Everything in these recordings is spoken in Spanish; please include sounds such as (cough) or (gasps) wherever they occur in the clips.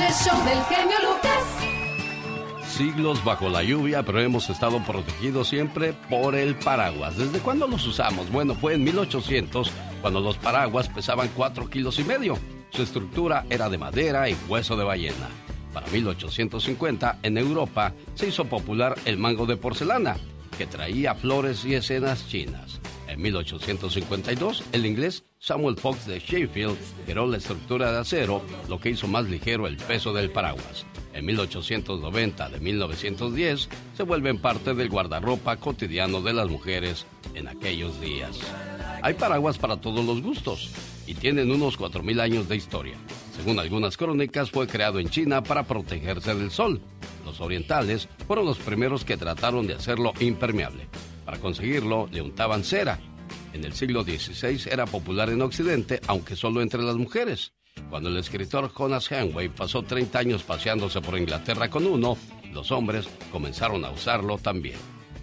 del genio Lucas. Siglos bajo la lluvia, pero hemos estado protegidos siempre por el paraguas. ¿Desde cuándo los usamos? Bueno, fue en 1800, cuando los paraguas pesaban 4 kilos y medio. Su estructura era de madera y hueso de ballena. Para 1850, en Europa, se hizo popular el mango de porcelana, que traía flores y escenas chinas. En 1852, el inglés Samuel Fox de Sheffield creó la estructura de acero, lo que hizo más ligero el peso del paraguas. En 1890 de 1910 se vuelven parte del guardarropa cotidiano de las mujeres en aquellos días. Hay paraguas para todos los gustos y tienen unos 4.000 años de historia. Según algunas crónicas, fue creado en China para protegerse del sol. Los orientales fueron los primeros que trataron de hacerlo impermeable. Para conseguirlo, le untaban cera. En el siglo XVI era popular en Occidente, aunque solo entre las mujeres. Cuando el escritor Jonas Henway pasó 30 años paseándose por Inglaterra con uno, los hombres comenzaron a usarlo también.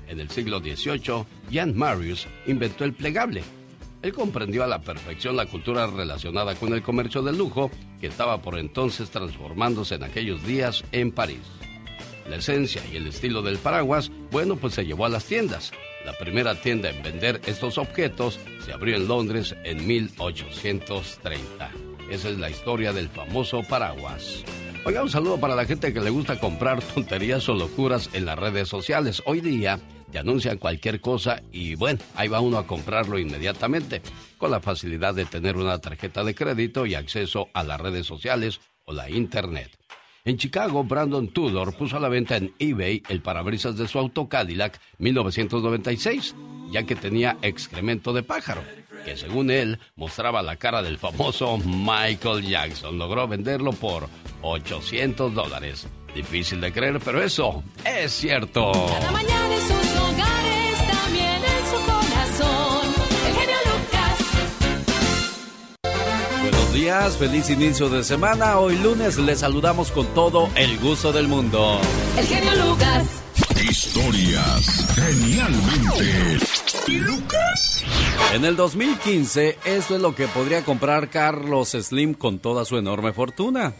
En el siglo XVIII, Jan Marius inventó el plegable. Él comprendió a la perfección la cultura relacionada con el comercio de lujo que estaba por entonces transformándose en aquellos días en París. La esencia y el estilo del paraguas, bueno, pues se llevó a las tiendas. La primera tienda en vender estos objetos se abrió en Londres en 1830. Esa es la historia del famoso paraguas. Oiga, un saludo para la gente que le gusta comprar tonterías o locuras en las redes sociales. Hoy día te anuncian cualquier cosa y bueno, ahí va uno a comprarlo inmediatamente, con la facilidad de tener una tarjeta de crédito y acceso a las redes sociales o la internet. En Chicago, Brandon Tudor puso a la venta en eBay el parabrisas de su auto Cadillac 1996, ya que tenía excremento de pájaro, que según él mostraba la cara del famoso Michael Jackson. Logró venderlo por 800 dólares. Difícil de creer, pero eso es cierto. Mañana en sus hogares, Buenos días, feliz inicio de semana. Hoy lunes les saludamos con todo el gusto del mundo. El genio Lucas. Historias genialmente Lucas. En el 2015, esto es lo que podría comprar Carlos Slim con toda su enorme fortuna.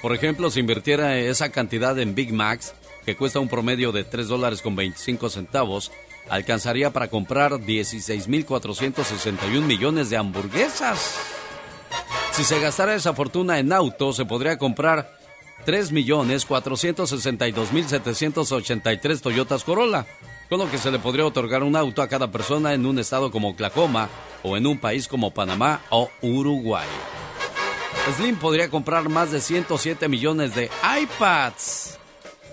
Por ejemplo, si invirtiera esa cantidad en Big Macs, que cuesta un promedio de 3 dólares con 25 centavos, alcanzaría para comprar 16.461 millones de hamburguesas. Si se gastara esa fortuna en autos, se podría comprar 3.462.783 Toyotas Corolla, con lo que se le podría otorgar un auto a cada persona en un estado como Oklahoma o en un país como Panamá o Uruguay. Slim podría comprar más de 107 millones de iPads.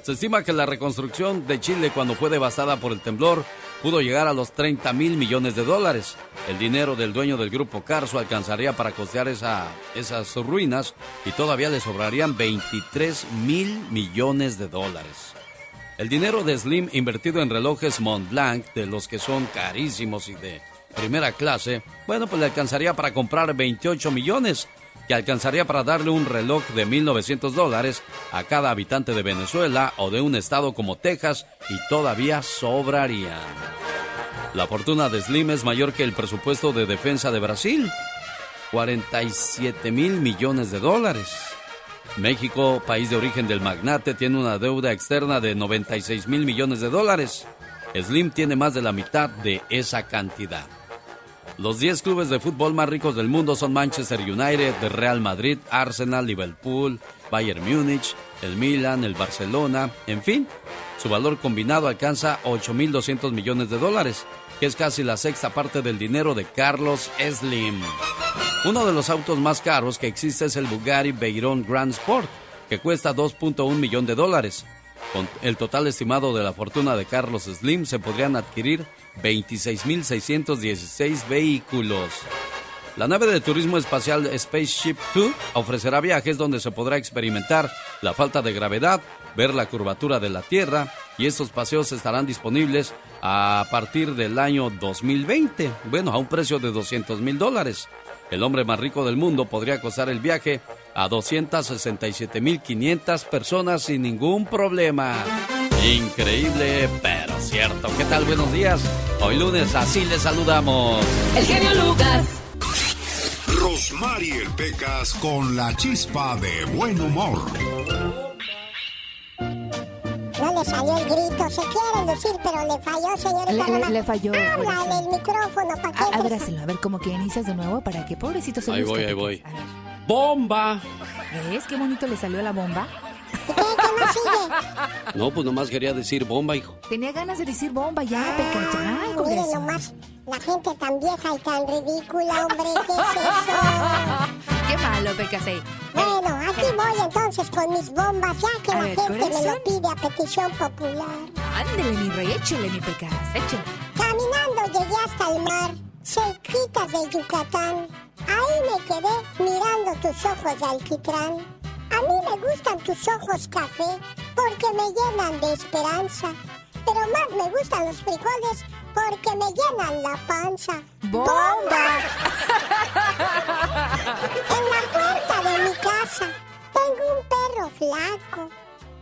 Se estima que la reconstrucción de Chile cuando fue devastada por el temblor pudo llegar a los 30 mil millones de dólares. El dinero del dueño del grupo Carso alcanzaría para costear esa, esas ruinas y todavía le sobrarían 23 mil millones de dólares. El dinero de Slim invertido en relojes Montblanc, de los que son carísimos y de primera clase, bueno, pues le alcanzaría para comprar 28 millones que alcanzaría para darle un reloj de 1.900 dólares a cada habitante de Venezuela o de un estado como Texas y todavía sobraría. La fortuna de Slim es mayor que el presupuesto de defensa de Brasil, 47 mil millones de dólares. México, país de origen del magnate, tiene una deuda externa de 96 mil millones de dólares. Slim tiene más de la mitad de esa cantidad. Los 10 clubes de fútbol más ricos del mundo son Manchester United, Real Madrid, Arsenal, Liverpool, Bayern Múnich, el Milan, el Barcelona, en fin. Su valor combinado alcanza 8.200 millones de dólares, que es casi la sexta parte del dinero de Carlos Slim. Uno de los autos más caros que existe es el Bugatti Veyron Grand Sport, que cuesta 2.1 millón de dólares. Con el total estimado de la fortuna de Carlos Slim se podrían adquirir 26.616 vehículos. La nave de turismo espacial Spaceship 2 ofrecerá viajes donde se podrá experimentar la falta de gravedad, ver la curvatura de la Tierra y estos paseos estarán disponibles a partir del año 2020, bueno, a un precio de 200 mil dólares. El hombre más rico del mundo podría costar el viaje a 267.500 personas sin ningún problema. Increíble, pero cierto. ¿Qué tal? Buenos días. Hoy lunes así les saludamos. El genio Lucas. Rosmarie el Pecas con la chispa de buen humor. salió el grito. Se quiere lucir, pero le falló, señorita Le- le- le falló, Háblale el micrófono, ¿para qué? A, a ver, hazlo, a ver, como que inicias de nuevo para que pobrecito se Ahí voy, ahí voy. A ver, ¡Bomba! ¿ves qué bonito le salió la bomba? ¿Qué, qué no sigue? No, pues nomás quería decir bomba, hijo. Tenía ganas de decir bomba ya, Peca, ya, Ah, Mire corazón. nomás, la gente tan vieja y tan ridícula, hombre, ¿qué es eso? (laughs) Qué malo, Peca, sí. Bueno, aquí voy entonces con mis bombas, ya que A la ver, gente me lo pide a petición popular. Ándele, mi rey, échele, mi Pecas, échele. Caminando llegué hasta el mar, cerquitas de Yucatán. Ahí me quedé mirando tus ojos de alquitrán. A mí me gustan tus ojos café porque me llenan de esperanza. Pero más me gustan los frijoles porque me llenan la panza. ¡Bomba! En la puerta de mi casa tengo un perro flaco.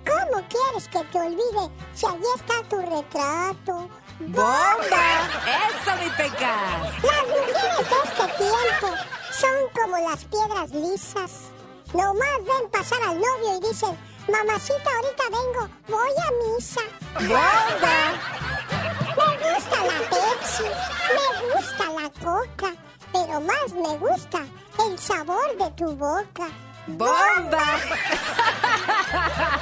¿Cómo quieres que te olvide si allí está tu retrato? ¡Bomba! ¡Eso, mi Pecas! Las mujeres de este tiempo son como las piedras lisas. Nomás ven pasar al novio y dicen, mamacita, ahorita vengo, voy a misa. ¡Bomba! Me gusta la Pepsi, me gusta la Coca, pero más me gusta el sabor de tu boca. ¡Bomba!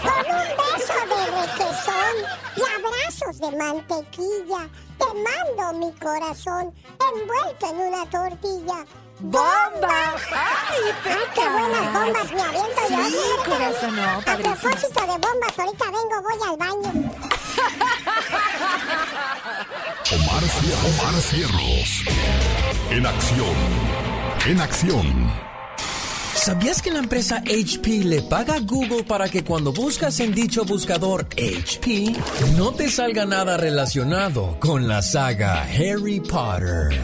Con un beso de requesón y abrazos de mantequilla, te mando mi corazón envuelto en una tortilla. ¡Bomba! ¡Ay, ¡Ah, qué buenas bombas me aviento yo! Sí, corazón, no, A propósito de bombas, ahorita vengo, voy al baño. Omar, Omar Cierros. En acción. En acción. ¿Sabías que la empresa HP le paga a Google para que cuando buscas en dicho buscador HP no te salga nada relacionado con la saga Harry Potter?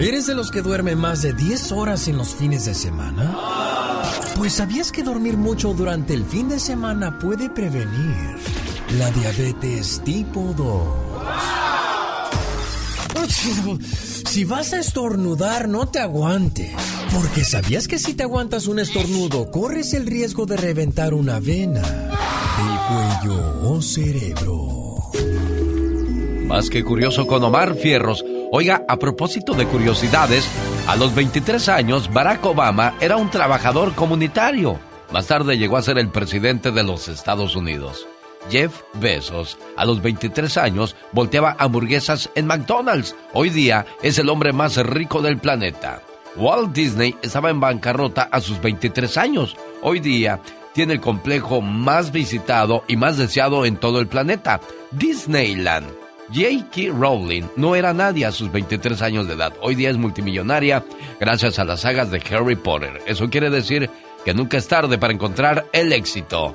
¿Eres de los que duerme más de 10 horas en los fines de semana? Pues ¿sabías que dormir mucho durante el fin de semana puede prevenir la diabetes tipo 2? Si vas a estornudar, no te aguantes. Porque ¿sabías que si te aguantas un estornudo, corres el riesgo de reventar una vena del cuello o cerebro? Más que curioso con Omar Fierros. Oiga, a propósito de curiosidades, a los 23 años Barack Obama era un trabajador comunitario. Más tarde llegó a ser el presidente de los Estados Unidos. Jeff Bezos, a los 23 años, volteaba hamburguesas en McDonald's. Hoy día es el hombre más rico del planeta. Walt Disney estaba en bancarrota a sus 23 años. Hoy día tiene el complejo más visitado y más deseado en todo el planeta, Disneyland. J.K. Rowling no era nadie a sus 23 años de edad. Hoy día es multimillonaria gracias a las sagas de Harry Potter. Eso quiere decir que nunca es tarde para encontrar el éxito.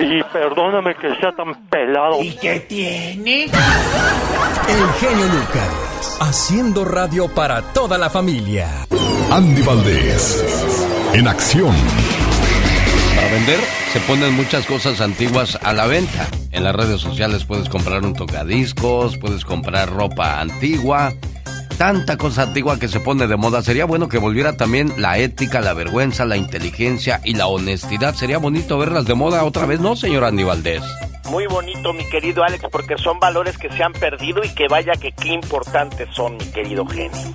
Y perdóname que sea tan pelado. El genio Lucas, haciendo radio para toda la familia. Andy Valdés. En acción. Para vender se ponen muchas cosas antiguas a la venta. En las redes sociales puedes comprar un tocadiscos, puedes comprar ropa antigua. Tanta cosa antigua que se pone de moda. Sería bueno que volviera también la ética, la vergüenza, la inteligencia y la honestidad. Sería bonito verlas de moda otra vez, ¿no, señor Andy Valdés? Muy bonito, mi querido Alex, porque son valores que se han perdido y que vaya que qué importantes son, mi querido genio.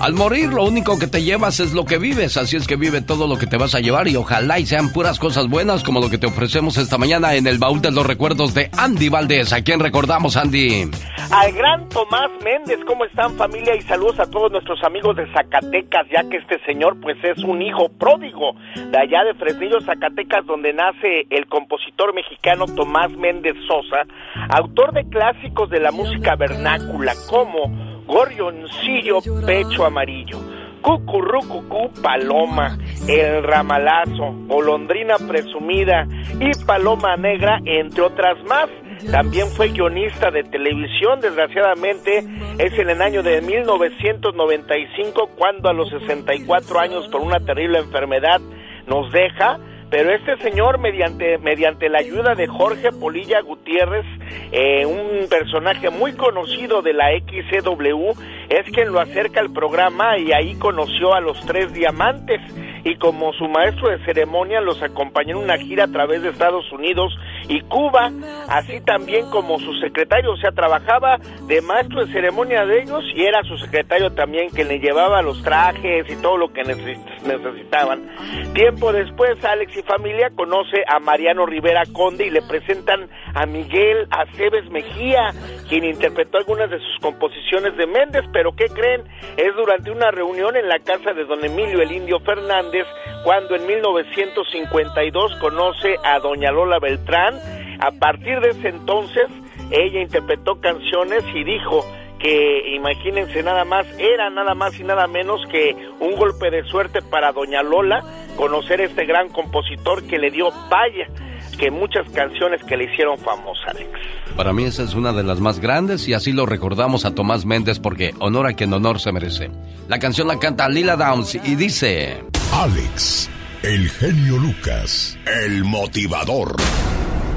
Al morir lo único que te llevas es lo que vives, así es que vive todo lo que te vas a llevar y ojalá y sean puras cosas buenas como lo que te ofrecemos esta mañana en el baúl de los recuerdos de Andy Valdés. ¿A quién recordamos, Andy? Al gran Tomás Méndez, ¿cómo están familia? Y saludos a todos nuestros amigos de Zacatecas, ya que este señor pues es un hijo pródigo de allá de Fresnillo, Zacatecas, donde nace el compositor mexicano Tomás Méndez Sosa, autor de clásicos de la música vernácula como Gorrioncillo Pecho Amarillo, Cucurrucucú Paloma, El Ramalazo, Golondrina Presumida y Paloma Negra, entre otras más. También fue guionista de televisión, desgraciadamente es en el año de 1995 cuando a los 64 años por una terrible enfermedad nos deja. Pero este señor, mediante, mediante la ayuda de Jorge Polilla Gutiérrez, eh, un personaje muy conocido de la XCW, es quien lo acerca al programa y ahí conoció a los tres diamantes y como su maestro de ceremonia los acompañó en una gira a través de Estados Unidos y Cuba, así también como su secretario, o sea, trabajaba de maestro de ceremonia de ellos y era su secretario también que le llevaba los trajes y todo lo que necesitaban. Tiempo después, Alex y familia conoce a Mariano Rivera Conde y le presentan a Miguel Aceves Mejía, quien interpretó algunas de sus composiciones de Méndez, pero ¿qué creen? Es durante una reunión en la casa de don Emilio el Indio Fernández, cuando en 1952 conoce a doña Lola Beltrán. A partir de ese entonces, ella interpretó canciones y dijo, que imagínense nada más, era nada más y nada menos que un golpe de suerte para doña Lola conocer a este gran compositor que le dio vaya que muchas canciones que le hicieron famosa, Alex. Para mí esa es una de las más grandes y así lo recordamos a Tomás Méndez porque honor a quien honor se merece. La canción la canta Lila Downs y dice... Alex, el genio Lucas, el motivador.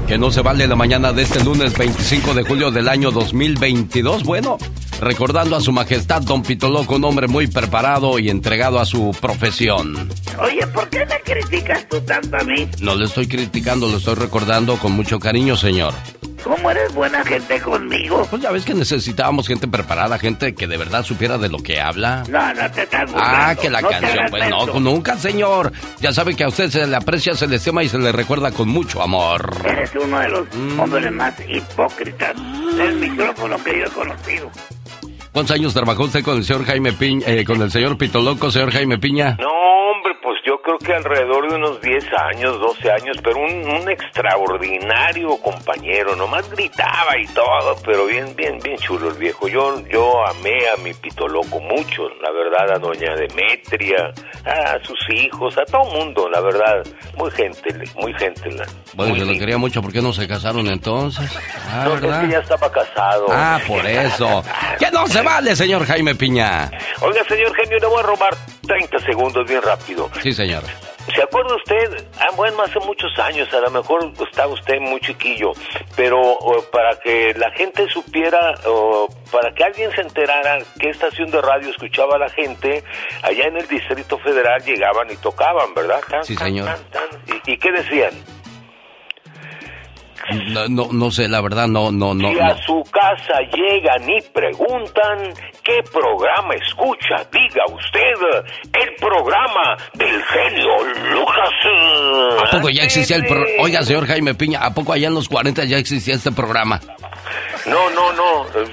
Que no se vale la mañana de este lunes 25 de julio del año 2022. Bueno, recordando a su majestad Don Pitoloco, un hombre muy preparado y entregado a su profesión. Oye, ¿por qué me criticas tú tanto a mí? No le estoy criticando, lo estoy recordando con mucho cariño, señor. ¿Cómo eres buena gente conmigo? Pues ya ves que necesitábamos gente preparada, gente que de verdad supiera de lo que habla. No, no te estás Ah, que la canción, pues no, nunca, señor. Ya sabe que a usted se le aprecia, se le estima y se le recuerda con mucho amor. Eres uno de los Mm. hombres más hipócritas del micrófono que yo he conocido. ¿Cuántos años trabajó usted con el señor Jaime Piña, eh, con el señor Pitoloco, señor Jaime Piña? No, hombre, creo que alrededor de unos 10 años, 12 años, pero un, un extraordinario compañero, nomás gritaba y todo, pero bien, bien, bien chulo el viejo. Yo, yo amé a mi pitoloco mucho, la verdad, a doña Demetria, a sus hijos, a todo mundo, la verdad, muy gente, muy gente. Bueno, muy yo lo quería mucho, ¿por qué no se casaron entonces? Ah, No, es ¿verdad? que ya estaba casado. Ah, por eso. (laughs) ¡Que no se vale, señor Jaime Piña! Oiga, señor genio, le voy a robar 30 segundos bien rápido. Sí, señor. ¿Se acuerda usted? Ah, bueno, hace muchos años, a lo mejor estaba usted muy chiquillo, pero para que la gente supiera, o para que alguien se enterara qué estación de radio escuchaba la gente, allá en el Distrito Federal llegaban y tocaban, ¿verdad? Tan, Sí, señor. tan, tan. ¿Y, y qué decían? No, no, no sé, la verdad, no, no, no. si no. a su casa llegan y preguntan qué programa escucha, diga usted el programa del genio Lucas. ¿A poco ya existía el programa? Oiga, señor Jaime Piña, ¿a poco allá en los 40 ya existía este programa? No, no, no. eh,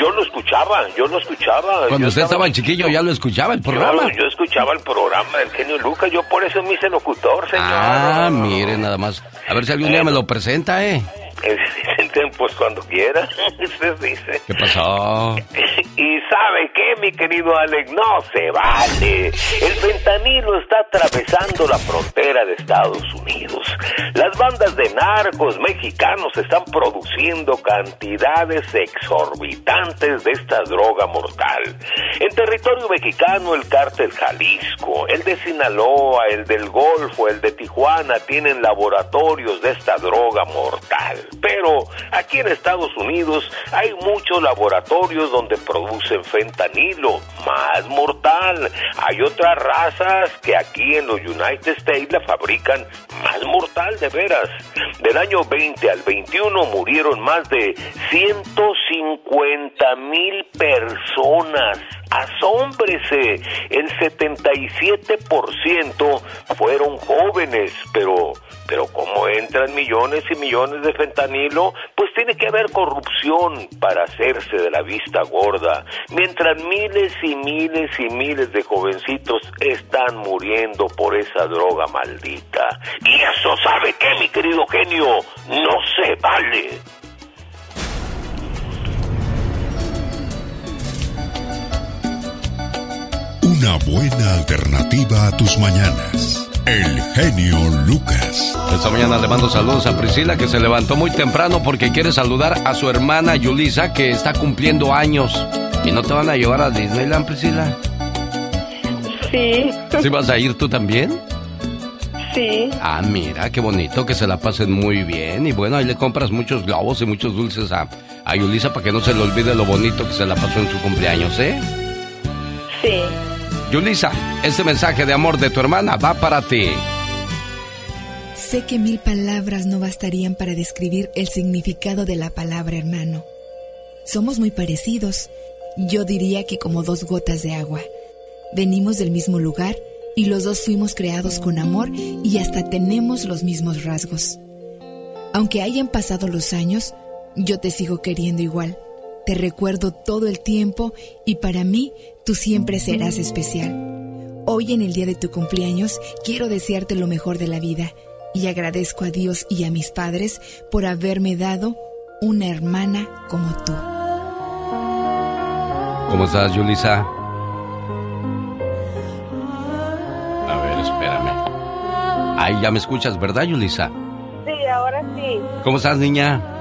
Yo lo escuchaba, yo lo escuchaba. Cuando Yo usted estaba chiquillo ya lo escuchaba el programa. Yo, yo escuchaba el programa del genio Lucas, yo por eso me hice locutor, señor. Ah, mire, nada más. A ver si algún día me lo presenta, ¿eh? (laughs) Eh, Pues cuando quiera, (laughs) se dice. ¿Qué pasó? (laughs) Y sabe qué, mi querido Alex, no se vale. El fentanilo está atravesando la frontera de Estados Unidos. Las bandas de narcos mexicanos están produciendo cantidades exorbitantes de esta droga mortal. En territorio mexicano, el cártel Jalisco, el de Sinaloa, el del Golfo, el de Tijuana tienen laboratorios de esta droga mortal. Pero aquí en Estados Unidos hay muchos laboratorios donde producen fentanilo, más mortal. Hay otras razas que aquí en los United States la fabrican más mortal de veras. Del año 20 al 21 murieron más de 150 mil personas. Asómbrese, el 77% fueron jóvenes, pero pero como entran millones y millones de fentanilo, pues tiene que haber corrupción para hacerse de la vista gorda, mientras miles y miles y miles de jovencitos están muriendo por esa droga maldita. Y eso sabe qué, mi querido genio, no se vale. Una buena alternativa a tus mañanas. El genio Lucas. Esta mañana le mando saludos a Priscila que se levantó muy temprano porque quiere saludar a su hermana Yulisa que está cumpliendo años. ¿Y no te van a llevar a Disneyland, Priscila? Sí. ¿Sí vas a ir tú también? Sí. Ah, mira, qué bonito, que se la pasen muy bien. Y bueno, ahí le compras muchos globos y muchos dulces a, a Yulisa para que no se le olvide lo bonito que se la pasó en su cumpleaños, ¿eh? Sí. Yulisa, este mensaje de amor de tu hermana va para ti. Sé que mil palabras no bastarían para describir el significado de la palabra hermano. Somos muy parecidos. Yo diría que como dos gotas de agua. Venimos del mismo lugar y los dos fuimos creados con amor y hasta tenemos los mismos rasgos. Aunque hayan pasado los años, yo te sigo queriendo igual. Te recuerdo todo el tiempo y para mí tú siempre serás especial. Hoy en el día de tu cumpleaños quiero desearte lo mejor de la vida y agradezco a Dios y a mis padres por haberme dado una hermana como tú. ¿Cómo estás, Yulisa? A ver, espérame. Ahí ya me escuchas, ¿verdad, Yulisa? Sí, ahora sí. ¿Cómo estás, niña?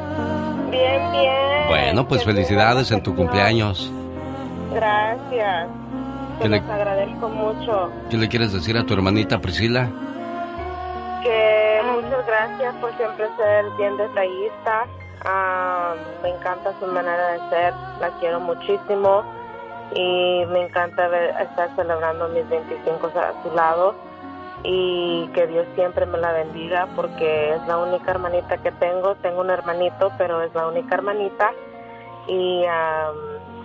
Bueno, pues felicidades en tu cumpleaños. Gracias. ¿Qué Te le- los agradezco mucho. ¿Qué le quieres decir a tu hermanita Priscila? Que muchas gracias por siempre ser bien detallista. Ah, me encanta su manera de ser. La quiero muchísimo. Y me encanta ver, estar celebrando mis 25 a su lado. Y que Dios siempre me la bendiga porque es la única hermanita que tengo. Tengo un hermanito, pero es la única hermanita. Y ah,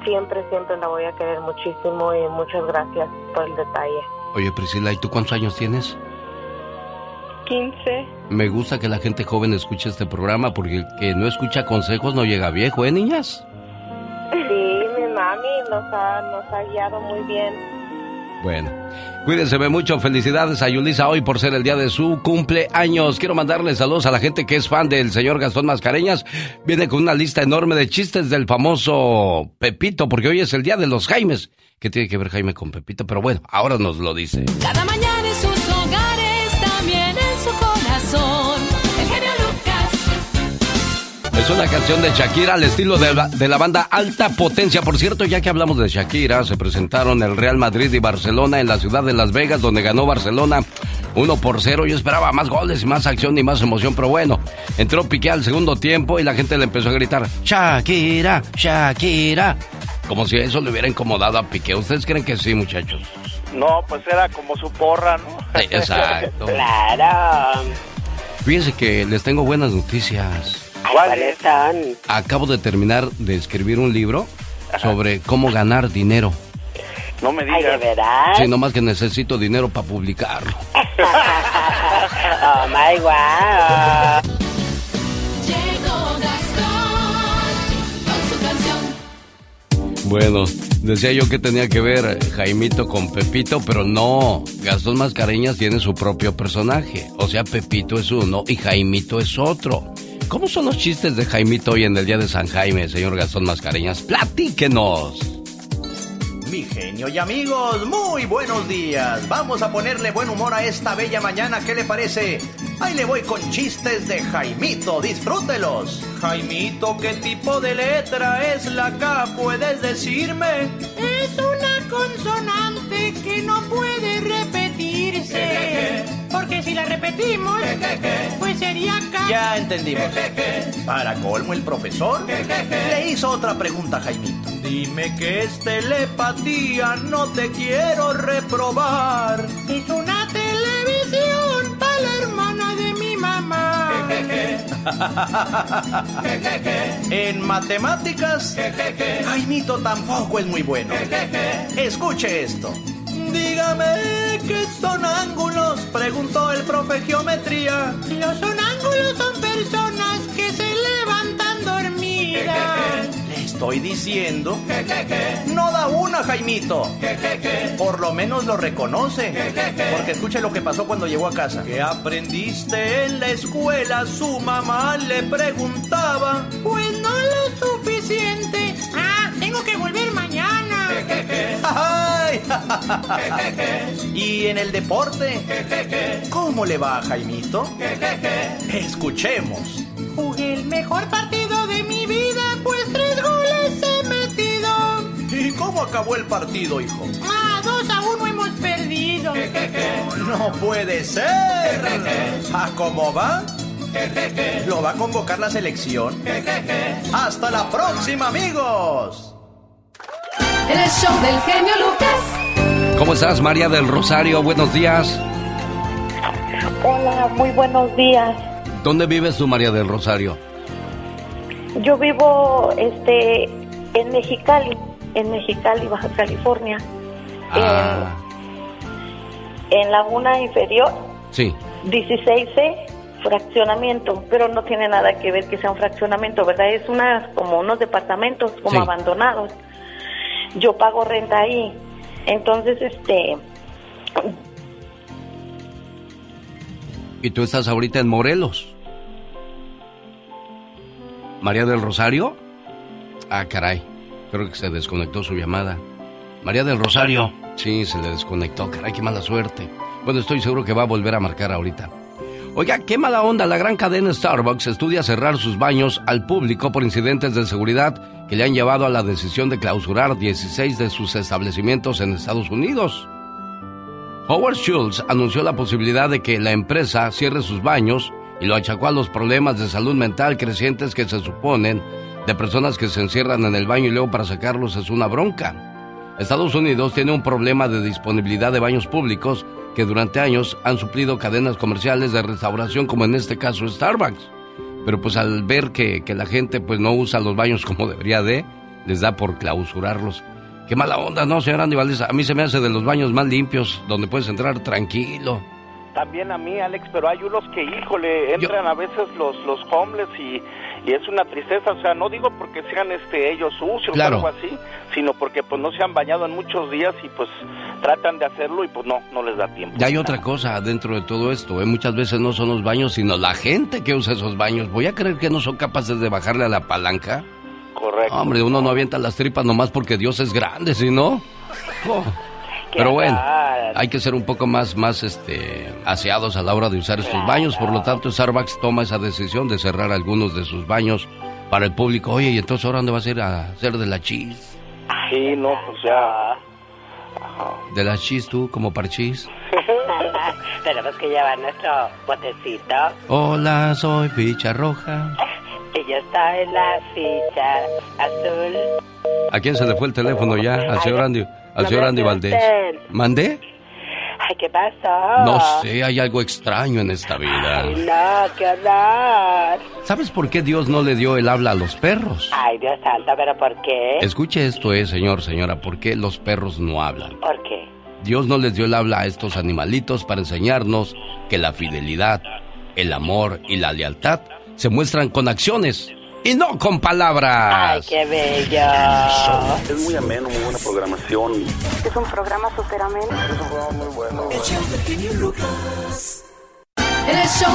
siempre, siempre la voy a querer muchísimo. Y muchas gracias por el detalle. Oye, Priscila, ¿y tú cuántos años tienes? 15. Me gusta que la gente joven escuche este programa porque el que no escucha consejos no llega viejo, ¿eh, niñas? Sí, mi mami nos ha, nos ha guiado muy bien. Bueno, cuídense mucho. Felicidades a Yulisa hoy por ser el día de su cumpleaños. Quiero mandarle saludos a la gente que es fan del señor Gastón Mascareñas. Viene con una lista enorme de chistes del famoso Pepito, porque hoy es el día de los Jaimes. ¿Qué tiene que ver Jaime con Pepito? Pero bueno, ahora nos lo dice. Cada mañana en sus hogares, Es una canción de Shakira al estilo de la, de la banda Alta Potencia. Por cierto, ya que hablamos de Shakira, se presentaron el Real Madrid y Barcelona en la ciudad de Las Vegas, donde ganó Barcelona 1 por 0. Yo esperaba más goles y más acción y más emoción, pero bueno, entró Piqué al segundo tiempo y la gente le empezó a gritar, Shakira, Shakira. Como si eso le hubiera incomodado a Piqué. ¿Ustedes creen que sí, muchachos? No, pues era como su porra, ¿no? Exacto. (laughs) claro. Fíjense que les tengo buenas noticias. ¿Cuáles son? Acabo de terminar de escribir un libro sobre cómo ganar dinero. No me digas. Ay, ¿de verdad? Sí, nomás que necesito dinero para publicarlo. (laughs) Oh my wow. Llegó Gastón con su canción. Bueno, decía yo que tenía que ver Jaimito con Pepito, pero no. Gastón Mascareñas tiene su propio personaje. O sea, Pepito es uno y Jaimito es otro. ¿Cómo son los chistes de Jaimito hoy en el día de San Jaime, señor Gastón Mascareñas? Platíquenos. Mi genio y amigos, muy buenos días. Vamos a ponerle buen humor a esta bella mañana, ¿qué le parece? Ahí le voy con chistes de Jaimito, disfrútelos. Jaimito, ¿qué tipo de letra es la K? ¿Puedes decirme? Es una consonante que no puede repetirse. Porque si la repetimos, pues sería K. Ya entendimos. Para colmo, el profesor le hizo otra pregunta a Jaimito. Dime que es telepatía, no te quiero reprobar. Es una televisión para la hermana de mi mamá. En matemáticas, Jaimito tampoco es muy bueno. Escuche esto. Dígame qué son ángulos, preguntó el profe geometría. Los sonángulos son personas que se levantan dormidas. (laughs) Le estoy diciendo. (laughs) No da una, Jaimito. (laughs) Por lo menos lo reconoce. Porque escuche lo que pasó cuando llegó a casa. ¿Qué aprendiste en la escuela? Su mamá le preguntaba. Pues no lo suficiente. Ah, tengo que volver mañana. ¿Y en el deporte? ¿Cómo le va a Jaimito? Escuchemos. Jugué el mejor partido de mi vida, pues tres goles he metido. ¿Y cómo acabó el partido, hijo? Ah, dos a uno hemos perdido. No puede ser. ¿A cómo va? ¿Lo va a convocar la selección? ¡Hasta la próxima, amigos! El show del genio Lucas. ¿Cómo estás, María del Rosario? Buenos días. Hola, muy buenos días. ¿Dónde vives tú, María del Rosario? Yo vivo este en Mexicali, en Mexicali, Baja California, Ah, en Laguna Inferior, sí. 16C, fraccionamiento, pero no tiene nada que ver que sea un fraccionamiento, ¿verdad? Es una como unos departamentos como Sí. abandonados. Yo pago renta ahí. Entonces, este, ¿Y tú estás ahorita en Morelos? ¿María del Rosario? Ah, caray. Creo que se desconectó su llamada. María del Rosario. Sí, se le desconectó. Caray, qué mala suerte. Bueno, estoy seguro que va a volver a marcar ahorita. Oiga, qué mala onda. La gran cadena Starbucks estudia cerrar sus baños al público por incidentes de seguridad que le han llevado a la decisión de clausurar 16 de sus establecimientos en Estados Unidos. Howard Schultz anunció la posibilidad de que la empresa cierre sus baños y lo achacó a los problemas de salud mental crecientes que se suponen de personas que se encierran en el baño y luego para sacarlos es una bronca. Estados Unidos tiene un problema de disponibilidad de baños públicos que durante años han suplido cadenas comerciales de restauración como en este caso Starbucks. Pero pues al ver que, que la gente pues no usa los baños (laughs) como debería de, les da por clausurarlos. Qué mala onda, ¿no, señor Andy Valdés? A mí se me hace de los baños más limpios, donde puedes entrar tranquilo. También a mí, Alex, pero hay unos que, híjole, entran a veces los, los homeless y, y es una tristeza. O sea, no digo porque sean este ellos sucios Claro. o algo así, sino porque pues no se han bañado en muchos días y pues tratan de hacerlo y pues no, no les da tiempo. Ya hay otra cosa dentro de todo esto, ¿eh? Muchas veces no son los baños, sino la gente que usa esos baños. ¿Voy a creer que no son capaces de bajarle a la palanca? Correcto. Hombre, uno no avienta las tripas nomás porque Dios es grande, ¿sí no? Oh. (laughs) Pero bueno, hay que ser un poco más, más este, aseados a la hora de usar estos baños. Por lo tanto, Starbucks toma esa decisión de cerrar algunos de sus baños para el público. Oye, ¿y entonces ahora dónde vas a ir a hacer de la chis? Sí, no, pues ya. ¿De la chis tú, como parchís? (laughs) Tenemos que llevar nuestro botecito Hola, soy ficha roja. y yo estoy en la ficha azul. ¿A quién se le fue el teléfono ya? Al señor Andy, al señor Andy Valdés. ¿Mandé? Ay, ¿qué pasó? No sé, hay algo extraño en esta vida. Ay, no, qué horror. ¿Sabes por qué Dios no le dio el habla a los perros? Ay, Dios santo, ¿pero por qué? Escuche esto, eh, señor, señora, ¿por qué los perros no hablan? ¿Por qué? Dios no les dio el habla a estos animalitos para enseñarnos que la fidelidad, el amor y la lealtad se muestran con acciones y no con Ay, palabras. qué bello. Es muy ameno, muy buena programación. es un programa súper ameno. muy bueno. El show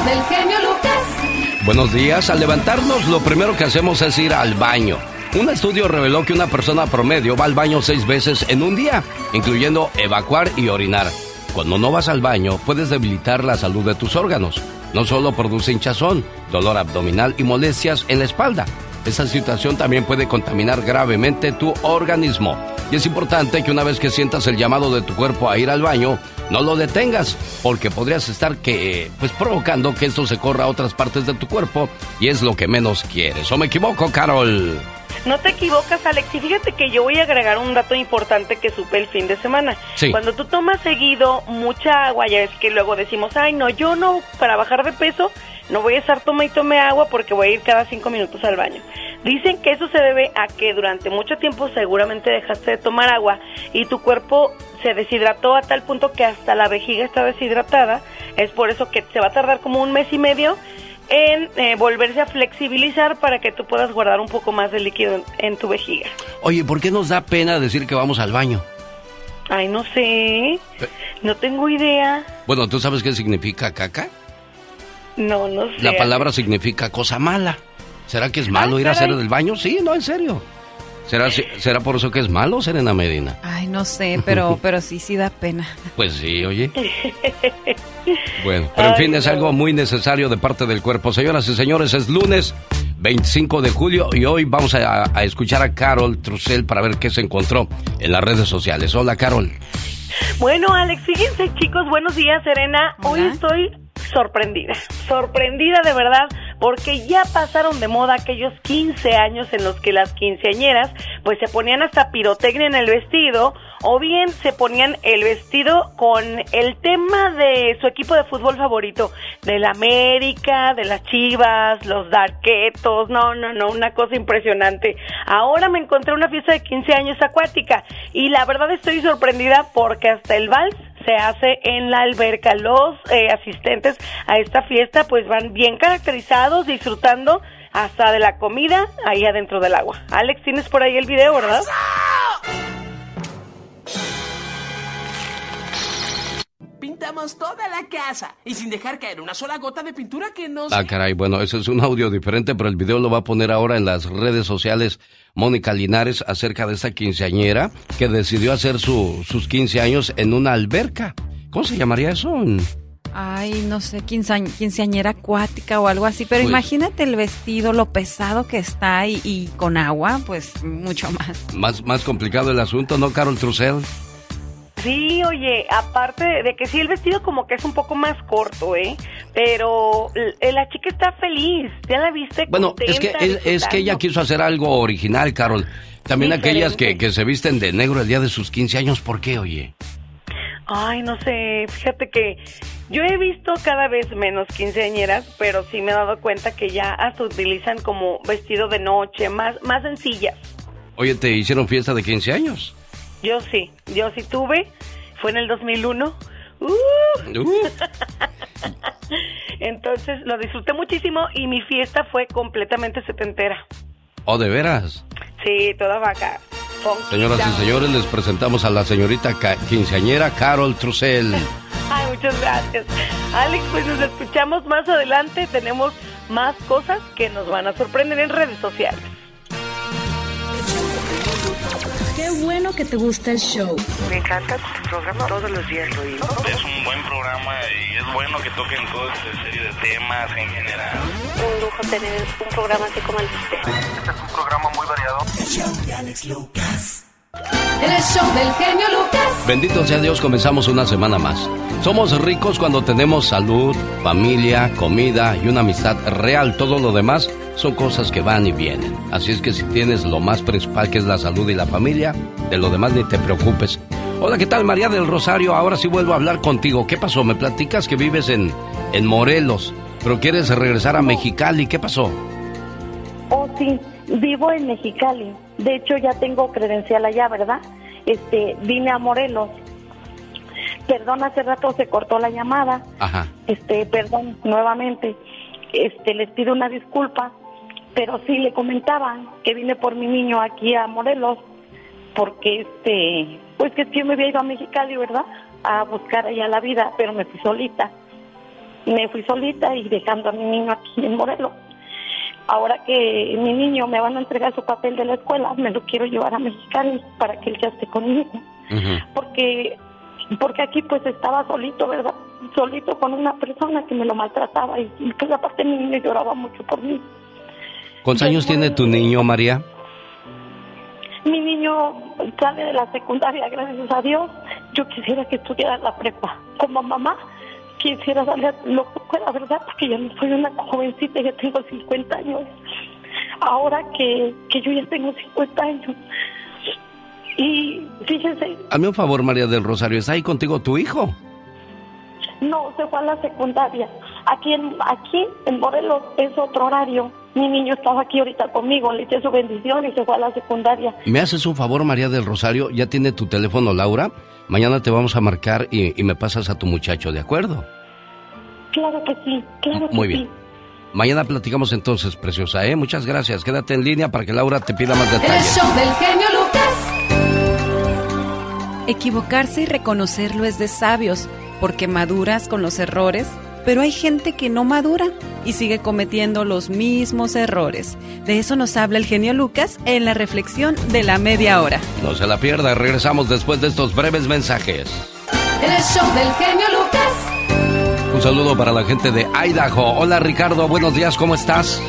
del genio Lucas. Buenos días, al levantarnos lo primero que hacemos es ir al baño. Un estudio reveló que una persona promedio va al baño seis veces en un día, incluyendo evacuar y orinar. Cuando no vas al baño, puedes debilitar la salud de tus órganos. No solo produce hinchazón, dolor abdominal y molestias en la espalda. Esa situación también puede contaminar gravemente tu organismo. Y es importante que una vez que sientas el llamado de tu cuerpo a ir al baño, no lo detengas, porque podrías estar que, pues provocando que esto se corra a otras partes de tu cuerpo y es lo que menos quieres. ¿O me equivoco, Carol? No te equivocas, Alex. Y fíjate que yo voy a agregar un dato importante que supe el fin de semana. Sí. Cuando tú tomas seguido mucha agua, ya es que luego decimos, ay, no, yo no, para bajar de peso, no voy a estar toma y tome agua porque voy a ir cada cinco minutos al baño. Dicen que eso se debe a que durante mucho tiempo seguramente dejaste de tomar agua y tu cuerpo se deshidrató a tal punto que hasta la vejiga está deshidratada. Es por eso que se va a tardar como un mes y medio en eh, volverse a flexibilizar para que tú puedas guardar un poco más de líquido en, en tu vejiga. Oye, ¿por qué nos da pena decir que vamos al baño? Ay, no sé, no tengo idea. Bueno, ¿tú sabes qué significa caca? No, no sé. La palabra significa cosa mala. ¿Será que es malo ir a hacer del baño? Sí, no, en serio. ¿Será, ¿Será por eso que es malo, Serena Medina? Ay, no sé, pero, (laughs) pero sí, sí da pena. Pues sí, oye. (laughs) Bueno, pero en fin, es algo muy necesario de parte del cuerpo. Señoras y señores, es lunes 25 de julio y hoy vamos a, a escuchar a Carol Trussell para ver qué se encontró en las redes sociales. Hola, Carol. Bueno, Alex, fíjense chicos, buenos días, Serena. Hoy estoy sorprendida, sorprendida de verdad, porque ya pasaron de moda aquellos 15 años en los que las quinceañeras pues se ponían hasta pirotecnia en el vestido o bien se ponían el vestido con el tema de su equipo de fútbol favorito, de la América, de las Chivas, los Darquetos, no, no, no, una cosa impresionante. Ahora me encontré una fiesta de 15 años acuática y la verdad estoy sorprendida porque hasta el vals se hace en la alberca. Los eh, asistentes a esta fiesta pues van bien caracterizados, disfrutando hasta de la comida ahí adentro del agua. Alex, tienes por ahí el video, ¿verdad? Pintamos toda la casa y sin dejar caer una sola gota de pintura que no Ah, caray, bueno, ese es un audio diferente, pero el video lo va a poner ahora en las redes sociales Mónica Linares acerca de esta quinceañera que decidió hacer su, sus 15 años en una alberca. ¿Cómo se llamaría eso? Ay, no sé, quinceañ- quinceañera acuática o algo así, pero Pues- imagínate el vestido, lo pesado que está y, y con agua, pues mucho más. Más, más complicado el asunto, ¿no, Carol Trussell? Sí, oye, aparte de que sí el vestido como que es un poco más corto, ¿eh? Pero l- la chica está feliz, ¿ya la viste? Bueno, es que, es que ella quiso hacer algo original, Carol. También aquellas que, que se visten de negro el día de sus 15 años, ¿por qué, oye? Ay, no sé, fíjate que yo he visto cada vez menos quinceañeras, pero sí me he dado cuenta que ya hasta utilizan como vestido de noche, más, más sencillas. Oye, ¿te hicieron fiesta de 15 años? Yo sí, yo sí tuve, fue en el 2001. ¡Uh! Uh. (laughs) Entonces lo disfruté muchísimo y mi fiesta fue completamente setentera. ¿O de veras? Sí, toda vaca. Señoras y señores, les presentamos a la señorita quinceañera Carol Trussell. (laughs) Ay, muchas gracias. Alex, pues nos escuchamos más adelante. Tenemos más cosas que nos van a sorprender en redes sociales. Qué bueno que te gusta el show. Me encanta tu programa, todos los días lo oigo. Es un buen programa y es bueno que toquen toda esta serie de temas en general. Un lujo tener un programa así como el de usted. Este es un programa muy variado. En el show del genio Lucas. Bendito sea Dios, comenzamos una semana más. Somos ricos cuando tenemos salud, familia, comida y una amistad real. Todo lo demás son cosas que van y vienen. Así es que si tienes lo más principal que es la salud y la familia, de lo demás ni te preocupes. Hola, ¿qué tal María del Rosario? Ahora sí vuelvo a hablar contigo. ¿Qué pasó? Me platicas que vives en, en Morelos, pero quieres regresar a Mexicali. ¿Qué pasó? Oh, sí, vivo en Mexicali. De hecho, ya tengo credencial allá, ¿verdad? Este, vine a Morelos. Perdón, hace rato se cortó la llamada. Ajá. Este, perdón, nuevamente. Este, les pido una disculpa, pero sí le comentaba que vine por mi niño aquí a Morelos, porque este, pues que yo me había ido a Mexicali, ¿verdad? A buscar allá la vida, pero me fui solita. Me fui solita y dejando a mi niño aquí en Morelos. Ahora que mi niño me van a entregar su papel de la escuela, me lo quiero llevar a Mexicali para que él ya esté conmigo. Porque porque aquí pues estaba solito, ¿verdad? Solito con una persona que me lo maltrataba y, y pues aparte mi niño lloraba mucho por mí. ¿Cuántos años tiene tu niño, María? Mi niño sale de la secundaria, gracias a Dios. Yo quisiera que estudiara la prepa. Como mamá, quisiera darle lo que pueda, ¿verdad? Porque ya no soy una jovencita, ya tengo 50 años. Ahora que, que yo ya tengo 50 años. Y fíjense, Hazme un favor, María del Rosario, ¿está ahí contigo tu hijo? no, se fue a la secundaria. Aquí en, aquí en Morelos es otro horario. Mi niño estaba aquí ahorita conmigo, le eché su bendición y se fue a la secundaria. ¿Me haces un favor, María del Rosario? ¿Ya tiene tu teléfono, Laura? Mañana te vamos a marcar y, y me pasas a tu muchacho, ¿de acuerdo? Claro que sí, claro que Muy sí. bien. Mañana platicamos entonces, preciosa, ¿eh? Muchas gracias. Quédate en línea para que Laura te pida más En el detalles. show del genio Lucas. Equivocarse y reconocerlo es de sabios, porque maduras con los errores Pero hay gente que no madura y sigue cometiendo los mismos errores. De eso nos habla el genio Lucas en la reflexión de la media hora. No se la pierda, regresamos después de estos breves mensajes. El show del genio Lucas. Un saludo para la gente de Idaho. Hola Ricardo, buenos días, ¿cómo estás?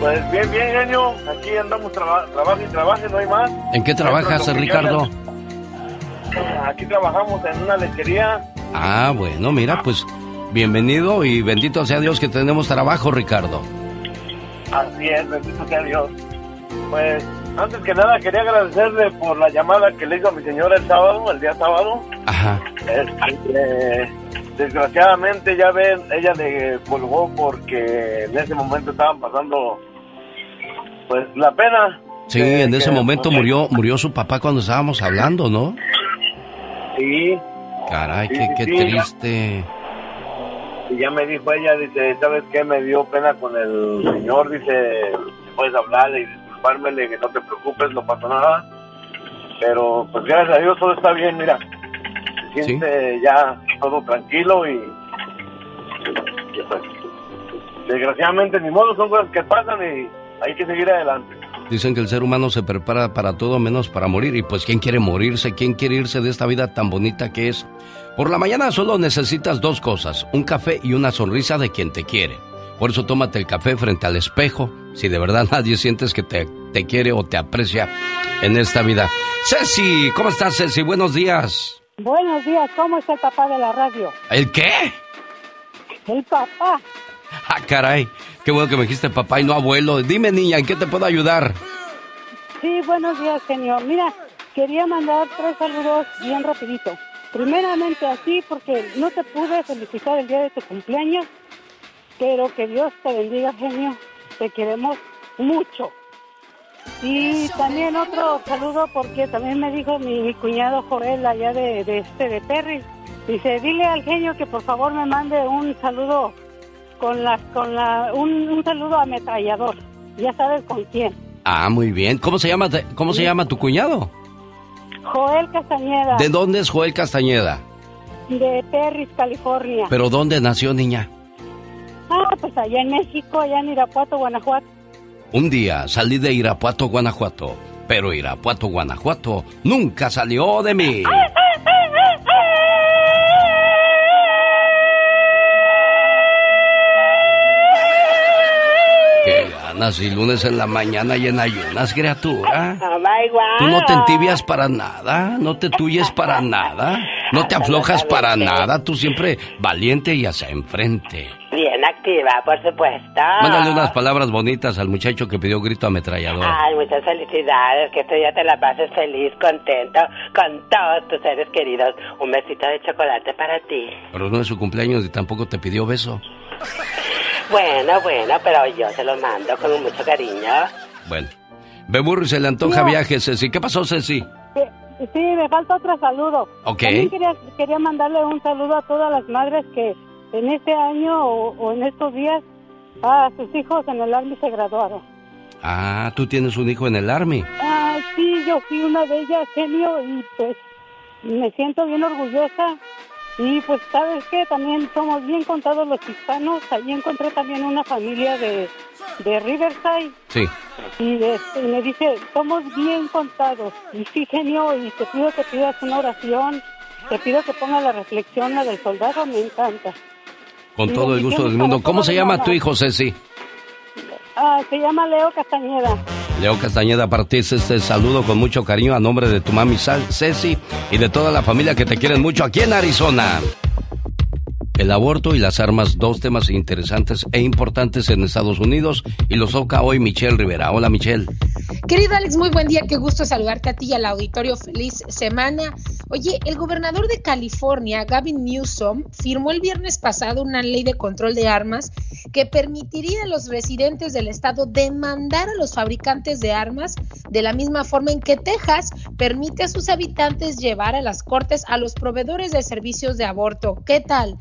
Pues bien, bien, genio. Aquí andamos traba trabajo y trabajo, no hay más. ¿En qué trabajas, Ricardo? Aquí trabajamos en una lechería. Ah, bueno, mira, pues bienvenido y bendito sea Dios que tenemos trabajo, Ricardo. Así es, bendito sea Dios. Pues, antes que nada, quería agradecerle por la llamada que le hizo a mi señora el sábado, el día sábado. Ajá. Este, desgraciadamente, ya ven, ella le colgó porque en ese momento estaban pasando, pues, la pena. Sí, de en ese que- momento murió murió su papá cuando estábamos hablando, ¿no? Sí. Caray, Sí, qué, sí, qué sí. triste. Y ya me dijo ella, dice, ¿sabes qué? Me dio pena con el señor, dice, puedes hablarle y disculpármele, que no te preocupes, no pasó nada. Pero pues gracias a Dios todo está bien, mira. Se siente ya todo tranquilo y, y, pues desgraciadamente ni modo, son cosas que pasan y hay que seguir adelante. Dicen que el ser humano se prepara para todo menos para morir. Y pues, ¿quién quiere morirse? ¿Quién quiere irse de esta vida tan bonita que es? Por la mañana solo necesitas dos cosas, un café y una sonrisa de quien te quiere. Por eso tómate el café frente al espejo, si de verdad (laughs) nadie sientes que te, te quiere o te aprecia en esta vida. Ceci, ¿cómo estás, Ceci? Buenos días. Buenos días, ¿cómo está el papá de la radio? ¿El qué? El papá. Ah, caray. Qué bueno que me dijiste papá y no abuelo. Dime, niña, ¿en qué te puedo ayudar? Sí, buenos días, señor. Mira, quería mandar tres saludos bien rapidito. Primeramente así, porque no te pude felicitar el día de tu cumpleaños, pero que Dios te bendiga, genio. Te queremos mucho. Y también otro saludo porque también me dijo mi, mi cuñado Joel allá de, de este de Perry. Dice, dile al genio que por favor me mande un saludo con la, con la, un, un saludo ametrallador. Ya sabes con quién. Ah, muy bien. ¿Cómo se llama, cómo se llama tu cuñado? Joel Castañeda. ¿De dónde es Joel Castañeda? De Perris, California. ¿Pero dónde nació, niña? Ah, pues allá en México, allá en Irapuato, Guanajuato. Un día salí de Irapuato, Guanajuato. Pero Irapuato, Guanajuato nunca salió de mí. Ganas y lunes en la mañana y en ayunas, criatura. Tú no te entibias para nada, no te tuyes para nada, no te aflojas para nada, tú siempre valiente y hacia enfrente. Bien activa, por supuesto. Mándale unas palabras bonitas al muchacho que pidió grito ametrallador. Ay, muchas felicidades, que este día te la pases feliz, contento, con todos tus seres queridos. Un besito de chocolate para ti. Pero no es su cumpleaños y tampoco te pidió beso. (laughs) Bueno, bueno, pero yo se lo mando con mucho cariño. Bueno. Beburri se le antoja No. viaje, Ceci. ¿Qué pasó, Ceci? Sí, sí, me falta otro saludo. Ok. También quería, quería mandarle un saludo a todas las madres que en este año o, o en estos días a sus hijos en el Army se graduaron. Ah, tú tienes un hijo en el Army. Ah, sí, yo fui una de ellas, genio, y pues me siento bien orgullosa. Y pues, ¿sabes qué? También somos bien contados los hispanos. Allí encontré también una familia de, de Riverside. Sí. Y, este, y me dice, somos bien contados. Y sí, genio, y te pido que pidas una oración. Te pido que pongas la reflexión, la del soldado, me encanta. Con Y todo el gusto del mundo. ¿Cómo se llama tu hijo, Ceci? Ah, se llama Leo Castañeda. Leo Castañeda, es este saludo con mucho cariño a nombre de tu mami Ceci y de toda la familia que te quieren mucho aquí en Arizona. El aborto y las armas, dos temas interesantes e importantes en Estados Unidos y los toca hoy Michelle Rivera. Hola Michelle. Querido Alex, muy buen día, qué gusto saludarte a ti y al auditorio. Feliz semana. Oye, el gobernador de California, Gavin Newsom, firmó el viernes pasado una ley de control de armas que permitiría a los residentes del estado demandar a los fabricantes de armas de la misma forma en que Texas permite a sus habitantes llevar a las cortes a los proveedores de servicios de aborto. ¿Qué tal?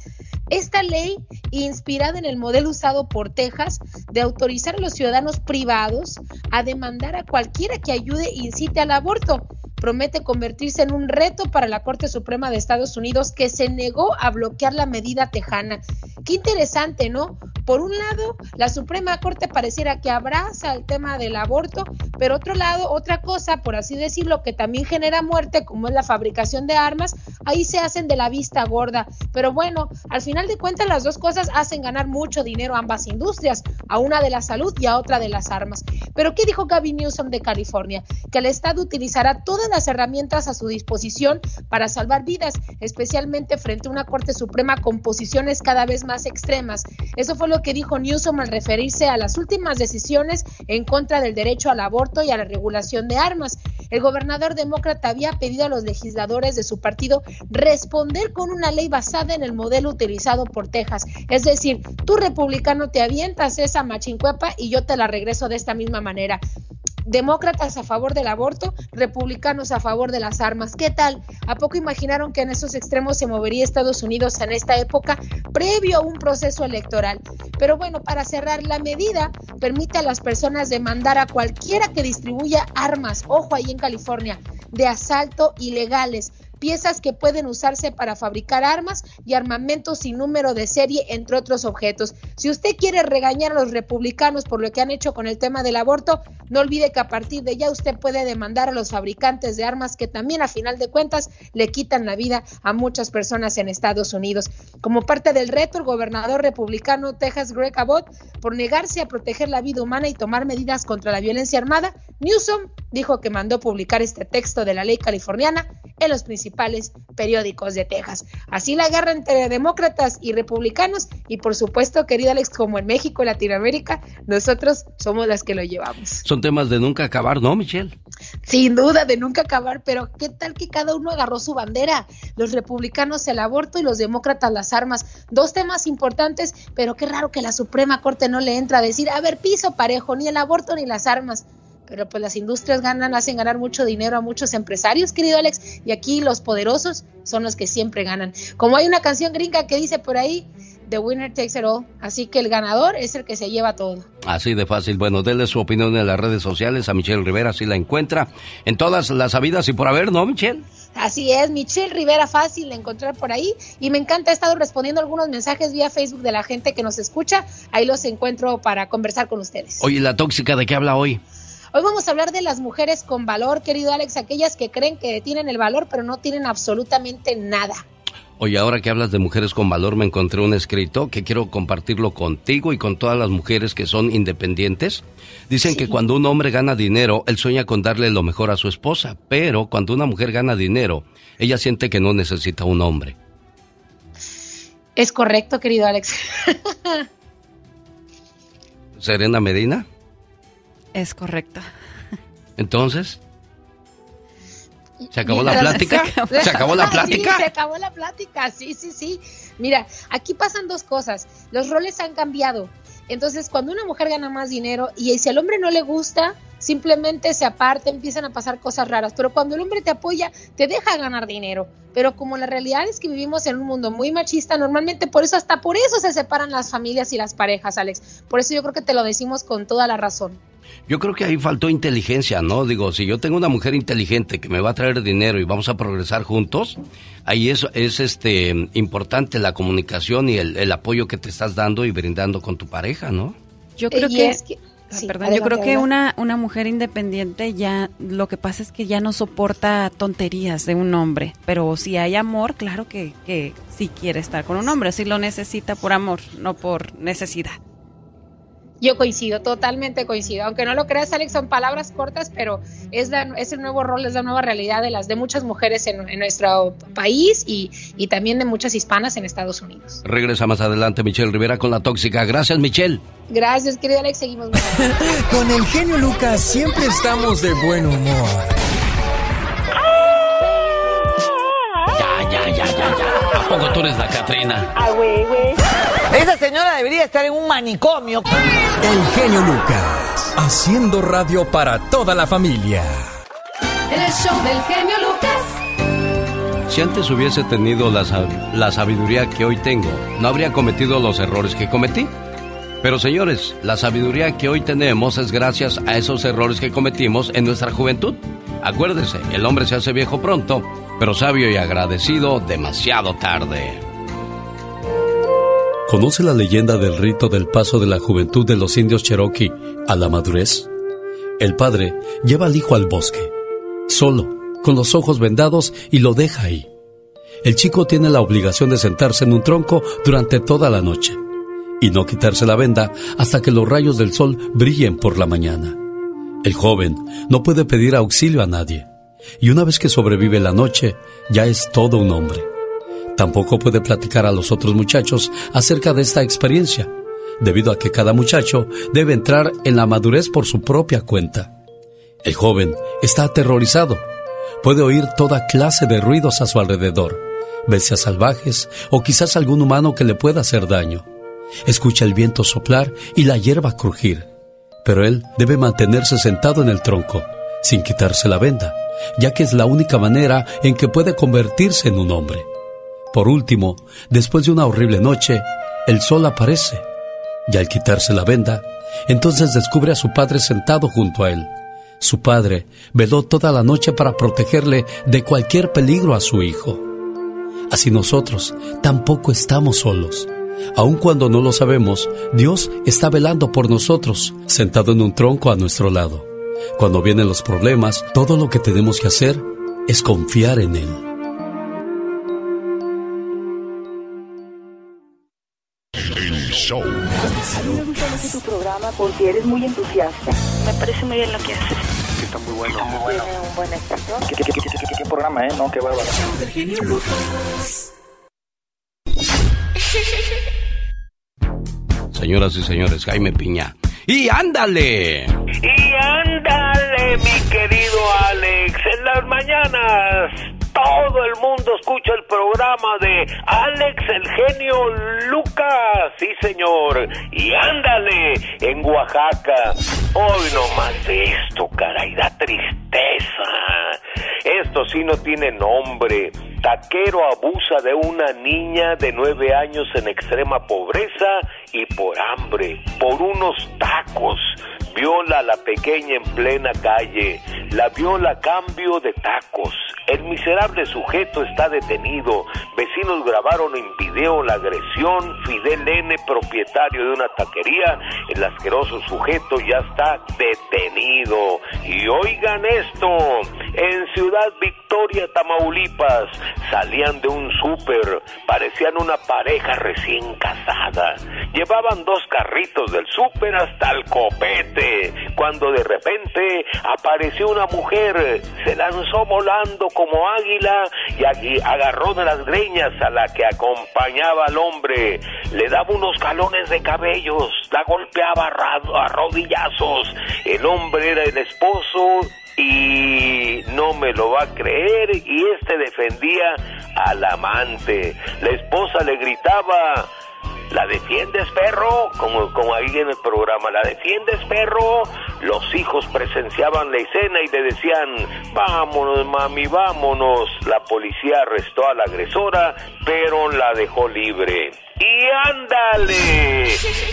Esta ley, inspirada en el modelo usado por Texas de autorizar a los ciudadanos privados a demandar a cualquiera que ayude e incite al aborto, promete convertirse en un reto para la Corte Suprema de Estados Unidos que se negó a bloquear la medida tejana. Qué interesante, ¿no? Por un lado, la Suprema Corte pareciera que abraza el tema del aborto, pero otro lado, otra cosa, por así decirlo, que también genera muerte, como es la fabricación de armas, ahí se hacen de la vista gorda. Pero bueno, al final de cuentas las dos cosas hacen ganar mucho dinero a ambas industrias, a una de la salud y a otra de las armas. Pero ¿qué dijo Gavin Newsom de California? Que el Estado utilizará todas las herramientas a su disposición para salvar vidas, especialmente frente a una Corte Suprema con posiciones cada vez más extremas. Eso fue lo que dijo Newsom al referirse a las últimas decisiones en contra del derecho al aborto y a la regulación de armas. El gobernador demócrata había pedido a los legisladores de su partido responder con una ley basada en el modelo utilizado por Texas. Es decir, tú republicano te avientas esa machincuepa y yo te la regreso de esta misma manera demócratas a favor del aborto, republicanos a favor de las armas. ¿Qué tal? ¿A poco imaginaron que en esos extremos se movería Estados Unidos en esta época previo a un proceso electoral? Pero bueno, para cerrar, la medida permite a las personas demandar a cualquiera que distribuya armas, ojo ahí en California, de asalto ilegales piezas que pueden usarse para fabricar armas y armamentos sin número de serie, entre otros objetos. Si usted quiere regañar a los republicanos por lo que han hecho con el tema del aborto, no olvide que a partir de ya usted puede demandar a los fabricantes de armas que también a final de cuentas le quitan la vida a muchas personas en Estados Unidos. Como parte del reto, el gobernador republicano Texas Greg Abbott, por negarse a proteger la vida humana y tomar medidas contra la violencia armada, Newsom dijo que mandó publicar este texto de la ley californiana en los principales periódicos de Texas. Así la guerra entre demócratas y republicanos y por supuesto, querido Alex, como en México y Latinoamérica, nosotros somos las que lo llevamos. Son temas de nunca acabar, ¿no, Michelle? Sin duda, de nunca acabar, pero ¿qué tal que cada uno agarró su bandera? Los republicanos el aborto y los demócratas las armas. Dos temas importantes, pero qué raro que la Suprema Corte no le entra a decir, a ver, piso parejo, ni el aborto ni las armas pero pues las industrias ganan, hacen ganar mucho dinero a muchos empresarios, querido Alex, y aquí los poderosos son los que siempre ganan. Como hay una canción gringa que dice por ahí, The winner takes it all, así que el ganador es el que se lleva todo. Así de fácil. Bueno, denle su opinión en las redes sociales a Michelle Rivera, si la encuentra en todas las sabidas y por haber, ¿no, Michelle? Así es, Michelle Rivera, fácil de encontrar por ahí. Y me encanta, he estado respondiendo algunos mensajes vía Facebook de la gente que nos escucha. Ahí los encuentro para conversar con ustedes. Oye, ¿la tóxica de qué habla hoy? Hoy vamos a hablar de las mujeres con valor, querido Alex, aquellas que creen que tienen el valor, pero no tienen absolutamente nada. Oye, ahora que hablas de mujeres con valor, me encontré un escrito que quiero compartirlo contigo y con todas las mujeres que son independientes. Dicen que cuando un hombre gana dinero, él sueña con darle lo mejor a su esposa, pero cuando una mujer gana dinero, ella siente que no necesita un hombre. Es correcto, querido Alex. (laughs) Serena Medina. Es correcto. Entonces, ¿se acabó la plática? ¿Se acabó la plática? Sí, se acabó la plática, sí, sí, sí. Mira, aquí pasan dos cosas. Los roles han cambiado. Entonces, cuando una mujer gana más dinero y si al hombre no le gusta, simplemente se aparta, empiezan a pasar cosas raras. Pero cuando el hombre te apoya, te deja ganar dinero. Pero como la realidad es que vivimos en un mundo muy machista, normalmente por eso, hasta por eso se separan las familias y las parejas, Alex. Por eso yo creo que te lo decimos con toda la razón. Yo creo que ahí faltó inteligencia, ¿no? Digo, si yo tengo una mujer inteligente que me va a traer dinero y vamos a progresar juntos, ahí es, es este importante la comunicación y el, apoyo que te estás dando y brindando con tu pareja, ¿no? Yo creo que, ah, perdón, yo creo que una, una mujer independiente ya lo que pasa es que ya no soporta tonterías de un hombre, pero si hay amor, claro que, que sí quiere estar con un hombre, si lo necesita por amor, no por necesidad. Yo coincido, totalmente coincido. Aunque no lo creas, Alex, son palabras cortas, pero es, es el nuevo rol, es la nueva realidad de las de muchas mujeres en, nuestro país y, y, también de muchas hispanas en Estados Unidos. Regresa más adelante Michelle Rivera con la tóxica. Gracias, Michelle. Gracias, querido Alex. Seguimos. (laughs) con el genio Lucas siempre estamos de buen humor. Poco tú eres la Catrina? Ah, güey, güey. Esa señora debería estar en un manicomio. El genio Lucas, haciendo radio para toda la familia. El show del genio Lucas. Si antes hubiese tenido la, la sabiduría que hoy tengo, ¿no habría cometido los errores que cometí? Pero señores, la sabiduría que hoy tenemos es gracias a esos errores que cometimos en nuestra juventud. Acuérdese, el hombre se hace viejo pronto, pero sabio y agradecido demasiado tarde. ¿Conoce la leyenda del rito del paso de la juventud de los indios Cherokee a la madurez? El padre lleva al hijo al bosque, solo, con los ojos vendados y lo deja ahí. El chico tiene la obligación de sentarse en un tronco durante toda la noche y no quitarse la venda hasta que los rayos del sol brillen por la mañana. El joven no puede pedir auxilio a nadie y una vez que sobrevive la noche ya es todo un hombre. Tampoco puede platicar a los otros muchachos acerca de esta experiencia, debido a que cada muchacho debe entrar en la madurez por su propia cuenta. El joven está aterrorizado. Puede oír toda clase de ruidos a su alrededor, bestias salvajes o quizás algún humano que le pueda hacer daño. Escucha el viento soplar y la hierba crujir. Pero él debe mantenerse sentado en el tronco, sin quitarse la venda, ya que es la única manera en que puede convertirse en un hombre. Por último, después de una horrible noche, el sol aparece, y al quitarse la venda, entonces descubre a su padre sentado junto a él. Su padre veló toda la noche para protegerle de cualquier peligro a su hijo. Así nosotros tampoco estamos solos. Aun cuando no lo sabemos, Dios está velando por nosotros, sentado en un tronco a nuestro lado. Cuando vienen los problemas, todo lo que tenemos que hacer es confiar en Él. El show. A mí me gusta mucho tu programa porque eres muy entusiasta. Me parece muy bien lo que haces. Está muy bueno. Tiene un buen estación. ¿Qué, qué, qué, qué programa, eh? No, qué bárbaro. Señoras y señores, Jaime Piña. ¡Y ándale! Y ándale, mi querido Alex. En las mañanas todo el mundo escucha el programa de Alex el genio Lucas. Sí, señor. Y ándale, en Oaxaca. Hoy no más esto, caray, da tristeza. Esto sí no tiene nombre. Taquero abusa de una niña de nueve años en extrema pobreza y por hambre, por unos tacos. Viola a la pequeña en plena calle. La viola a cambio de tacos. El miserable sujeto está detenido. Vecinos grabaron en video la agresión. Fidel N., propietario de una taquería, el asqueroso sujeto ya está detenido. Y oigan esto, Ciudad Victoria, Tamaulipas, salían de un súper, parecían una pareja recién casada. Llevaban dos carritos del súper hasta el copete, cuando de repente apareció una mujer, se lanzó volando como águila y agarró de las greñas a la que acompañaba al hombre, le daba unos galones de cabellos, la golpeaba a rodillazos. El hombre era el esposo y no me lo va a creer y este defendía al amante. La esposa le gritaba, ¿la defiendes perro? Como, como ahí en el programa, ¿la defiendes perro? Los hijos presenciaban la escena y le decían, vámonos mami, vámonos. La policía arrestó a la agresora, pero la dejó libre. Y ándale,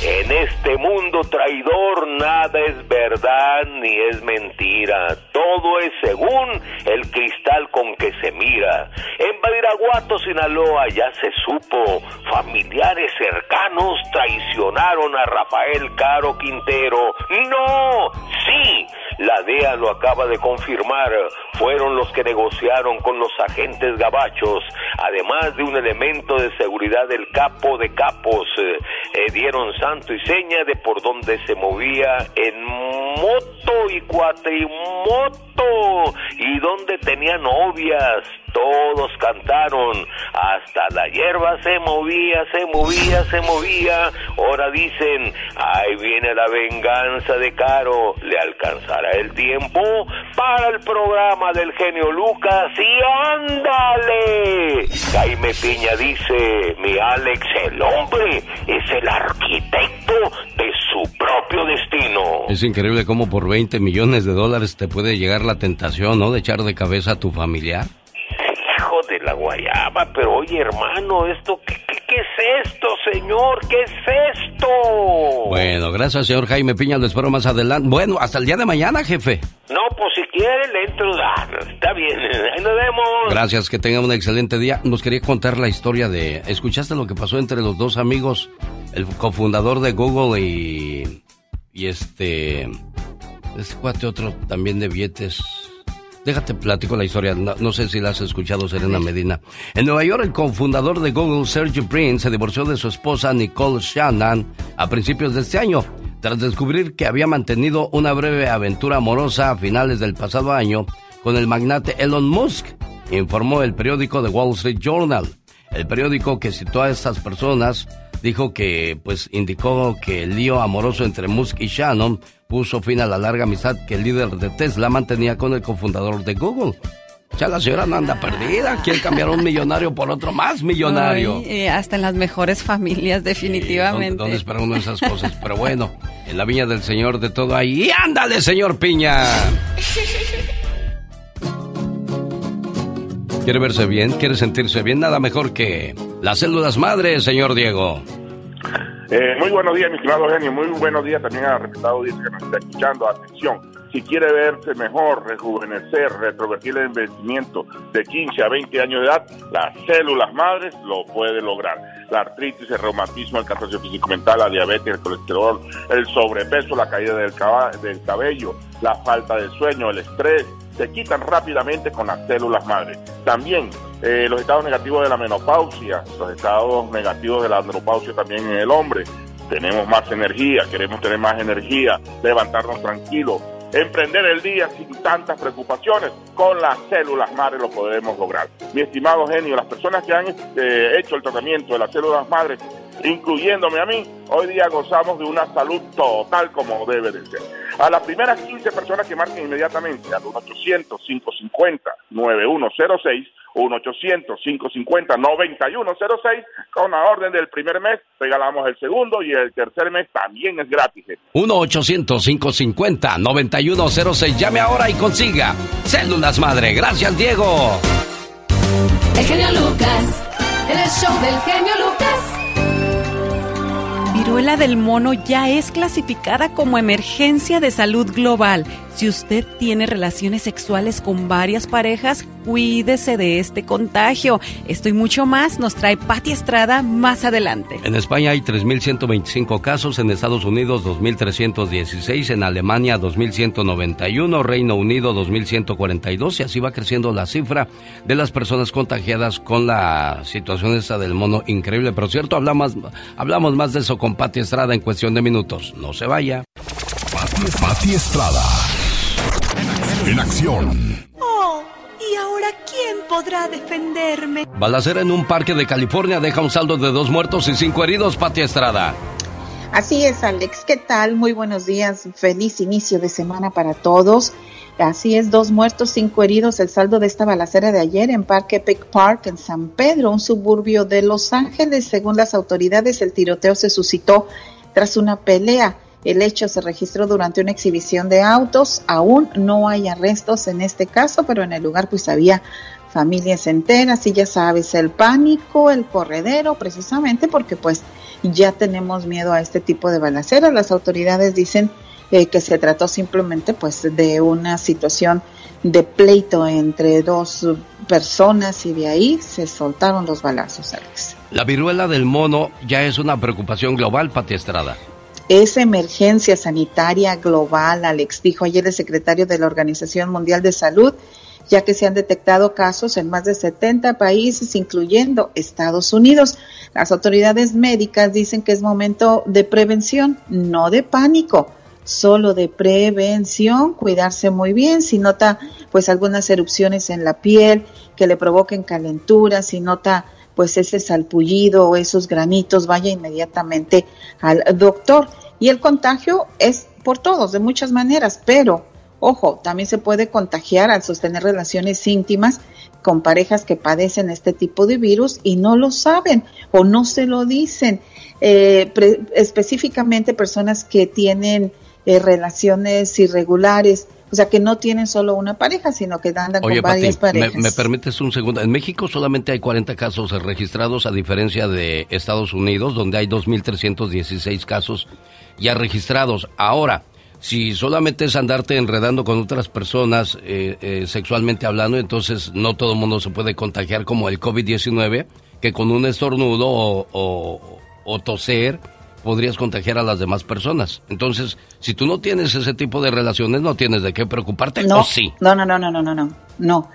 en este mundo traidor nada es verdad ni es mentira, todo es según el cristal con que se mira. En Badiraguato, Sinaloa, ya se supo, familiares cercanos traicionaron a Rafael Caro Quintero. No, sí, la DEA lo acaba de confirmar, fueron los que negociaron con los agentes gabachos, además de un elemento de seguridad del capo de capos, eh, dieron santo y seña de por dónde se movía en moto y cuatrimoto y donde tenía novias. Todos cantaron, hasta la hierba se movía, se movía, se movía. Ahora dicen, ahí viene la venganza de Caro. ¿Le alcanzará el tiempo para el programa del genio Lucas? ¡Y ándale! Jaime Piña dice, mi Alex, el hombre es el arquitecto de su propio destino. Es increíble cómo por 20 millones de dólares te puede llegar la tentación, ¿no? De echar de cabeza a tu familiar hijo de la guayaba, pero oye hermano, esto, ¿qué, qué, qué es esto? señor? ¿Qué es esto? Bueno, gracias, señor Jaime Piña. Lo espero más adelante. Bueno, hasta el día de mañana, jefe. No, pues si quiere le entro. Ah, está bien, (laughs) ahí nos vemos. Gracias, que tenga un excelente día. Nos quería contar la historia de... ¿Escuchaste lo que pasó entre los dos amigos? El cofundador de Google y... Y este... Este cuate otro también de billetes. Déjate platico la historia, no, sé si la has escuchado, Serena Medina. En Nueva York, el cofundador de Google, Sergey Brin, se divorció de su esposa Nicole Shannon a principios de este año, tras descubrir que había mantenido una breve aventura amorosa a finales del pasado año con el magnate Elon Musk, informó el periódico The Wall Street Journal. El periódico que citó a estas personas dijo que, pues, indicó que el lío amoroso entre Musk y Shannon puso fin a la larga amistad que el líder de Tesla mantenía con el cofundador de Google. Ya la señora no anda perdida, quiere cambiar un millonario por otro más millonario. hasta en las mejores familias, definitivamente. ¿Dónde, espera uno esas cosas? Pero bueno, en la viña del Señor de todo ahí. ¡Y ándale, señor Piña! ¿Quiere verse bien? ¿Quiere sentirse bien? Nada mejor que las células madres, señor Diego. Eh, muy buenos días, mi estimado genio. Muy buenos días también a la respetado audiencia que nos está escuchando. Atención, si quiere verse mejor, rejuvenecer, retrovertir el envejecimiento de 15 a 20 años de edad, las células madres lo puede lograr. La artritis, el reumatismo, el cansancio físico-mental, la diabetes, el colesterol, el sobrepeso, la caída del, del cabello, la falta de sueño, el estrés, se quitan rápidamente con las células madres. También eh, los estados negativos de la menopausia, los estados negativos de la menopausia también en el hombre. Tenemos más energía, queremos tener más energía, levantarnos tranquilos, emprender el día sin tantas preocupaciones. Con las células madres lo podemos lograr. Mi estimado genio, las personas que han eh, hecho el tratamiento de las células madres incluyéndome a mí, hoy día gozamos de una salud total como debe de ser. A las primeras 15 personas que marquen inmediatamente al 1-800-550-9106, 1-800-550-9106, con la orden del primer mes regalamos el segundo y el tercer mes también es gratis. 1-800-550-9106, llame ahora y consiga Células Madre. Gracias, Diego. El genio Lucas, el show del genio Lucas viruela del mono ya es clasificada como emergencia de salud global. Si usted tiene relaciones sexuales con varias parejas, cuídese de este contagio. Esto y mucho más nos trae Pati Estrada más adelante. En España hay 3.125 casos, en Estados Unidos 2.316, en Alemania 2.191, Reino Unido 2.142 y así va creciendo la cifra de las personas contagiadas con la situación esta del mono increíble. Pero cierto, hablamos, hablamos más de eso con Pati Estrada en cuestión de minutos. No se vaya. Pati Estrada en acción. Oh, ¿y ahora quién podrá defenderme? Balacera en un parque de California deja un saldo de dos muertos y cinco heridos, Pati Estrada. Así es, Alex. ¿Qué tal? Muy buenos días. Feliz inicio de semana para todos. Así es, dos muertos, cinco heridos, el saldo de esta balacera de ayer en Parque Peak Park en San Pedro, un suburbio de Los Ángeles. Según las autoridades, el tiroteo se suscitó tras una pelea. El hecho se registró durante una exhibición de autos. Aún no hay arrestos en este caso, pero en el lugar pues había familias enteras y ya sabes, el pánico, el corredero, precisamente porque pues ya tenemos miedo a este tipo de balaceras. Las autoridades dicen eh, que se trató simplemente pues de una situación de pleito entre dos personas y de ahí se soltaron los balazos, Alex. La viruela del mono ya es una preocupación global, Pati Estrada. Es emergencia sanitaria global, Alex, dijo ayer el secretario de la Organización Mundial de Salud, ya que se han detectado casos en más de 70 países, incluyendo Estados Unidos. Las autoridades médicas dicen que es momento de prevención, no de pánico, solo de prevención, cuidarse muy bien. Si nota pues algunas erupciones en la piel que le provoquen calentura, si nota pues ese salpullido o esos granitos, vaya inmediatamente al doctor. Y el contagio es por todos, de muchas maneras, pero ojo, también se puede contagiar al sostener relaciones íntimas con parejas que padecen este tipo de virus y no lo saben o no se lo dicen. Eh, específicamente personas que tienen eh, relaciones irregulares. O sea, que no tienen solo una pareja, sino que andan con varias parejas. Me, me, permites un segundo? En México solamente hay 40 casos registrados, a diferencia de Estados Unidos, donde hay 2.316 casos ya registrados. Ahora, si solamente es andarte enredando con otras personas eh, eh, sexualmente hablando, entonces no todo el mundo se puede contagiar como el COVID-19, que con un estornudo o, o, toser podrías contagiar a las demás personas. Entonces, si tú no tienes ese tipo de relaciones, no tienes de qué preocuparte, no, ¿o sí? No, no, no, no, no, no, no. no.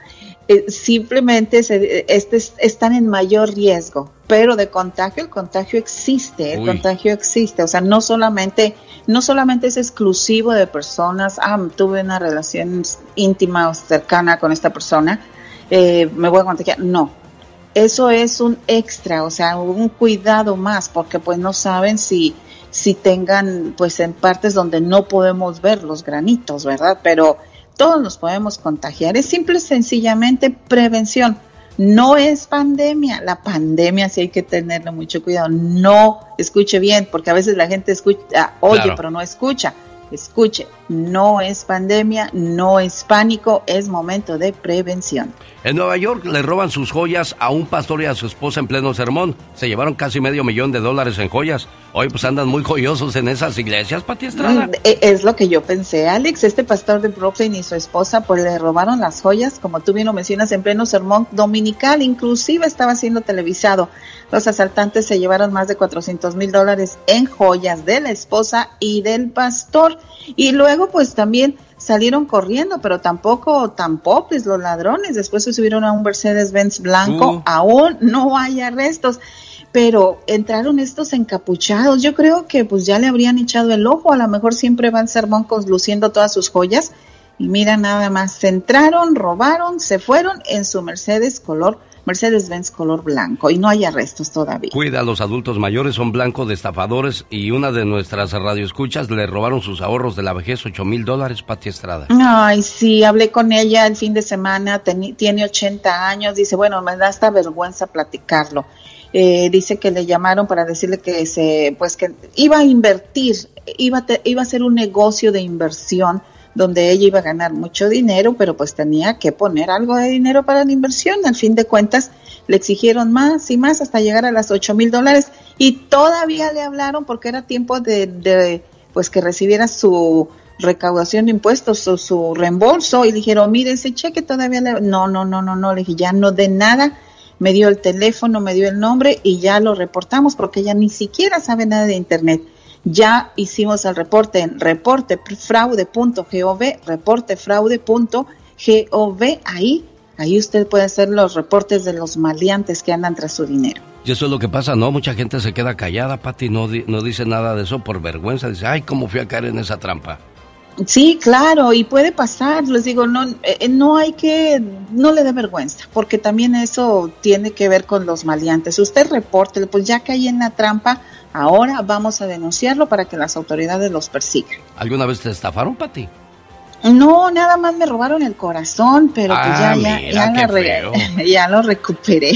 Eh, simplemente se, este, están en mayor riesgo, pero de contagio, el contagio existe, el contagio existe, o sea, no solamente, no solamente es exclusivo de personas, ah, tuve una relación íntima o cercana con esta persona, eh, me voy a contagiar, no, eso es un extra, o sea, un cuidado más, porque pues no saben si, si tengan, pues en partes donde no podemos ver los granitos, ¿verdad? Pero todos nos podemos contagiar. Es simple y sencillamente prevención. No es pandemia. La pandemia sí hay que tenerle mucho cuidado. No escuche bien, porque a veces la gente escucha, oye, pero no escucha. Escuche, no es pandemia, no es pánico, es momento de prevención. En Nueva York le roban sus joyas a un pastor y a su esposa en pleno sermón. Se llevaron casi medio millón de dólares en joyas. Hoy pues andan muy joyosos en esas iglesias, Pati Estrada. Mm, e, es lo que yo pensé, Alex. Este pastor de Brooklyn y su esposa pues le robaron las joyas, como tú bien lo mencionas, en pleno sermón dominical. Inclusive estaba siendo televisado. Los asaltantes se llevaron más de 400 mil dólares en joyas de la esposa y del pastor. Y luego pues también salieron corriendo, pero tampoco tan popes los ladrones. Después se subieron a un Mercedes-Benz blanco. Uh. Aún no hay arrestos. Pero entraron estos encapuchados. Yo creo que pues ya le habrían echado el ojo. A lo mejor siempre van sermoncos luciendo todas sus joyas. Y mira nada más, se entraron, robaron, se fueron en su Mercedes color Mercedes-Benz color blanco y no hay arrestos todavía. Cuida a los adultos mayores, son blancos de estafadores y una de nuestras radioescuchas le robaron sus ahorros de la vejez, 8 mil dólares, Pati Estrada. Ay, sí, hablé con ella el fin de semana, tiene 80 años, dice, bueno, me da esta vergüenza platicarlo. Eh, dice que le llamaron para decirle que se, pues que iba a invertir, iba iba a hacer un negocio de inversión donde ella iba a ganar mucho dinero, pero pues tenía que poner algo de dinero para la inversión. Al fin de cuentas, le exigieron más y más hasta llegar a las ocho mil dólares y todavía le hablaron porque era tiempo de, pues que recibiera su recaudación de impuestos o su reembolso y dijeron, mire, ese cheque todavía le... No, no, no, no, no, le dije, ya no de nada, me dio el teléfono, me dio el nombre y ya lo reportamos porque ella ni siquiera sabe nada de internet. Ya hicimos el reporte en reportefraude.gov, reportefraude.gov, ahí, ahí usted puede hacer los reportes de los maleantes que andan tras su dinero. Y eso es lo que pasa, ¿no? Mucha gente se queda callada, Pati, no, no dice nada de eso por vergüenza, dice, ay, ¿cómo fui a caer en esa trampa? Sí, claro, y puede pasar, les digo, no, eh, no hay que, no le dé vergüenza, porque también eso tiene que ver con los maleantes. Usted reporte, pues ya caí en la trampa, Ahora vamos a denunciarlo para que las autoridades los persigan. ¿Alguna vez te estafaron, Pati? No, nada más me robaron el corazón, pero pues ya, ah, ya, ya, (laughs) ya, lo recuperé.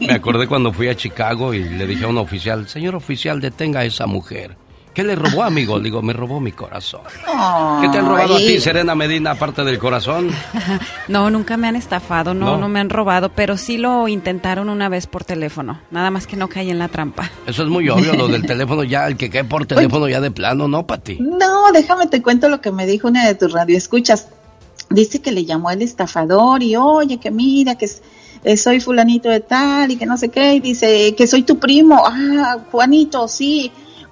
Me acordé cuando fui a Chicago y le dije a un oficial, señor oficial, detenga a esa mujer. ¿Qué le robó, amigo? Digo, me robó mi corazón. ¿Qué te han robado a ti, Serena Medina, aparte del corazón? (laughs) No, nunca me han estafado, no, no, me han robado, pero sí lo intentaron una vez por teléfono. Nada más que no caí en la trampa. Eso es muy obvio, lo del (laughs) teléfono ya, el que cae por teléfono ya de plano, ¿no, Pati? No, déjame te cuento lo que me dijo una de tus radioescuchas. Dice que le llamó el estafador y, oye, que mira, que eh, soy fulanito de tal y que no sé qué, y dice que soy tu primo. Ah, Juanito, sí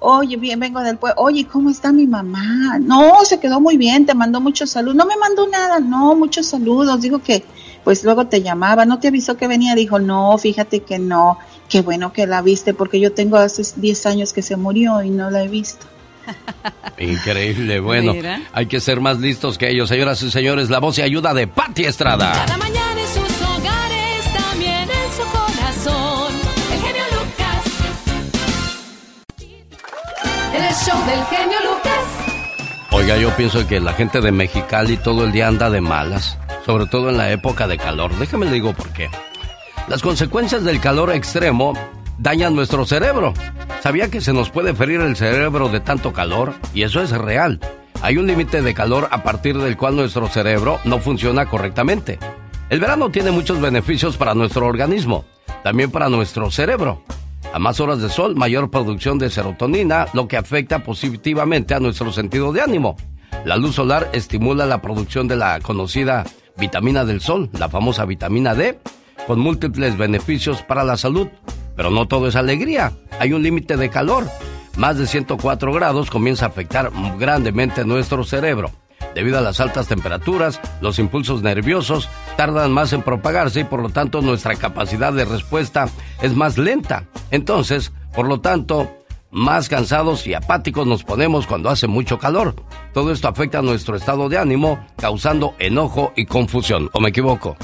oye, bien, vengo del pueblo, oye, ¿cómo está mi mamá? No, se quedó muy bien, te mandó muchos saludos, no me mandó nada, no, muchos saludos, digo que pues luego te llamaba, no te avisó que venía, dijo, no, fíjate que no, qué bueno que la viste, porque yo tengo hace 10 años que se murió y no la he visto. (laughs) Increíble, bueno, hay que ser más listos que ellos, señoras y señores, la voz y ayuda de Patti Estrada. Cada mañana en sus show del genio Lucas. Oiga, yo pienso que la gente de Mexicali todo el día anda de malas, sobre todo en la época de calor. Déjame le digo por qué. Las consecuencias del calor extremo dañan nuestro cerebro. ¿Sabía que se nos puede ferir el cerebro de tanto calor? Y eso es real. Hay un límite de calor a partir del cual nuestro cerebro no funciona correctamente. El verano tiene muchos beneficios para nuestro organismo, también para nuestro cerebro. A más horas de sol, mayor producción de serotonina, lo que afecta positivamente a nuestro sentido de ánimo. La luz solar estimula la producción de la conocida vitamina del sol, la famosa vitamina D, con múltiples beneficios para la salud. Pero no todo es alegría, hay un límite de calor. Más de 104 grados comienza a afectar grandemente nuestro cerebro. Debido a las altas temperaturas, los impulsos nerviosos tardan más en propagarse y por lo tanto nuestra capacidad de respuesta es más lenta. Entonces, por lo tanto, más cansados y apáticos nos ponemos cuando hace mucho calor. Todo esto afecta a nuestro estado de ánimo, causando enojo y confusión. ¿O me equivoco?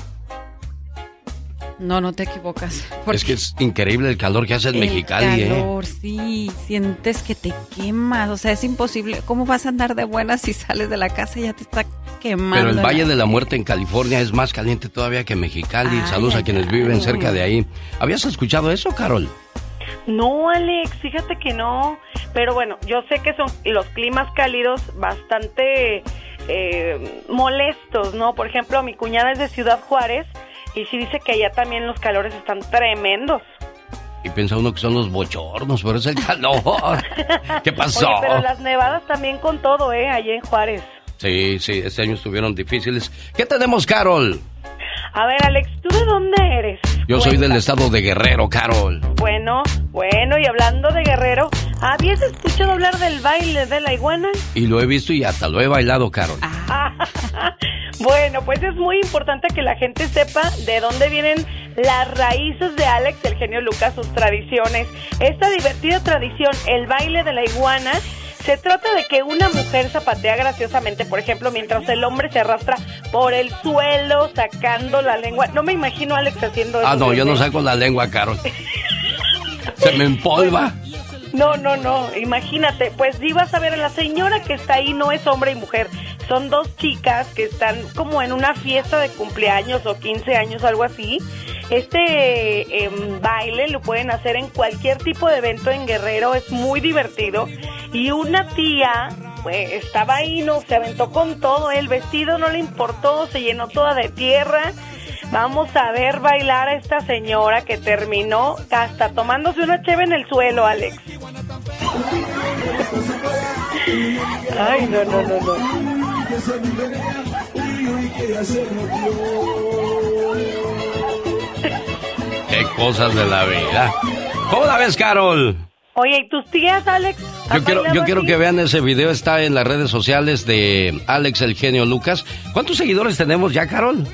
No, no te equivocas. Es que es increíble el calor que hace en Mexicali. El ¿eh? calor, sí. Sientes que te quemas. O sea, es imposible. ¿Cómo vas a andar de buenas si sales de la casa y ya te está quemando? Pero el Valle de la Muerte en California es más caliente todavía que Mexicali. Saludos a quienes viven cerca de ahí. ¿Habías escuchado eso, Carol? No, Alex, fíjate que no. Pero bueno, yo sé que son los climas cálidos bastante eh, molestos, ¿no? Por ejemplo, mi cuñada es de Ciudad Juárez y sí dice que allá también los calores están tremendos. Y piensa uno que son los bochornos, pero es el calor. (laughs) ¿Qué pasó? Oye, pero las nevadas también con todo, ¿eh? Allá en Juárez. Sí, sí, este año estuvieron difíciles. ¿Qué tenemos, Carol? A ver, Alex, ¿tú de dónde eres? Yo soy del estado de Guerrero, Carol. Bueno, bueno, y hablando de Guerrero, ¿habías escuchado hablar del baile de la iguana? Y lo he visto y hasta lo he bailado, Carol. (laughs) bueno, pues es muy importante que la gente sepa de dónde vienen las raíces de Alex, el genio Lucas, sus tradiciones. Esta divertida tradición, el baile de la iguana, se trata de que una mujer zapatea graciosamente, por ejemplo, mientras el hombre se arrastra por el suelo sacando la lengua. No me imagino a Alex haciendo eso. Ah, no, yo no saco la lengua, Carol. se me empolva. No, no, no, imagínate, pues ibas a ver, la señora que está ahí no es hombre y mujer, son dos chicas que están como en una fiesta de cumpleaños o 15 años, algo así. Este em, baile lo pueden hacer en cualquier tipo de evento en Guerrero, es muy divertido. Y una tía pues, estaba ahí, no, se aventó con todo, el vestido no le importó, se llenó toda de tierra. Vamos a ver bailar a esta señora que terminó hasta tomándose una cheve en el suelo, Alex. Ay, no, no, no, no. Qué cosas de la vida. ¿Cómo la ves, Carol? Oye, ¿y tus tías, Alex? Yo quiero, yo quiero que vean ese video, está en las redes sociales de Alex el genio Lucas. ¿Cuántos seguidores tenemos ya, Carol?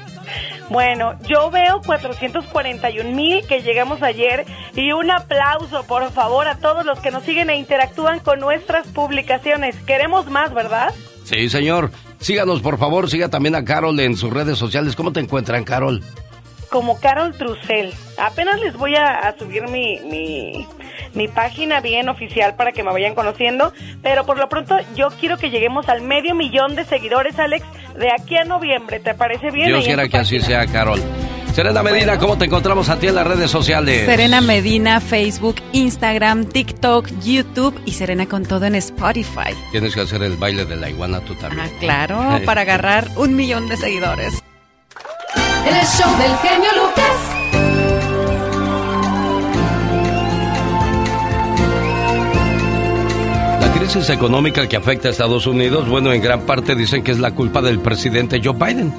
Bueno, yo veo 441 mil que llegamos ayer y un aplauso, por favor, a todos los que nos siguen e interactúan con nuestras publicaciones. Queremos más, ¿verdad? Sí, señor. Síganos, por favor. Siga también a Carol en sus redes sociales. ¿Cómo te encuentran, Carol? Como Carol Trucel. Apenas les voy a, subir mi, mi, mi, página bien oficial para que me vayan conociendo. Pero por lo pronto yo quiero que lleguemos al medio millón de seguidores, Alex, de aquí a noviembre. ¿Te parece bien? Dios quiera que así sea, Carol. Serena Medina, ¿cómo te encontramos a ti en las redes sociales? Serena Medina, Facebook, Instagram, TikTok, YouTube y Serena con todo en Spotify. Tienes que hacer el baile de la iguana tú también. Ah, claro, para (laughs) agarrar un millón de seguidores. El show del genio Lucas. La crisis económica que afecta a Estados Unidos, bueno, en gran parte dicen que es la culpa del presidente Joe Biden.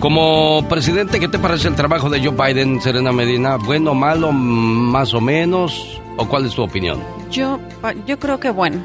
Como presidente, ¿qué te parece el trabajo de Joe Biden, Serena Medina? ¿Bueno, malo, más o menos? ¿O cuál es tu opinión? Yo, yo creo que bueno.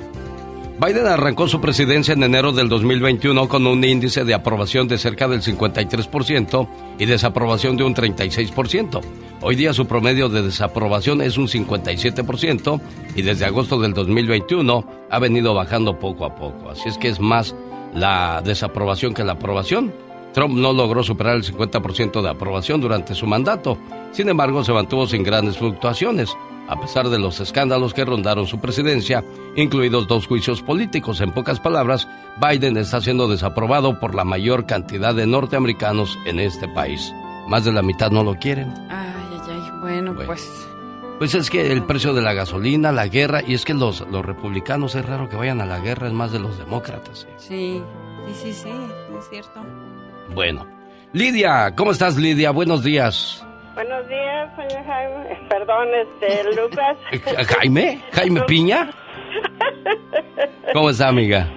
Biden arrancó su presidencia en enero del 2021 con un índice de aprobación de cerca del 53% y desaprobación de un 36%. Hoy día su promedio de desaprobación es un 57% y desde agosto del 2021 ha venido bajando poco a poco. Así es que es más la desaprobación que la aprobación. Trump no logró superar el 50% de aprobación durante su mandato. Sin embargo, se mantuvo sin grandes fluctuaciones a pesar de los escándalos que rondaron su presidencia, incluidos dos juicios políticos. En pocas palabras, Biden está siendo desaprobado por la mayor cantidad de norteamericanos en este país. Más de la mitad no lo quieren. Ay, ay, ay. Bueno, pues. Pues es que el precio de la gasolina, la guerra, y es que los, los republicanos es raro que vayan a la guerra, es más de los demócratas. Sí, sí, sí, sí, es cierto. Bueno. Lidia, ¿cómo estás Lidia? Buenos días. Buenos días, señor Jaime. (laughs) Perdón, este, Lucas. (laughs) ¿Jaime? ¿Jaime Piña? ¿Cómo está, amiga?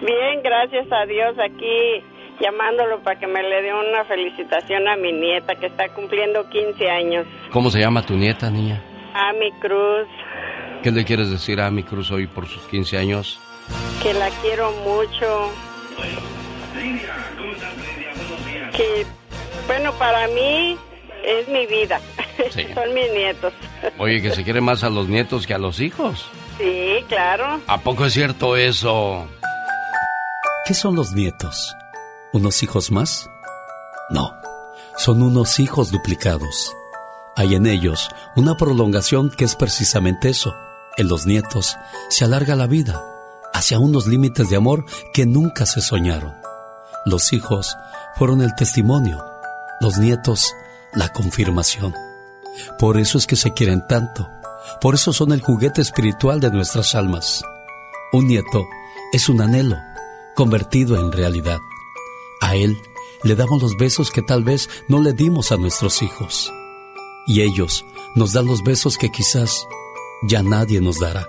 Bien, gracias a Dios. Aquí llamándolo para que me le dé una felicitación a mi nieta que está cumpliendo 15 años. ¿Cómo se llama tu nieta, niña? Ami Cruz. ¿Qué le quieres decir a Ami Cruz hoy por sus 15 años? Que la quiero mucho. Que, bueno, para mí es mi vida. (laughs) Son mis nietos. (laughs) Oye, que se quiere más a los nietos que a los hijos. Sí, claro. ¿A poco es cierto eso? ¿Qué son los nietos? ¿Unos hijos más? No, son unos hijos duplicados. Hay en ellos una prolongación que es precisamente eso. En los nietos se alarga la vida hacia unos límites de amor que nunca se soñaron. Los hijos fueron el testimonio, los nietos la confirmación. Por eso es que se quieren tanto, por eso son el juguete espiritual de nuestras almas. Un nieto es un anhelo convertido en realidad. A él le damos los besos que tal vez no le dimos a nuestros hijos. Y ellos nos dan los besos que quizás ya nadie nos dará.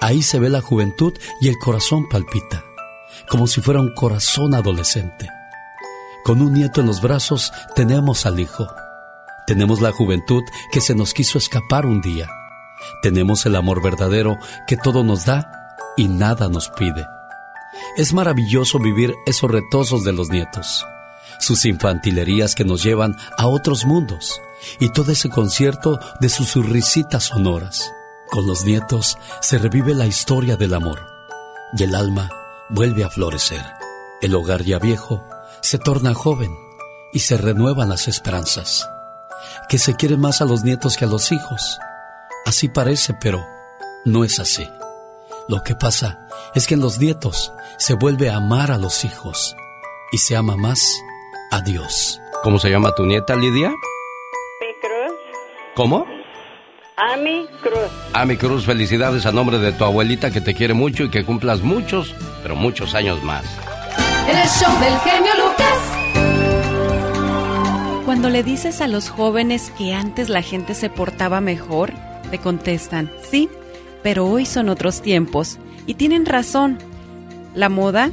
Ahí se ve la juventud y el corazón palpita, como si fuera un corazón adolescente. Con un nieto en los brazos tenemos al hijo. Tenemos la juventud que se nos quiso escapar un día. Tenemos el amor verdadero que todo nos da y nada nos pide. Es maravilloso vivir esos retosos de los nietos, sus infantilerías que nos llevan a otros mundos y todo ese concierto de sus risitas sonoras. Con los nietos se revive la historia del amor y el alma vuelve a florecer. El hogar ya viejo se torna joven y se renuevan las esperanzas. Que se quiere más a los nietos que a los hijos. Así parece, pero no es así. Lo que pasa es que en los nietos se vuelve a amar a los hijos y se ama más a Dios. ¿Cómo se llama tu nieta, Lidia? Mi Cruz. ¿Cómo? Ami Cruz. Ami Cruz, felicidades a nombre de tu abuelita que te quiere mucho y que cumplas muchos, pero muchos años más. El show del genio Lucas. Cuando le dices a los jóvenes que antes la gente se portaba mejor, te contestan, sí, pero hoy son otros tiempos. Y tienen razón. La moda...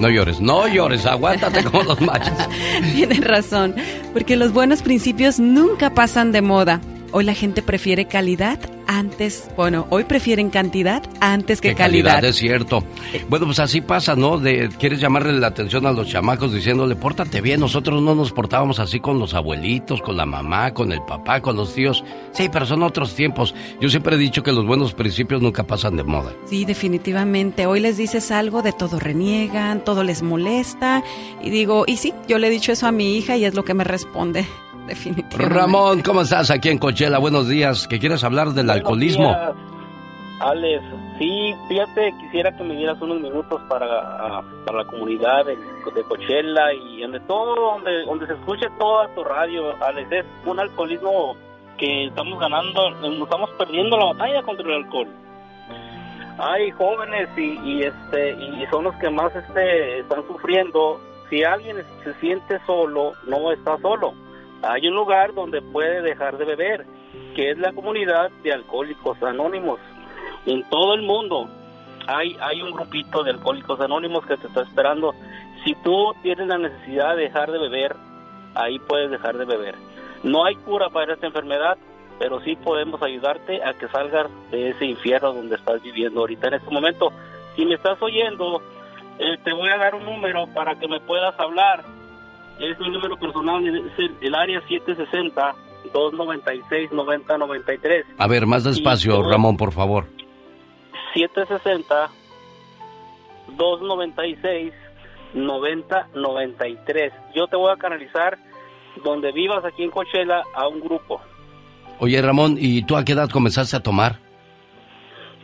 No llores, no llores, aguántate como los machos. (laughs) tienen razón, porque los buenos principios nunca pasan de moda. Hoy la gente prefiere calidad antes, bueno, hoy prefieren cantidad antes que calidad. calidad. Es cierto. Bueno, pues así pasa, ¿no? De, quieres llamarle la atención a los chamacos diciéndole, pórtate bien, nosotros no nos portábamos así con los abuelitos, con la mamá, con el papá, con los tíos. Sí, pero son otros tiempos. Yo siempre he dicho que los buenos principios nunca pasan de moda. Sí, definitivamente. Hoy les dices algo, de todo reniegan, todo les molesta. Y digo, y sí, yo le he dicho eso a mi hija y es lo que me responde definitivamente. Ramón, ¿cómo estás aquí en Cochela? Buenos días. ¿Qué quieres hablar del alcoholismo? Alex, sí, fíjate, quisiera que me dieras unos minutos para, para la comunidad de, de, Coachella y donde todo, donde, donde se escuche toda tu radio, Alex, es un alcoholismo que estamos ganando, nos estamos perdiendo la batalla contra el alcohol. Hay jóvenes y, y este y son los que más este están sufriendo. Si alguien se siente solo, no está solo hay un lugar donde puede dejar de beber, que es la comunidad de alcohólicos anónimos. En todo el mundo hay, hay un grupito de alcohólicos anónimos que te está esperando. Si tú tienes la necesidad de dejar de beber, ahí puedes dejar de beber. No hay cura para esta enfermedad, pero sí podemos ayudarte a que salgas de ese infierno donde estás viviendo ahorita en este momento. Si me estás oyendo, eh, te voy a dar un número para que me puedas hablar es mi número personal, es el, área 760-296-9093. A ver, más despacio, Ramón, por favor. 760-296-9093. Yo te voy a canalizar donde vivas aquí en Coachella a un grupo. Oye, Ramón, ¿y tú a qué edad comenzaste a tomar?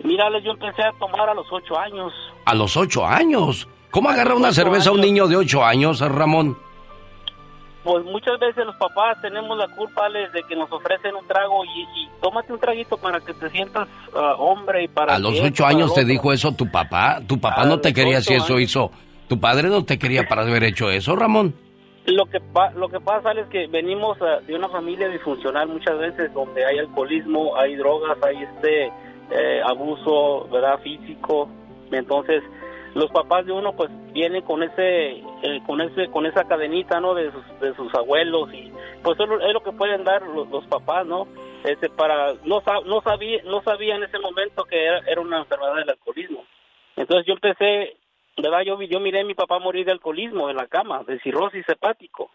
Mira, yo empecé a tomar a los 8 años. ¿A los 8 años? ¿Cómo agarra una cerveza a un niño de 8 años, Ramón? Pues muchas veces los papás tenemos la culpa Alex, de que nos ofrecen un trago y, y tómate un traguito para que te sientas ah, hombre y para A los ocho años te dijo eso tu papá. Tu papá A no te quería si eso años. hizo. Tu padre no te quería para haber hecho eso, Ramón. Lo que, pa- lo que pasa es que venimos ah, de una familia disfuncional muchas veces donde hay alcoholismo, hay drogas, hay este eh, abuso, ¿verdad? Físico. Entonces, los papás de uno pues vienen con ese eh, con ese con esa cadenita, ¿no? De sus, de sus abuelos y pues es lo, es lo que pueden dar los, los papás, ¿no? Este para no no sabía no sabía en ese momento que era, una enfermedad del alcoholismo. Entonces yo empecé, ¿verdad? Yo, yo miré a mi papá morir de alcoholismo en la cama, de cirrosis hepático.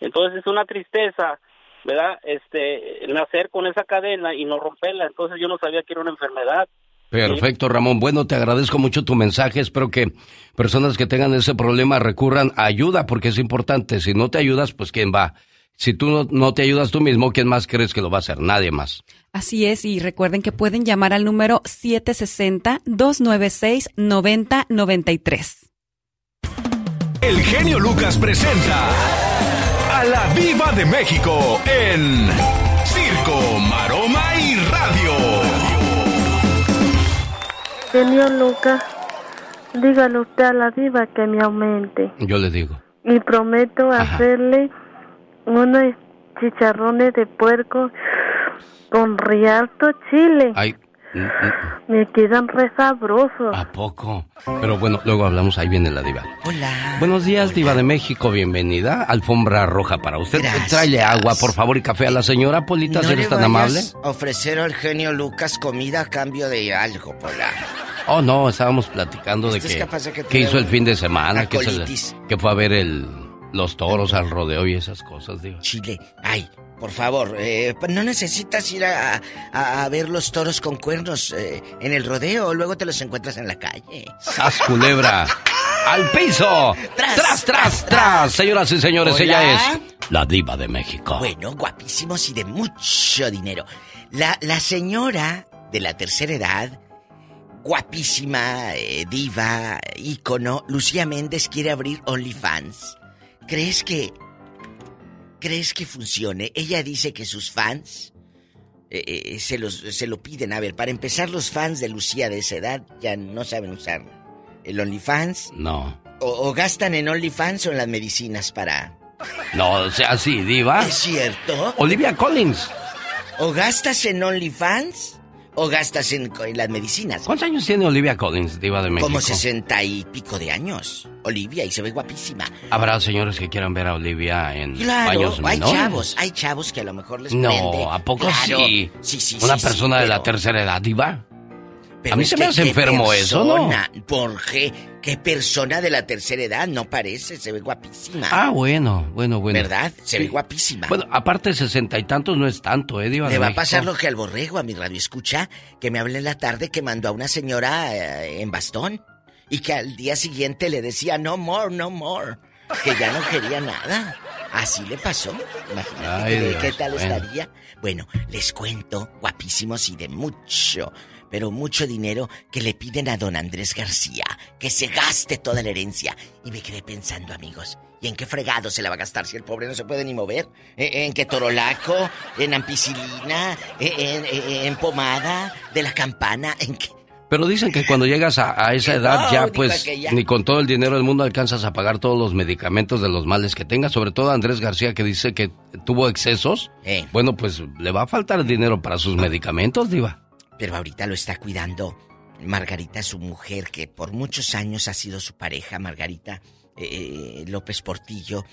Entonces es una tristeza, ¿verdad? Este, nacer con esa cadena y no romperla. Entonces yo no sabía que era una enfermedad. Perfecto, Ramón. Bueno, te agradezco mucho tu mensaje. Espero que personas que tengan ese problema recurran a ayuda porque es importante. Si no te ayudas, pues ¿quién va? Si tú no, no te ayudas tú mismo, ¿quién más crees que lo va a hacer? Nadie más. Así es, y recuerden que pueden llamar al número 760-296-9093. El genio Lucas presenta a la Viva de México en Circo, Maroma y Radio. Genio Lucas, dígale usted a la diva que me aumente. Yo le digo. Y prometo hacerle unos chicharrones de puerco con rialto chile. Ay, Me quedan re sabrosos. ¿a poco? Pero bueno, luego hablamos, ahí viene la diva. Hola. Buenos días, diva de México, bienvenida. Alfombra roja para usted. Gracias. Tráele agua, por favor, y café a la señora Polita, si no eres tan amable. ofrecer al genio Lucas comida a cambio de algo, Pola. Oh, no, estábamos platicando de es que, capaz de que hizo el fin de semana, que, se que fue a ver el, los toros al rodeo y esas cosas, digo. Chile. Ay, por favor, eh, no necesitas ir a, a- a ver los toros con cuernos eh, en el rodeo, luego te los encuentras en la calle. ¡Sas, culebra! ¡Al piso! ¡Tras, tras, tras! Señoras y señores, Hola. ella es la diva de México. Bueno, guapísimos y de mucho dinero. La, la señora de la tercera edad, guapísima, eh, diva, ícono, Lucía Méndez quiere abrir OnlyFans. ¿Crees que... ¿Crees que funcione? Ella dice que sus fans eh, eh, se, los, se lo piden. A ver, para empezar, los fans de Lucía de esa edad ya no saben usar el OnlyFans. No. O, o gastan en OnlyFans o en las medicinas para... No, o sea, así, diva. ¿Es cierto? Olivia Collins. ¿O gastas en OnlyFans o gastas en, en las medicinas? ¿Cuántos años tiene Olivia Collins, diva de México? Como sesenta y pico de años. Olivia, y se ve guapísima. Habrá señores que quieran ver a Olivia en Claro, baños hay menores. chavos, hay chavos que a lo mejor les prende. No, ¿a poco Claro. sí? Sí, sí, Una sí, persona sí, de la tercera edad, diva. Pero a mí se me hace enfermo eso, ¿no? persona, ¿Por qué? ¿Qué persona de la tercera edad no parece? Se ve guapísima. Ah, bueno, bueno, bueno. ¿Verdad? Se ve guapísima. Bueno, aparte sesenta y tantos no es tanto, ¿eh, diva Le va a pasar lo que al borrego a mi radio escucha, que me hablé en la tarde que mandó a una señora eh, en bastón y que al día siguiente le decía no more, no more, que ya no quería nada. Así le pasó. Imagínate Ay, qué- Dios, qué tal bueno. estaría. Bueno, les cuento, guapísimos y de mucho, pero mucho dinero que le piden a don Andrés García, que se gaste toda la herencia. Y me quedé pensando, amigos, ¿y en qué fregado se la va a gastar si el pobre no se puede ni mover? ¿En, en qué torolaco? ¿En ampicilina? ¿En, en- en pomada? ¿De la campana? ¿En qué? Pero dicen que cuando llegas a, a esa edad No, ya pues ya. ni con todo el dinero del mundo alcanzas a pagar todos los medicamentos de los males que tengas, sobre todo Andrés García que dice que tuvo excesos. Eh. Bueno, pues le va a faltar dinero para sus medicamentos, diva. Pero ahorita lo está cuidando Margarita, su mujer, que por muchos años ha sido su pareja, Margarita eh, López Portillo.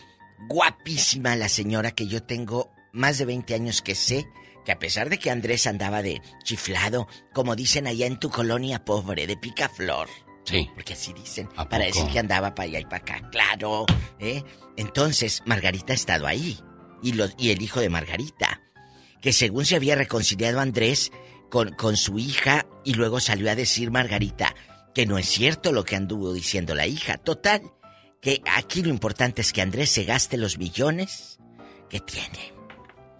Guapísima la señora que yo tengo más de 20 años que sé que a pesar de que Andrés andaba de chiflado, como dicen allá en tu colonia pobre, de picaflor. Sí. Porque así dicen, ¿A para decir que andaba para allá y para acá, claro. ¿eh? Entonces, Margarita ha estado ahí. Y, los, y el hijo de Margarita, que según se había reconciliado Andrés con, con su hija, y luego salió a decir Margarita que no es cierto lo que anduvo diciendo la hija. Total, que aquí lo importante es que Andrés se gaste los millones que tiene.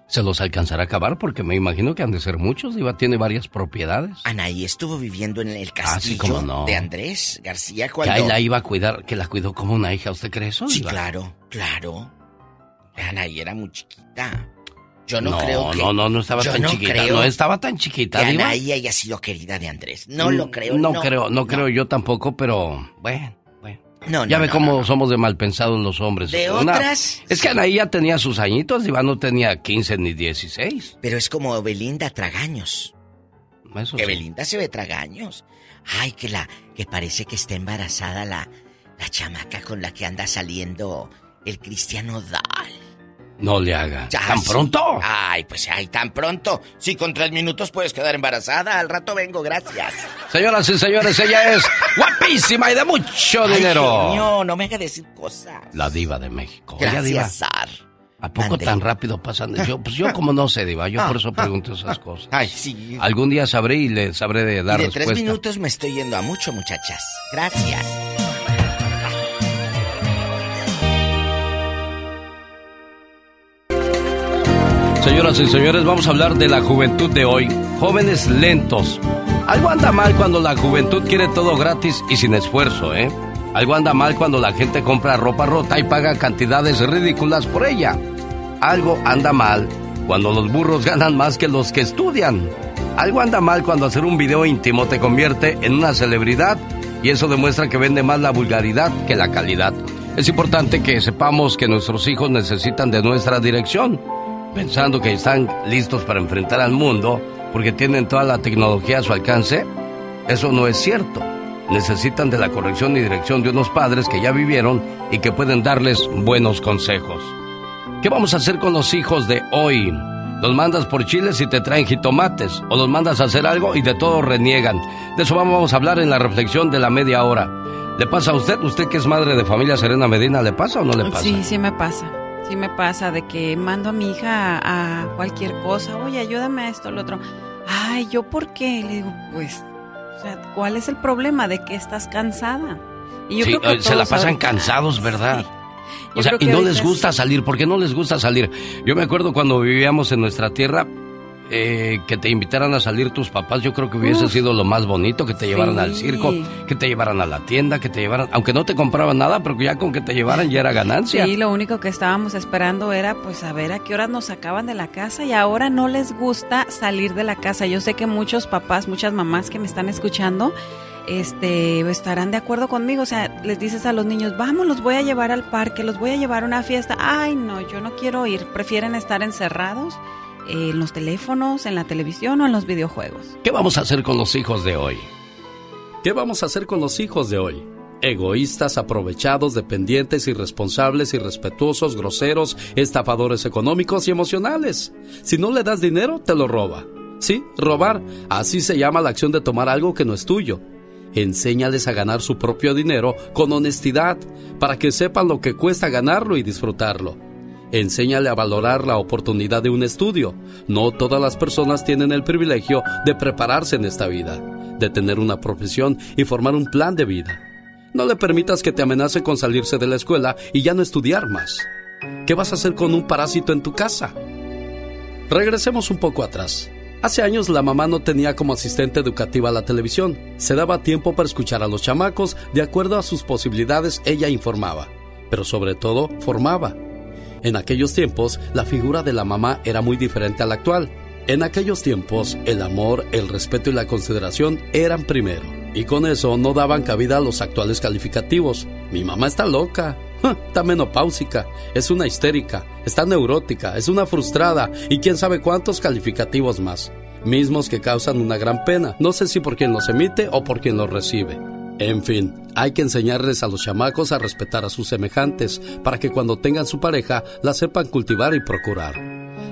Se los alcanzará a acabar porque me imagino que han de ser muchos, diva. Tiene varias propiedades. Anaí estuvo viviendo en el Ah, castillo sí, cómo no. de Andrés García Que cuando... ahí la iba a cuidar, que la cuidó como una hija. ¿Usted cree eso, Sí, claro, claro. Anaí era muy chiquita. Yo no, creo que. No, no, no estaba tan chiquita. No estaba tan chiquita, que Anaí haya sido querida de Andrés. No lo creo. No, creo, no, creo yo tampoco, pero bueno. bueno. No, ya ve cómo somos de mal pensados los hombres. De otras. Es que Anaí ya tenía sus añitos, Diva no tenía 15 ni 16. Pero es como Belinda Tragaños. Eso que Belinda se ve tragaños. Ay, que la. que parece que está embarazada la. la chamaca con la que anda saliendo el cristiano Dal. No le haga. ¿Tan pronto? Ay, pues ay, tan pronto. Si con tres minutos puedes quedar embarazada, al rato vengo, gracias. Señoras y señores, ella es guapísima y de mucho dinero. No, no me haga decir cosas. La diva de México. Gracias, Sar. ¿A poco tan rápido pasan? Yo, pues yo como no sé, Diva, yo por eso pregunto esas cosas. Ay, sí. Algún día sabré y le sabré de dar y de tres minutos me estoy yendo a mucho, muchachas. Gracias. Señoras y señores, vamos a hablar de la juventud de hoy. Jóvenes lentos. Algo anda mal cuando la juventud quiere todo gratis y sin esfuerzo, ¿eh? Algo anda mal cuando la gente compra ropa rota y paga cantidades ridículas por ella. Algo anda mal cuando los burros (laughs) ganan más que los que estudian. Algo anda mal cuando hacer un video íntimo te convierte en una celebridad y eso demuestra que vende más la vulgaridad que la calidad. Es importante que sepamos que nuestros hijos necesitan de nuestra dirección pensando que están listos para enfrentar al mundo porque tienen toda la tecnología a su alcance, eso no es cierto. Necesitan de la corrección y dirección de unos padres que ya vivieron y que pueden darles buenos consejos. ¿Qué vamos a hacer con los hijos de hoy? Los mandas por chiles y te traen jitomates, o los mandas a hacer algo y de todo reniegan. De eso vamos a hablar en la reflexión de la media hora. ¿Le pasa a usted? ¿Usted que es madre de familia Serena Medina, le pasa o no le pasa? Sí, sí me pasa. Sí me pasa de que mando a mi hija a, cualquier cosa, oye, ayúdame a esto, lo otro. Ay, ¿yo por qué? Le digo, pues, o sea, ¿cuál es el problema de que estás cansada? Y yo creo que se la pasan cansados, ¿verdad? O sea, y no les gusta salir. ¿Por qué no les gusta salir? Yo me acuerdo cuando vivíamos en nuestra tierra, eh, que te invitaran a salir tus papás, yo creo que hubiese sido lo más bonito, que te llevaran al circo, que te llevaran a la tienda, que te llevaran, aunque no te compraban nada, pero ya con que te llevaran ya era ganancia. Sí, lo único que estábamos esperando era pues a ver a qué horas nos sacaban de la casa y ahora no les gusta salir de la casa. Yo sé que muchos papás, muchas mamás que me están escuchando, este, estarán de acuerdo conmigo. O sea, les dices a los niños, vamos, los voy a llevar al parque, los voy a llevar a una fiesta. Ay, no, yo no quiero ir. Prefieren estar encerrados en los teléfonos, en la televisión o en los videojuegos. ¿Qué vamos a hacer con los hijos de hoy? ¿Qué vamos a hacer con los hijos de hoy? Egoístas, aprovechados, dependientes, irresponsables, irrespetuosos, groseros, estafadores económicos y emocionales. Si no le das dinero, te lo roba. Sí, robar. Así se llama la acción de tomar algo que no es tuyo. Enséñales a ganar su propio dinero con honestidad, para que sepan lo que cuesta ganarlo y disfrutarlo. Enséñale a valorar la oportunidad de un estudio. No todas las personas tienen el privilegio de prepararse en esta vida, de tener una profesión y formar un plan de vida. No le permitas que te amenace con salirse de la escuela y ya no estudiar más. ¿Qué vas a hacer con un parásito en tu casa? Regresemos un poco atrás. Hace años la mamá no tenía como asistente educativa la televisión. Se daba tiempo para escuchar a los chamacos, de acuerdo a sus posibilidades ella informaba, pero sobre todo formaba. En aquellos tiempos, la figura de la mamá era muy diferente a la actual. En aquellos tiempos, el amor, el respeto y la consideración eran primero. Y con eso no daban cabida a los actuales calificativos. Mi mamá está loca, (laughs) está menopáusica, es una histérica, está neurótica, es una frustrada y quién sabe cuántos calificativos más. Mismos que causan una gran pena, no sé si por quien los emite o por quien los recibe. En fin, hay que enseñarles a los chamacos a respetar a sus semejantes para que cuando tengan su pareja la sepan cultivar y procurar.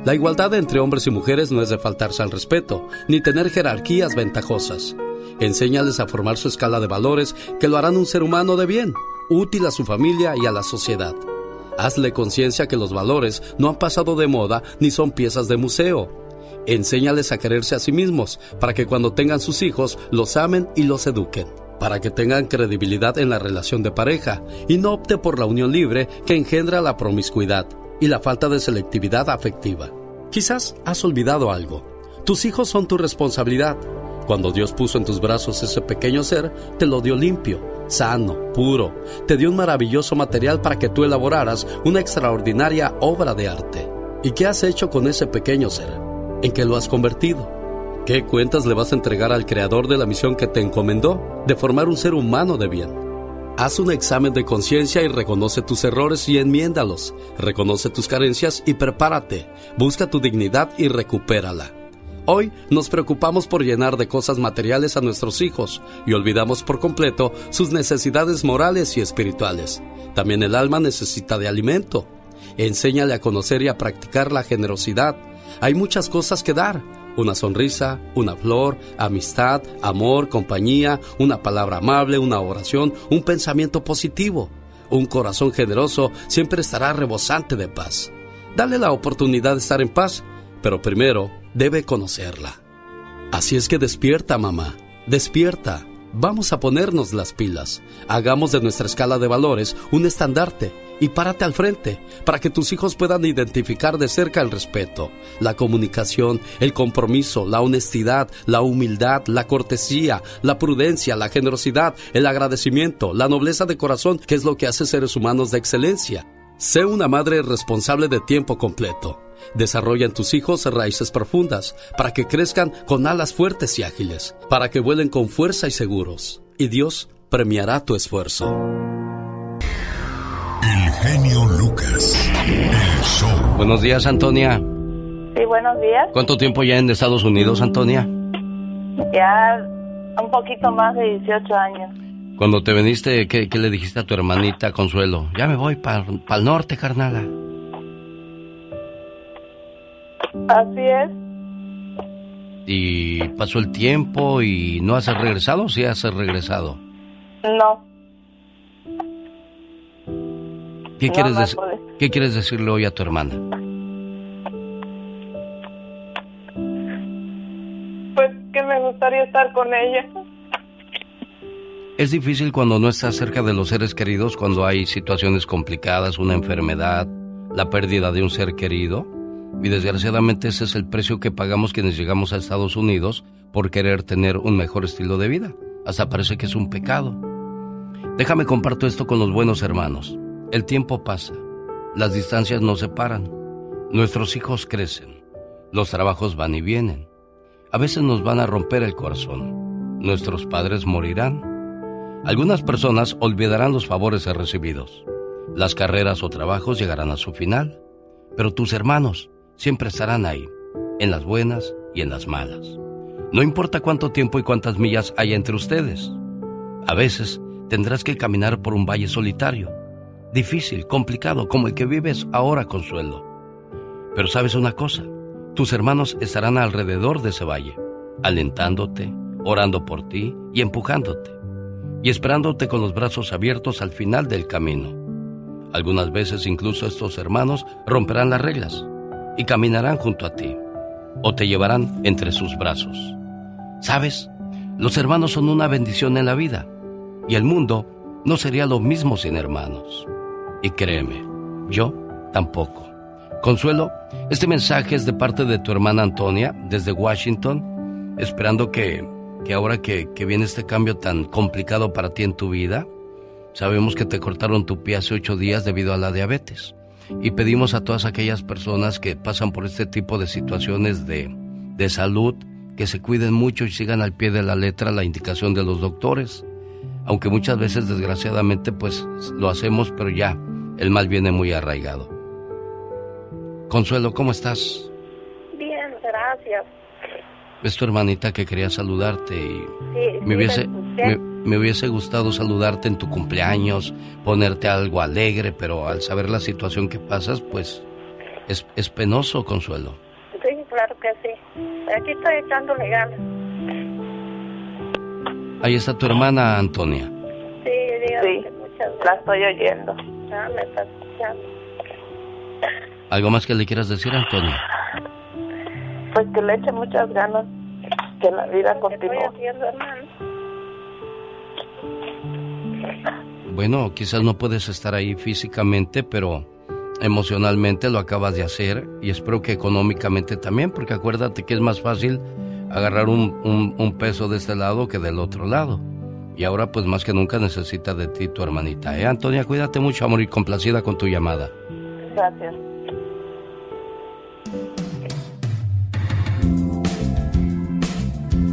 La igualdad entre hombres y mujeres no es de faltarse al respeto, ni tener jerarquías ventajosas. Enséñales a formar su escala de valores que lo harán un ser humano de bien, útil a su familia y a la sociedad. Hazle conciencia que los valores no han pasado de moda ni son piezas de museo. Enséñales a quererse a sí mismos para que cuando tengan sus hijos los amen y los eduquen para que tengan credibilidad en la relación de pareja y no opte por la unión libre que engendra la promiscuidad y la falta de selectividad afectiva. Quizás has olvidado algo. Tus hijos son tu responsabilidad. Cuando Dios puso en tus brazos ese pequeño ser, te lo dio limpio, sano, puro. Te dio un maravilloso material para que tú elaboraras una extraordinaria obra de arte. ¿Y qué has hecho con ese pequeño ser? ¿En qué lo has convertido? ¿Qué cuentas le vas a entregar al creador de la misión que te encomendó de formar un ser humano de bien? Haz un examen de conciencia y reconoce tus errores y enmiéndalos. Reconoce tus carencias y prepárate. Busca tu dignidad y recupérala. Hoy nos preocupamos por llenar de cosas materiales a nuestros hijos y olvidamos por completo sus necesidades morales y espirituales. También el alma necesita de alimento. Enséñale a conocer y a practicar la generosidad. Hay muchas cosas que dar. Una sonrisa, una flor, amistad, amor, compañía, una palabra amable, una oración, un pensamiento positivo. Un corazón generoso siempre estará rebosante de paz. Dale la oportunidad de estar en paz, pero primero debe conocerla. Así es que despierta, mamá, despierta. Vamos a ponernos las pilas. Hagamos de nuestra escala de valores un estandarte y párate al frente para que tus hijos puedan identificar de cerca el respeto, la comunicación, el compromiso, la honestidad, la humildad, la cortesía, la prudencia, la generosidad, el agradecimiento, la nobleza de corazón, que es lo que hace seres humanos de excelencia. Sé una madre responsable de tiempo completo. Desarrolla en tus hijos raíces profundas para que crezcan con alas fuertes y ágiles, para que vuelen con fuerza y seguros. Y Dios premiará tu esfuerzo. El genio Lucas. El show. Buenos días, Antonia. Sí, buenos días. ¿Cuánto tiempo ya en Estados Unidos, Antonia? Ya un poquito más de 18 años. Cuando te veniste, ¿qué, qué le dijiste a tu hermanita Consuelo? Ya me voy para el norte, carnala. Así es. Y pasó el tiempo y no has regresado o sí has regresado. No. ¿Qué, No, quieres dec-. ¿Qué quieres decirle hoy a tu hermana? Pues que me gustaría estar con ella. Es difícil cuando no estás cerca de los seres queridos, cuando hay situaciones complicadas, una enfermedad, la pérdida de un ser querido. Y desgraciadamente ese es el precio que pagamos quienes llegamos a Estados Unidos por querer tener un mejor estilo de vida. Hasta parece que es un pecado. Déjame comparto esto con los buenos hermanos. El tiempo pasa, las distancias nos separan, nuestros hijos crecen, los trabajos van y vienen. A veces nos van a romper el corazón, nuestros padres morirán. Algunas personas olvidarán los favores recibidos. Las carreras o trabajos llegarán a su final, pero tus hermanos siempre estarán ahí, en las buenas y en las malas. No importa cuánto tiempo y cuántas millas haya entre ustedes. A veces tendrás que caminar por un valle solitario, difícil, complicado, como el que vives ahora, Consuelo. Pero sabes una cosa, tus hermanos estarán alrededor de ese valle, alentándote, orando por ti y empujándote, y esperándote con los brazos abiertos al final del camino. Algunas veces incluso estos hermanos romperán las reglas y caminarán junto a ti, o te llevarán entre sus brazos. ¿Sabes? Los hermanos son una bendición en la vida, y el mundo no sería lo mismo sin hermanos. Y créeme, yo tampoco. Consuelo, este mensaje es de parte de tu hermana Antonia, desde Washington, esperando que, que ahora que, que viene este cambio tan complicado para ti en tu vida, sabemos que te cortaron tu pie hace ocho días debido a la diabetes. Y pedimos a todas aquellas personas que pasan por este tipo de situaciones de, de salud que se cuiden mucho y sigan al pie de la letra la indicación de los doctores. Aunque muchas veces desgraciadamente pues lo hacemos, pero ya el mal viene muy arraigado. Consuelo, ¿cómo estás? Bien, gracias. Es tu hermanita que quería saludarte y Sí, me hubiese, me, me hubiese gustado saludarte en tu cumpleaños, ponerte algo alegre, pero al saber la situación que pasas, pues es, es penoso, Consuelo. Sí, claro que sí. Aquí estoy echándole ganas. Ahí está tu hermana Antonia. Sí, dígame que muchas gracias. La estoy oyendo. Ah, me está escuchando. ¿Algo más que le quieras decir, Antonia? Pues que le eche muchas ganas. Que la vida continúe. Bueno, quizás no puedes estar ahí físicamente, pero emocionalmente lo acabas de hacer y espero que económicamente también, porque acuérdate que es más fácil agarrar un, un- un peso de este lado que del otro lado. Y ahora pues más que nunca necesita de ti tu hermanita. ¿Eh, Antonia? Cuídate mucho, amor, y complacida con tu llamada. Gracias.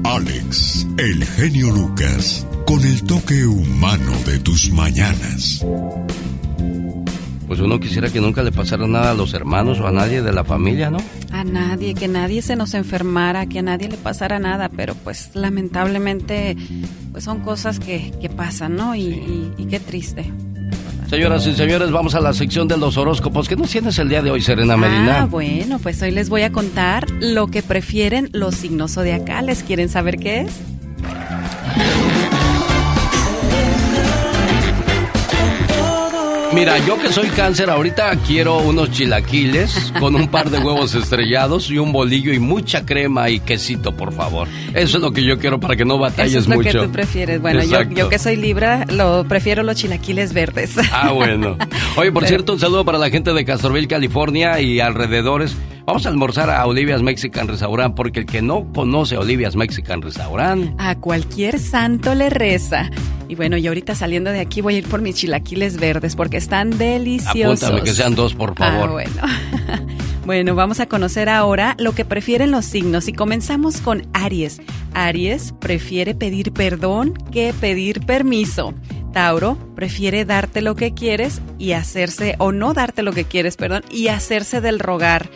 Alex, el genio Lucas, con el toque humano de tus mañanas. Pues uno quisiera que nunca le pasara nada a los hermanos o a nadie de la familia, ¿no? A nadie, que nadie se nos enfermara, que a nadie le pasara nada, pero pues lamentablemente pues son cosas que, que pasan, ¿no? Y, y, qué triste. Señoras y señores, vamos a la sección de los horóscopos. ¿Qué nos tienes el día de hoy, Serena Medina? Ah, bueno, pues hoy les voy a contar lo que prefieren los signos zodiacales. ¿Quieren saber qué es? Mira, yo que soy cáncer, ahorita quiero unos chilaquiles con un par de huevos estrellados y un bolillo y mucha crema y quesito, por favor. Eso es lo que yo quiero para que no batalles Eso es lo mucho. que tú prefieres. Bueno, yo, yo, que soy libra, lo prefiero los chilaquiles verdes. Ah, bueno. Oye, por cierto, un saludo para la gente de Castroville, California y alrededores. Vamos a almorzar a Olivia's Mexican Restaurant porque el que no conoce a Olivia's Mexican Restaurant... A cualquier santo le reza. Y bueno, yo ahorita saliendo de aquí voy a ir por mis chilaquiles verdes porque están deliciosos. Apúntame que sean dos, por favor. Ah, bueno. (laughs) bueno, vamos a conocer ahora lo que prefieren los signos y comenzamos con Aries. Aries prefiere pedir perdón que pedir permiso. Tauro prefiere darte lo que quieres y hacerse, o no darte lo que quieres, perdón, y hacerse del rogar.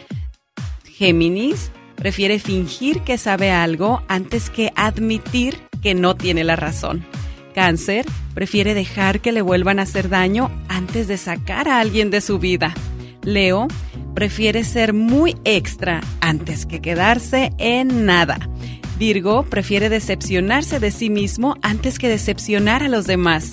Géminis prefiere fingir que sabe algo antes que admitir que no tiene la razón. Cáncer prefiere dejar que le vuelvan a hacer daño antes de sacar a alguien de su vida. Leo prefiere ser muy extra antes que quedarse en nada. Virgo prefiere decepcionarse de sí mismo antes que decepcionar a los demás.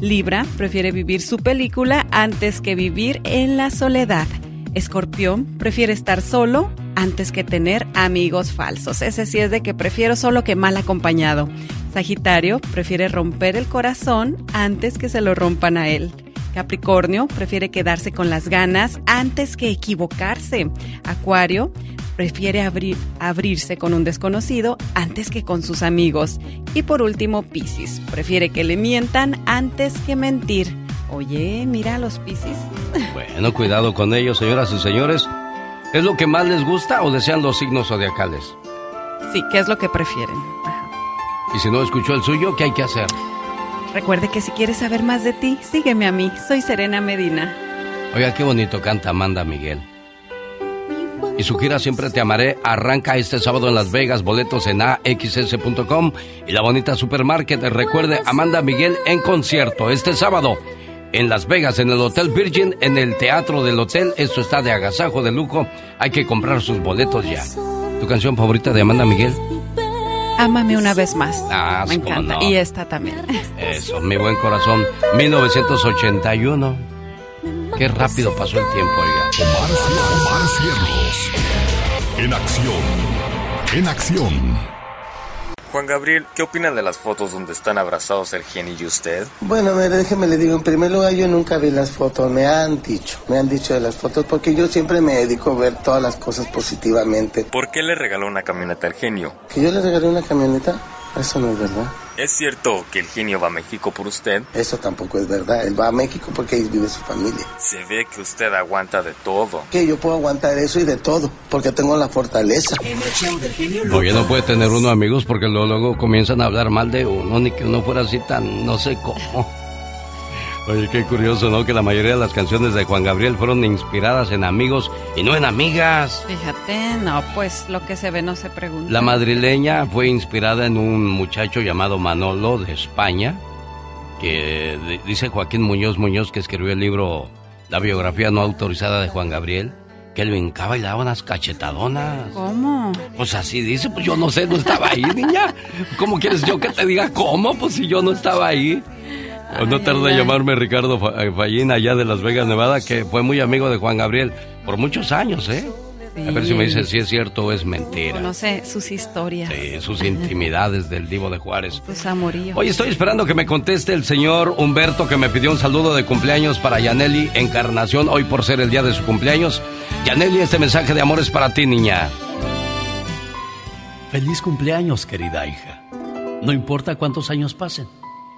Libra prefiere vivir su película antes que vivir en la soledad. Escorpión prefiere estar solo antes que tener amigos falsos. Ese sí es de que prefiero solo que mal acompañado. Sagitario prefiere romper el corazón antes que se lo rompan a él. Capricornio prefiere quedarse con las ganas antes que equivocarse. Acuario prefiere abrir, abrirse con un desconocido antes que con sus amigos. Y por último, Piscis prefiere que le mientan antes que mentir. Oye, mira a los Piscis. Bueno, cuidado con ellos, señoras y señores. ¿Es lo que más les gusta o desean los signos zodiacales? Sí, ¿qué es lo que prefieren? Ajá. Y si no escuchó el suyo, ¿qué hay que hacer? Recuerde que si quieres saber más de ti, sígueme a mí. Soy Serena Medina. Oiga, qué bonito canta Amanda Miguel. Y su gira Siempre Te Amaré arranca este sábado en Las Vegas, boletos en axs.com y la bonita supermarket. Recuerde, Amanda Miguel en concierto este sábado en Las Vegas, en el Hotel Virgin, en el Teatro del Hotel. Esto está de agasajo de lujo. Hay que comprar sus boletos ya. ¿Tu canción favorita de Amanda Miguel? Ámame una vez más. Ah, Me encanta. no. Y esta también. Eso, mi buen corazón. 1981. Qué rápido pasó el tiempo, oiga. Omar, Omar Cierros. En acción. En acción. Juan Gabriel, ¿qué opina de las fotos donde están abrazados el genio y usted? Bueno, mire, déjeme le digo, en primer lugar yo nunca vi las fotos, me han dicho, me han dicho de las fotos, porque yo siempre me dedico a ver todas las cosas positivamente. ¿Por qué le regaló una camioneta al genio? ¿Que yo le regalé una camioneta? Eso no es verdad. ¿Es cierto que el genio va a México por usted? Eso tampoco es verdad. Él va a México porque ahí vive su familia. Se ve que usted aguanta de todo. Que yo puedo aguantar eso y de todo, porque tengo la fortaleza. Oye, no puede tener uno amigos porque luego, luego comienzan a hablar mal de uno, ni que uno fuera así tan no sé cómo. Oye, qué curioso, ¿no? Que la mayoría de las canciones de Juan Gabriel fueron inspiradas en amigos y no en amigas. Fíjate, no, pues lo que se ve no se pregunta. La madrileña fue inspirada en un muchacho llamado Manolo de España, que di- dice Joaquín Muñoz Muñoz, que escribió el libro La biografía no autorizada de Juan Gabriel, que él brincaba y le daba unas cachetadonas. ¿Cómo? Pues así dice, pues yo no sé, no estaba ahí, niña. ¿Cómo quieres yo que te diga cómo? Pues si yo no estaba ahí. O no tarda en llamarme Ricardo eh, Fallín allá de Las Vegas, Nevada, que fue muy amigo de Juan Gabriel por muchos años, ¿eh? A ver si me dice si es cierto o es mentira. Conoce sus historias, Sí, sus intimidades del Divo de Juárez. sus amoríos. Hoy estoy esperando que me conteste el señor Humberto que me pidió un saludo de cumpleaños para Yaneli Encarnación, hoy por ser el día de su cumpleaños. Yaneli, este mensaje de amor es para ti, niña. Feliz cumpleaños, querida hija. No importa cuántos años pasen,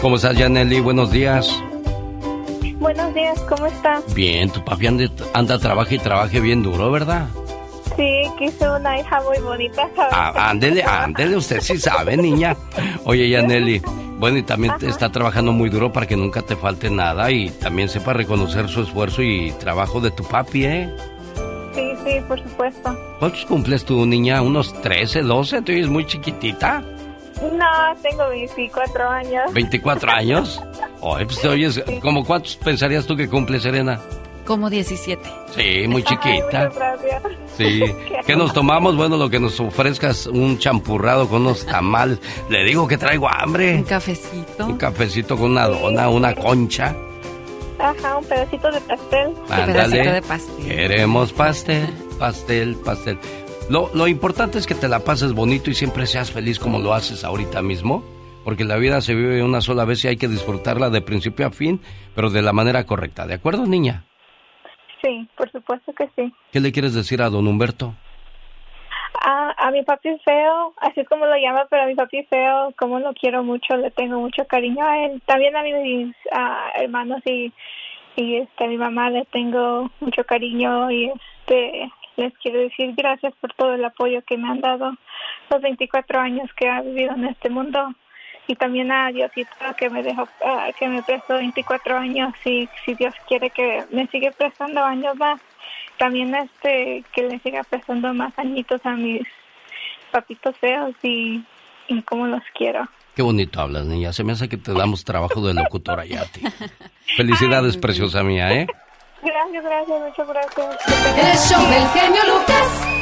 ¿Cómo estás, Janely? Buenos días. Buenos días, ¿cómo está? Bien, tu papi anda, anda trabaja y trabaje bien duro, ¿verdad? Sí, quise una hija muy bonita. Ah, ándele, ándele, usted sí sabe, niña. Oye, Yaneli, bueno, y también está trabajando muy duro para que nunca te falte nada y también sepa reconocer su esfuerzo y trabajo de tu papi, ¿eh? Sí, sí, por supuesto. ¿Cuántos cumples tú, niña? ¿Unos 13, 12? ¿Tú eres muy chiquitita? No, tengo 24 años. ¿24 años? Oye, pues te oyes, ¿como cuántos pensarías tú que cumple, Serena? Como 17. Sí, muy chiquita. Ay, muchas gracias. Sí. (laughs) ¿Qué nos tomamos? Bueno, lo que nos ofrezcas, un champurrado con unos tamales. Le digo que traigo hambre. Un cafecito. Un cafecito con una dona, una concha. Ajá, un pedacito de pastel. Ándale. pedacito de pastel. Queremos pastel, pastel, pastel. Lo, lo importante es que te la pases bonito y siempre seas feliz como lo haces ahorita mismo. Porque la vida se vive una sola vez y hay que disfrutarla de principio a fin, pero de la manera correcta. ¿De acuerdo, niña? Sí, por supuesto que sí. ¿Qué le quieres decir a don Humberto? A, a mi papi feo, así como lo llama, pero a mi papi feo, como lo quiero mucho, le tengo mucho cariño a él. También a mis ah, hermanos y, y este, a mi mamá le tengo mucho cariño y este les quiero decir gracias por todo el apoyo que me han dado los 24 años que he vivido en este mundo y también a Diosito que me dejó ah, que me prestó 24 años y si Dios quiere que me sigue prestando años más también este que le siga prestando más añitos a mis papitos feos y, y como los quiero Qué bonito hablas, niña. Se me hace que te damos trabajo de locutora ya a ti. (laughs) Felicidades, preciosa mía, ¿eh? Gracias gracias muchas gracias El show del genio Lucas.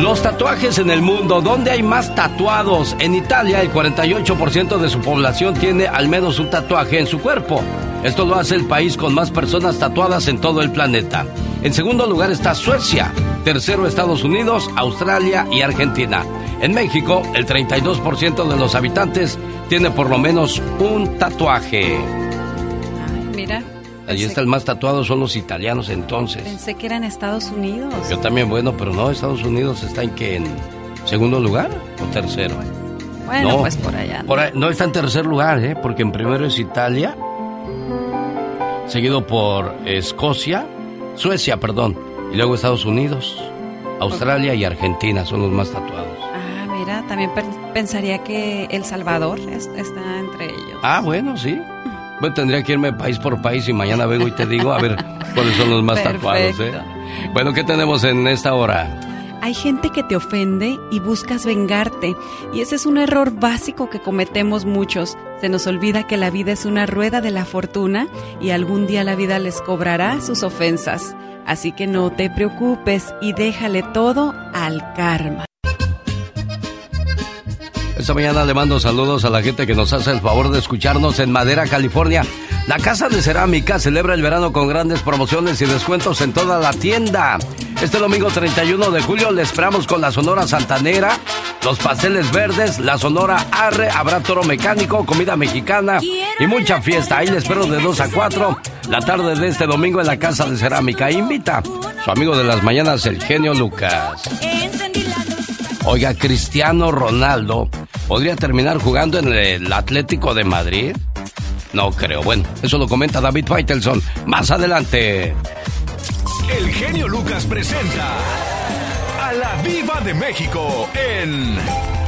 Los tatuajes en el mundo. ¿Dónde hay más tatuados? En Italia, el 48% de su población tiene al menos un tatuaje en su cuerpo. Esto lo hace el país con más personas tatuadas en todo el planeta. En segundo lugar está Suecia. Tercero Estados Unidos, Australia y Argentina. En México, el 32% de los habitantes tiene por lo menos un tatuaje. Ay, mira. Allí está el más tatuado, son los italianos entonces. Pensé que era en Estados Unidos. Yo también, bueno, pero no, Estados Unidos está en que en segundo lugar o tercero. Bueno, No. pues por allá. ¿no? Por ahí- no está en tercer lugar, ¿eh? porque en primero es Italia, seguido por Escocia, Suecia, perdón, y luego Estados Unidos, Australia y Argentina son los más tatuados. Ah, mira, también pensaría que El Salvador es- está entre ellos. Ah, bueno, sí. Bueno, tendría que irme país por país y mañana vengo y te digo a ver cuáles son los más tatuados, ¿eh? Bueno, ¿qué tenemos en esta hora? Hay gente que te ofende y buscas vengarte, y ese es un error básico que cometemos muchos. Se nos olvida que la vida es una rueda de la fortuna y algún día la vida les cobrará sus ofensas. Así que no te preocupes y déjale todo al karma. Esta mañana le mando saludos a la gente que nos hace el favor de escucharnos en Madera, California. La Casa de Cerámica celebra el verano con grandes promociones y descuentos en toda la tienda. Este domingo 31 de julio le esperamos con la Sonora Santanera, los pasteles verdes, la Sonora Arre, habrá toro mecánico, comida mexicana y mucha fiesta. Ahí le espero de 2 a 4 la tarde de este domingo en la Casa de Cerámica. Invita su amigo de las mañanas, el genio Lucas. Oiga, Cristiano Ronaldo podría terminar jugando en el Atlético de Madrid. No creo. Bueno, eso lo comenta David Faitelson más adelante. El genio Lucas presenta a la Viva de México en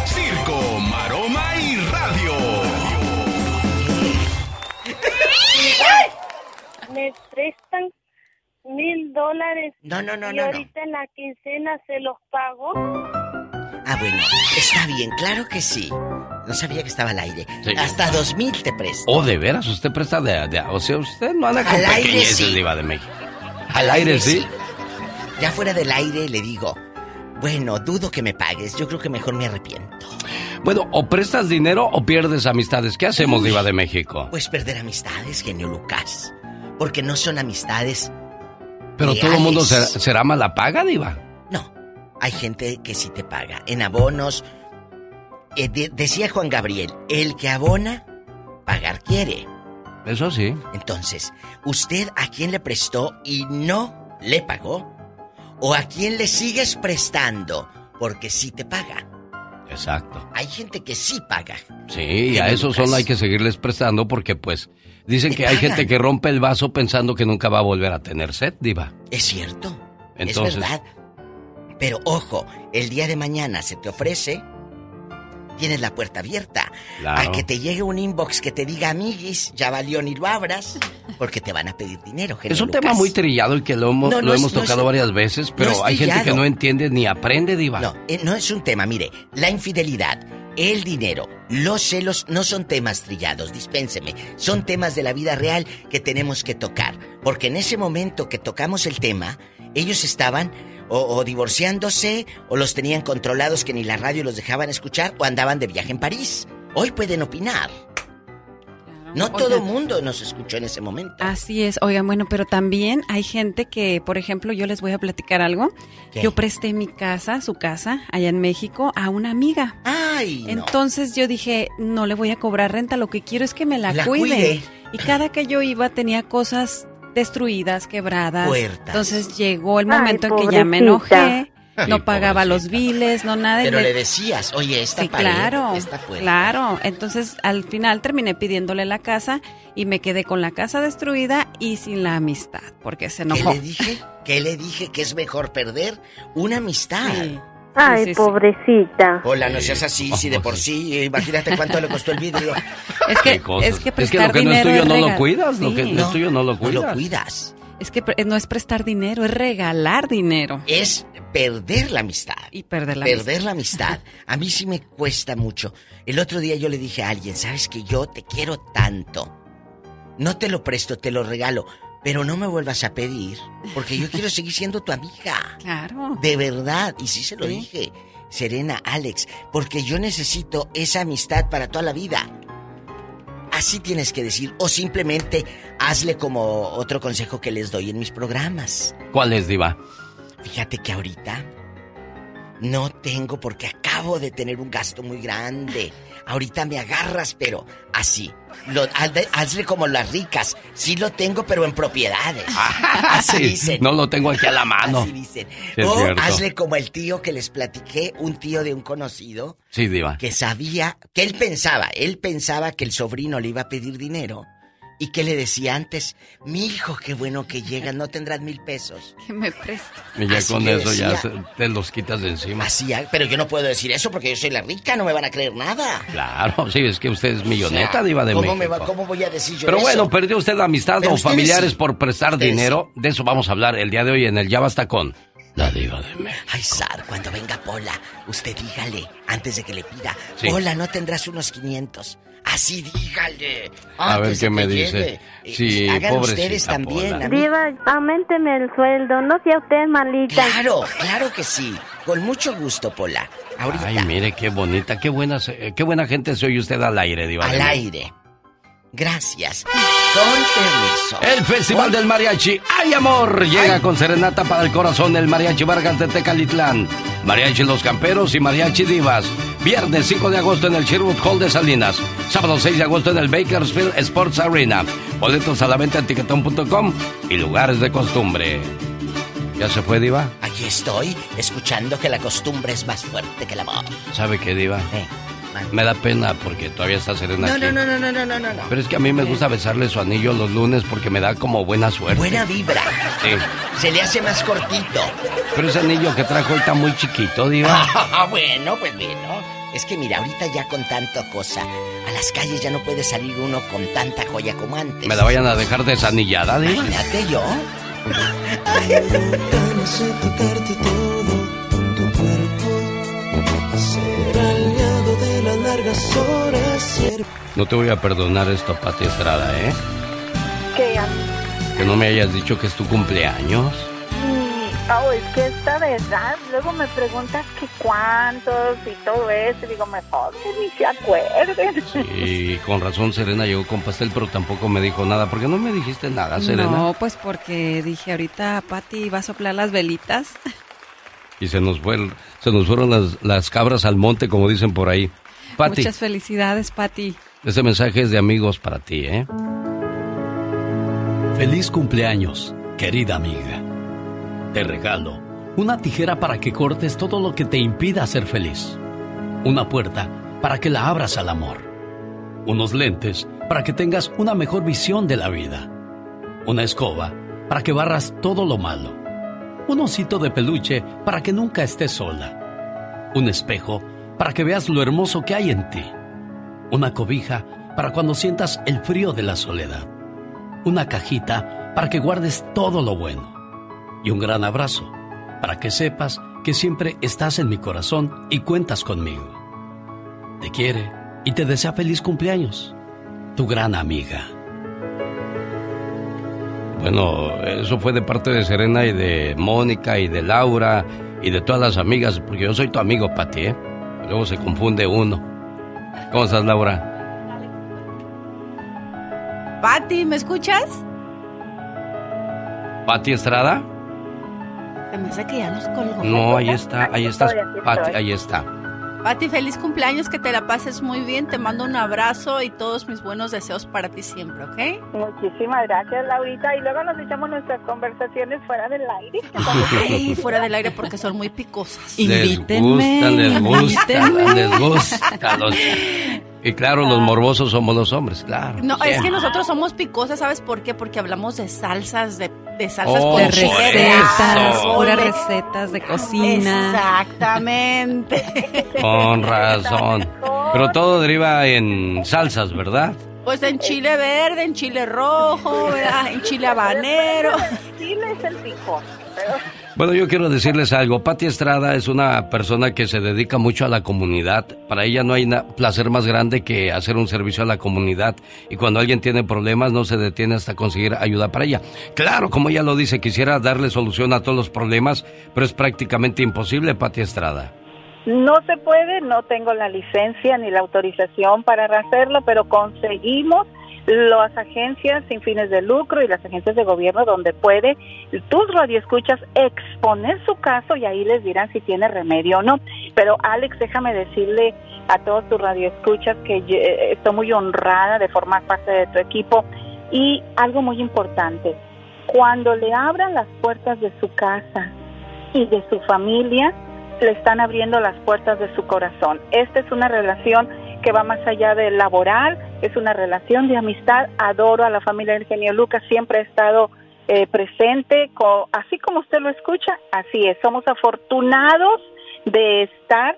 Circo, Maroma y Radio. me prestan mil dólares No, no, no, y no, no. ahorita en la quincena se los pago Ah, bueno, está bien, claro que sí. No sabía que estaba al aire. Sí. Hasta dos mil te presto. Oh, de veras, usted presta de, de- O sea, usted no anda con Al aire, sí. Diva de México. Al aire, sí. Ya fuera del aire le digo, bueno, dudo que me pagues, yo creo que mejor me arrepiento. Bueno, o prestas dinero o pierdes amistades. ¿Qué hacemos, Diva de México? Pues perder amistades, genio Lucas. Porque no son amistades. Pero todo el mundo será, será mala paga, Diva. No. Hay gente que sí te paga. En abonos. Eh, de- decía Juan Gabriel, el que abona, pagar quiere. Eso sí. Entonces, ¿usted a quién le prestó y no le pagó? ¿O a quién le sigues prestando porque sí te paga? Exacto. Hay gente que sí paga. Sí, y a Lucas. solo hay que seguirles prestando porque pues dicen que hay gente que rompe el vaso pensando que nunca va a volver a tener sed, Diva. Es cierto. Entonces, Es verdad. Pero ojo, el día de mañana se te ofrece, tienes la puerta abierta. Claro. A que te llegue un inbox que te diga, amiguis, ya valió ni lo abras, porque te van a pedir dinero. genio es un Lucas. tema muy trillado y que lo hemos, No, no lo es- hemos no es- tocado varias veces, pero hay gente que no entiende ni aprende, Diva. No, eh, no es un tema, mire, la infidelidad, el dinero, los celos no son temas trillados, dispénseme, son temas de la vida real que tenemos que tocar, porque en ese momento que tocamos el tema, ellos estaban o, o divorciándose, o los tenían controlados que ni la radio los dejaban escuchar, o andaban de viaje en París. Hoy pueden opinar. No todo mundo nos escuchó en ese momento. Así es, oigan, bueno, pero también hay gente que, por ejemplo, yo les voy a platicar algo. ¿Qué? Yo presté mi casa, su casa, allá en México, a una amiga. Ay, no. Entonces yo dije, no le voy a cobrar renta, lo que quiero es que me la, La cuide. cuide. Y cada que yo iba tenía cosas destruidas, quebradas. Puertas. Entonces llegó el Ay, momento en que ya me enojé, no pagaba los biles, no nada. Pero le- le decías, oye, esta Sí, pared, claro, esta puerta. claro. Entonces, al final terminé pidiéndole la casa y me quedé con la casa destruida y sin la amistad, porque se ¿Qué enojó. le dije? ¿Qué le dije? Que es mejor perder una amistad. Ay, sí, sí. pobrecita. Hola, no seas así, si de por sí, eh, imagínate cuánto le costó el vidrio. (laughs) Es que, es que Es que prestar lo que no es tuyo no lo cuidas, lo que no es tuyo no lo No cuidas. lo cuidas. Es que no es prestar dinero, es regalar dinero. Es perder la amistad. Y perder la perder amistad. la amistad. A mí sí me cuesta mucho. El otro día yo le dije a alguien, sabes que yo te quiero tanto. No te lo presto, te lo regalo. Pero no me vuelvas a pedir, porque yo quiero seguir siendo tu amiga. (laughs) Claro. De verdad, y sí se lo Sí. dije. Serena, Alex, porque yo necesito esa amistad para toda la vida. Así tienes que decir, o simplemente hazle como otro consejo que les doy en mis programas. ¿Cuál es, Diva? Fíjate que ahorita no tengo porque acabo de tener un gasto muy grande. Ahorita me agarras, pero así. Lo, hazle, como las ricas. Sí lo tengo, pero en propiedades. (laughs) Así Sí, dicen. no lo tengo aquí a la mano. Así dicen. Sí, o hazle como el tío que les platiqué, un tío de un conocido, Sí, Diva. que sabía, que él pensaba, él pensaba que el sobrino le iba a pedir dinero. Y que le decía antes, mi hijo, qué bueno que llega, no tendrás mil pesos. (laughs) Que me preste. Y ya Así con eso ya decía. te los quitas de encima. Así, ah, pero yo no puedo decir eso porque yo soy la rica, no me van a creer nada. Claro, (laughs) sí, es que usted es milloneta, O sea, Diva de ¿cómo, México. me va- ¿Cómo voy a decir yo Pero eso? bueno, perdió usted la amistad Pero o familiares sí. por prestar Ustedes dinero. De eso vamos a hablar el día de hoy en el Ya Basta con la Diva de México. Ay, Sar, cuando venga Pola, usted dígale, antes de que le pida, Sí. Pola, ¿no tendrás unos 500? Así dígale. A ver qué me dice. llegue. Sí, Eh, Hagan ustedes también, Pola. Diva, aumenteme el sueldo, no sea usted malita. Claro, claro que sí. Con mucho gusto, Pola. Ahorita, Ay, mire qué bonita, qué buena, se- eh, qué buena gente se oye usted al aire, Diva al aire. Gracias. Con permiso. El Festival del Mariachi ¡Ay, amor! Llega con serenata para el corazón el Mariachi Vargas de Tecalitlán. Mariachi Los Camperos y Mariachi Divas. Viernes 5 de agosto en el Sherwood Hall de Salinas. Sábado 6 de agosto en el Bakersfield Sports Arena. Boletos a la venta en tiquetón.com y lugares de costumbre. ¿Ya se fue, Diva? Aquí estoy, escuchando que la costumbre es más fuerte que el amor. ¿Sabe qué, Diva? Eh. Me da pena porque todavía está serena No, aquí. no, no, no, no, no, no, no. Pero es que a mí me gusta besarle su anillo los lunes porque me da como buena suerte. Buena vibra. Sí. Se le hace más cortito. Pero ese anillo que trajo hoy está muy chiquito, Diva. Ah, (laughs) bueno, pues bueno. Es que mira, ahorita ya con tanta cosa, a las calles ya no puede salir uno con tanta joya como antes. ¿Me la vayan a dejar desanillada, Diva? Imagínate yo. (laughs) Todo tu cuerpo. No te voy a perdonar esto, Pati Estrada, ¿eh? Que, Que no me hayas dicho que es tu cumpleaños. mm, oh, es que esta edad. Luego me preguntas que cuántos y todo eso. Y digo, mejor que ni se acuerden. Y con razón Serena llegó con pastel, pero tampoco me dijo nada. ¿Por qué no me dijiste nada, Serena? No, pues porque dije ahorita Pati va a soplar las velitas. Y se nos fue el- se nos fueron las, las cabras al monte, como dicen por ahí. Pati, Muchas felicidades, Pati. este mensaje es de amigos para ti, ¿eh? Feliz cumpleaños, querida amiga. Te regalo una tijera para que cortes todo lo que te impida ser feliz. Una puerta para que la abras al amor. Unos lentes para que tengas una mejor visión de la vida. Una escoba para que barras todo lo malo. Un osito de peluche para que nunca estés sola. Un espejo para que veas lo hermoso que hay en ti. Una cobija para cuando sientas el frío de la soledad una cajita para que guardes todo lo bueno y un gran abrazo para que sepas que siempre estás en mi corazón y cuentas conmigo. Te quiere y te desea feliz cumpleaños. Tu gran amiga. Bueno, eso fue de parte de Serena y de Mónica y de Laura y de todas las amigas, porque yo soy tu amigo, Pati, ¿eh? Luego se confunde uno. ¿Cómo estás, Laura? Pati, ¿me escuchas? ¿Pati Estrada? Se me hace que ya nos colgó. No, ahí está, ahí aquí Pati, ahí está. Pati, feliz cumpleaños, que te la pases muy bien. Te mando un abrazo y todos mis buenos deseos para ti siempre, ¿ok? Muchísimas gracias, Laurita. Y luego nos echamos nuestras conversaciones fuera del aire. (laughs) Sí, fuera del aire porque son muy picosas. Les gustan, les gustan, les gustan. los- Y claro, los morbosos somos los hombres, claro. No, es que nosotros somos picosas, ¿sabes por qué? Porque hablamos de salsas, de, de salsas Oh, con por Recetas, puras recetas de cocina. Exactamente. Con (laughs) razón. Pero todo deriva en salsas, ¿verdad? Pues en chile verde, en chile rojo, ¿verdad? en chile habanero. Chile es el pico. Pero Bueno, yo quiero decirles algo. Pati Estrada es una persona que se dedica mucho a la comunidad. Para ella no hay placer más grande que hacer un servicio a la comunidad. Y cuando alguien tiene problemas, no se detiene hasta conseguir ayuda para ella. Claro, como ella lo dice, quisiera darle solución a todos los problemas, pero es prácticamente imposible, Pati Estrada. No se puede, no tengo la licencia ni la autorización para hacerlo, pero conseguimos las agencias sin fines de lucro y las agencias de gobierno donde puede tus radioescuchas exponer su caso y ahí les dirán si tiene remedio o no. Pero Alex, déjame decirle a todos tus radioescuchas que eh, estoy muy honrada de formar parte de tu equipo y algo muy importante, cuando le abran las puertas de su casa y de su familia, le están abriendo las puertas de su corazón. Esta es una relación que va más allá de laboral, es una relación de amistad. Adoro a la familia del genio Lucas, siempre ha estado eh, presente, co- así como usted lo escucha, así es. Somos afortunados de estar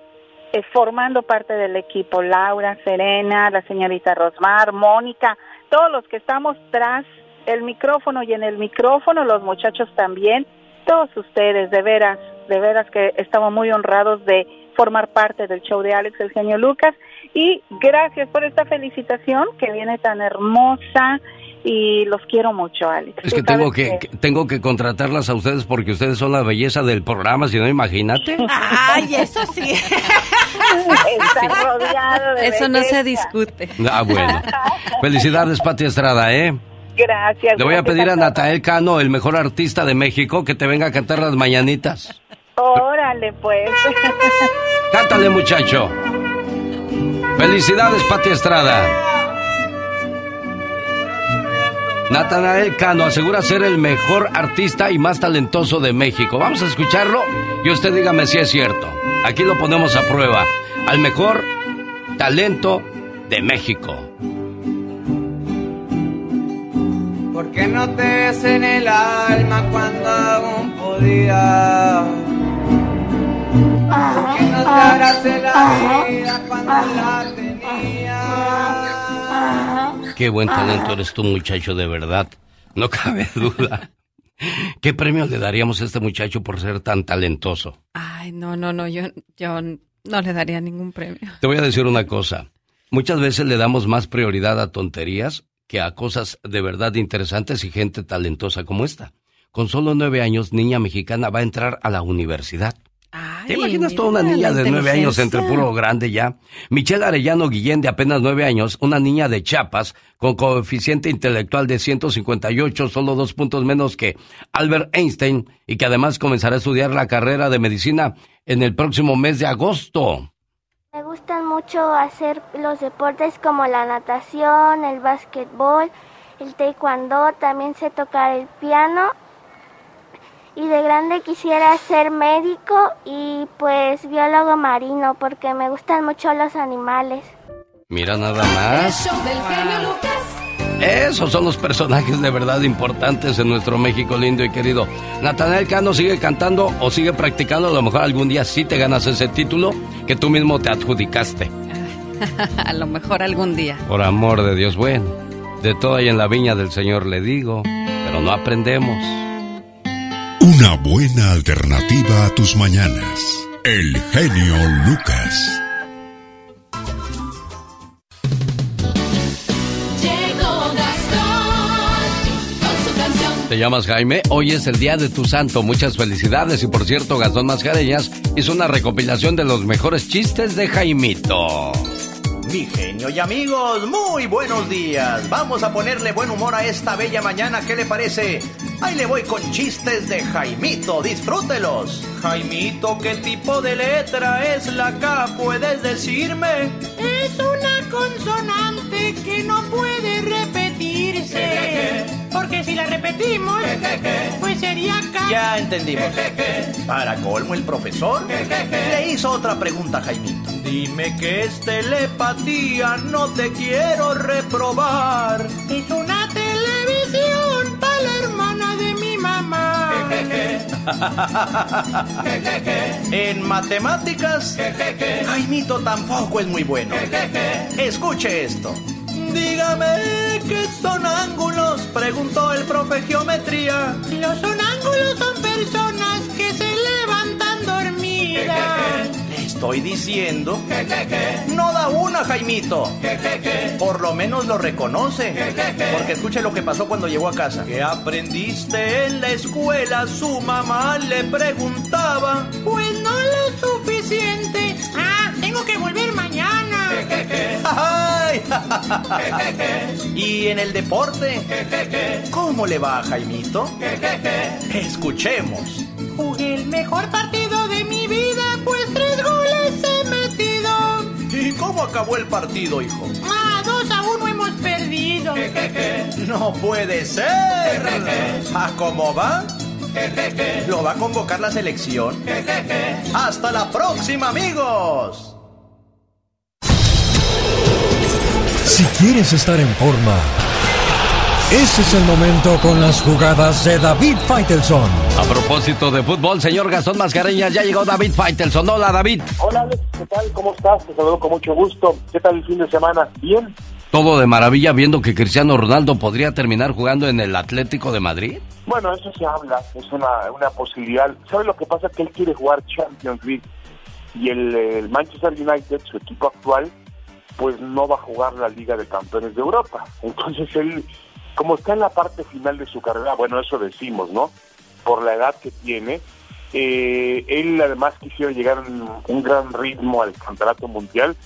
eh, formando parte del equipo. Laura, Serena, la señorita Rosmar, Mónica, todos los que estamos tras el micrófono y en el micrófono, los muchachos también, todos ustedes, de veras, de veras que estamos muy honrados de formar parte del show de Alex el genio Lucas y gracias por esta felicitación que viene tan hermosa y los quiero mucho Alex. Es que tengo que, que- tengo que contratarlas a ustedes porque ustedes son la belleza del programa, si no, imagínate. (laughs) Ay, eso sí. (laughs) Está rodeado de Eso no se discute. Ah, bueno. (laughs) Felicidades, Pati Estrada, ¿eh? Gracias. Le voy a pedir a. Natael Cano, el mejor artista de México, que te venga a cantar las mañanitas. Órale, pues. Cántale, muchacho. Felicidades, Pati Estrada. Natanael Cano asegura ser el mejor artista y más talentoso de México. Vamos a escucharlo y usted dígame si es cierto. Aquí lo ponemos a prueba. Al mejor talento de México. ¿Por qué no te ves en el alma cuando aún podía? ¿Por qué no te abrace la vida cuando la tenía? Qué buen talento eres tú, muchacho, de verdad. No cabe (laughs) duda. ¿Qué premio le daríamos a este muchacho por ser tan talentoso? Ay, no, no, no, yo, yo no le daría ningún premio. Te voy a decir una cosa. Muchas veces le damos más prioridad a tonterías que a cosas de verdad interesantes y gente talentosa como esta. con solo nueve años, niña mexicana va a entrar a la universidad. ¿Te imaginas toda una niña de nueve años entre puro grande ya? Michelle Arellano Guillén, de apenas nueve años, una niña de Chiapas, con coeficiente intelectual de 158, solo dos puntos menos que Albert Einstein, y que además comenzará a estudiar la carrera de medicina en el próximo mes de agosto. Me gustan mucho hacer los deportes como la natación, el básquetbol, el taekwondo, también sé tocar el piano y de grande quisiera ser médico y pues biólogo marino porque me gustan mucho los animales. Mira nada más. Esos son los personajes de verdad importantes en nuestro México lindo y querido. Natanael Cano sigue cantando o sigue practicando. A lo mejor algún día sí te ganas ese título que tú mismo te adjudicaste. (laughs) a lo mejor algún día. Por amor de Dios, bueno. De todo ahí en la viña del Señor le digo, pero no aprendemos. Una buena alternativa a tus mañanas. El genio Lucas. ¿Te llamas Jaime? Hoy es el día de tu santo. Muchas felicidades. Y por cierto, Gastón Mascareñas hizo una recopilación de los mejores chistes de Jaimito. Mi genio y amigos, muy buenos días. Vamos a ponerle buen humor a esta bella mañana. ¿Qué le parece? Ahí le voy con chistes de Jaimito. Disfrútelos. Jaimito, ¿qué tipo de letra es la K? ¿Puedes decirme? Es una consonante que no puede repetirse. Porque si la repetimos, pues sería K. Ya entendimos. Para colmo, el profesor le hizo otra pregunta a Jaimito. Dime que es telepatía, no te quiero reprobar. Es una televisión para la hermana de mi mamá. en matemáticas, Jaimito tampoco es muy bueno. Escuche esto. Dígame qué son ángulos, preguntó el profe geometría. Los sonángulos son personas que se levantan dormidas. (laughs) Le estoy diciendo. (laughs) No da una, Jaimito. (laughs) Por lo menos lo reconoce. Porque escuche lo que pasó cuando llegó a casa. ¿Qué aprendiste en la escuela? Su mamá le preguntaba. Pues no lo suficiente. Ah, tengo que volver mañana. ¡Ay! (laughs) ¿Y en el deporte? ¿Cómo le va a Jaimito? Escuchemos. Jugué el mejor partido de mi vida, pues tres goles he metido. ¿Y cómo acabó el partido, hijo? Ah, dos a uno hemos perdido. No puede ser. ¿A cómo va? ¿Lo va a convocar la selección? ¡Hasta la próxima, amigos! Si quieres estar en forma, ese es el momento con las jugadas de David Faitelson. A propósito de fútbol, señor Gastón Mascareñas, ya llegó David Faitelson. Hola, David. Hola, Alex, ¿qué tal? ¿Cómo estás? Te saludo con mucho gusto. ¿Qué tal el fin de semana? ¿Bien? Todo de maravilla viendo que Cristiano Ronaldo podría terminar jugando en el Atlético de Madrid. Bueno, eso se habla, es una, una posibilidad. ¿Sabes lo que pasa? Que él quiere jugar Champions League y el, el Manchester United, su equipo actual, pues no va a jugar la Liga de Campeones de Europa. Entonces él, como está en la parte final de su carrera, bueno, eso decimos, ¿no? Por la edad que tiene, eh, él además quisiera llegar en un gran ritmo al campeonato mundial,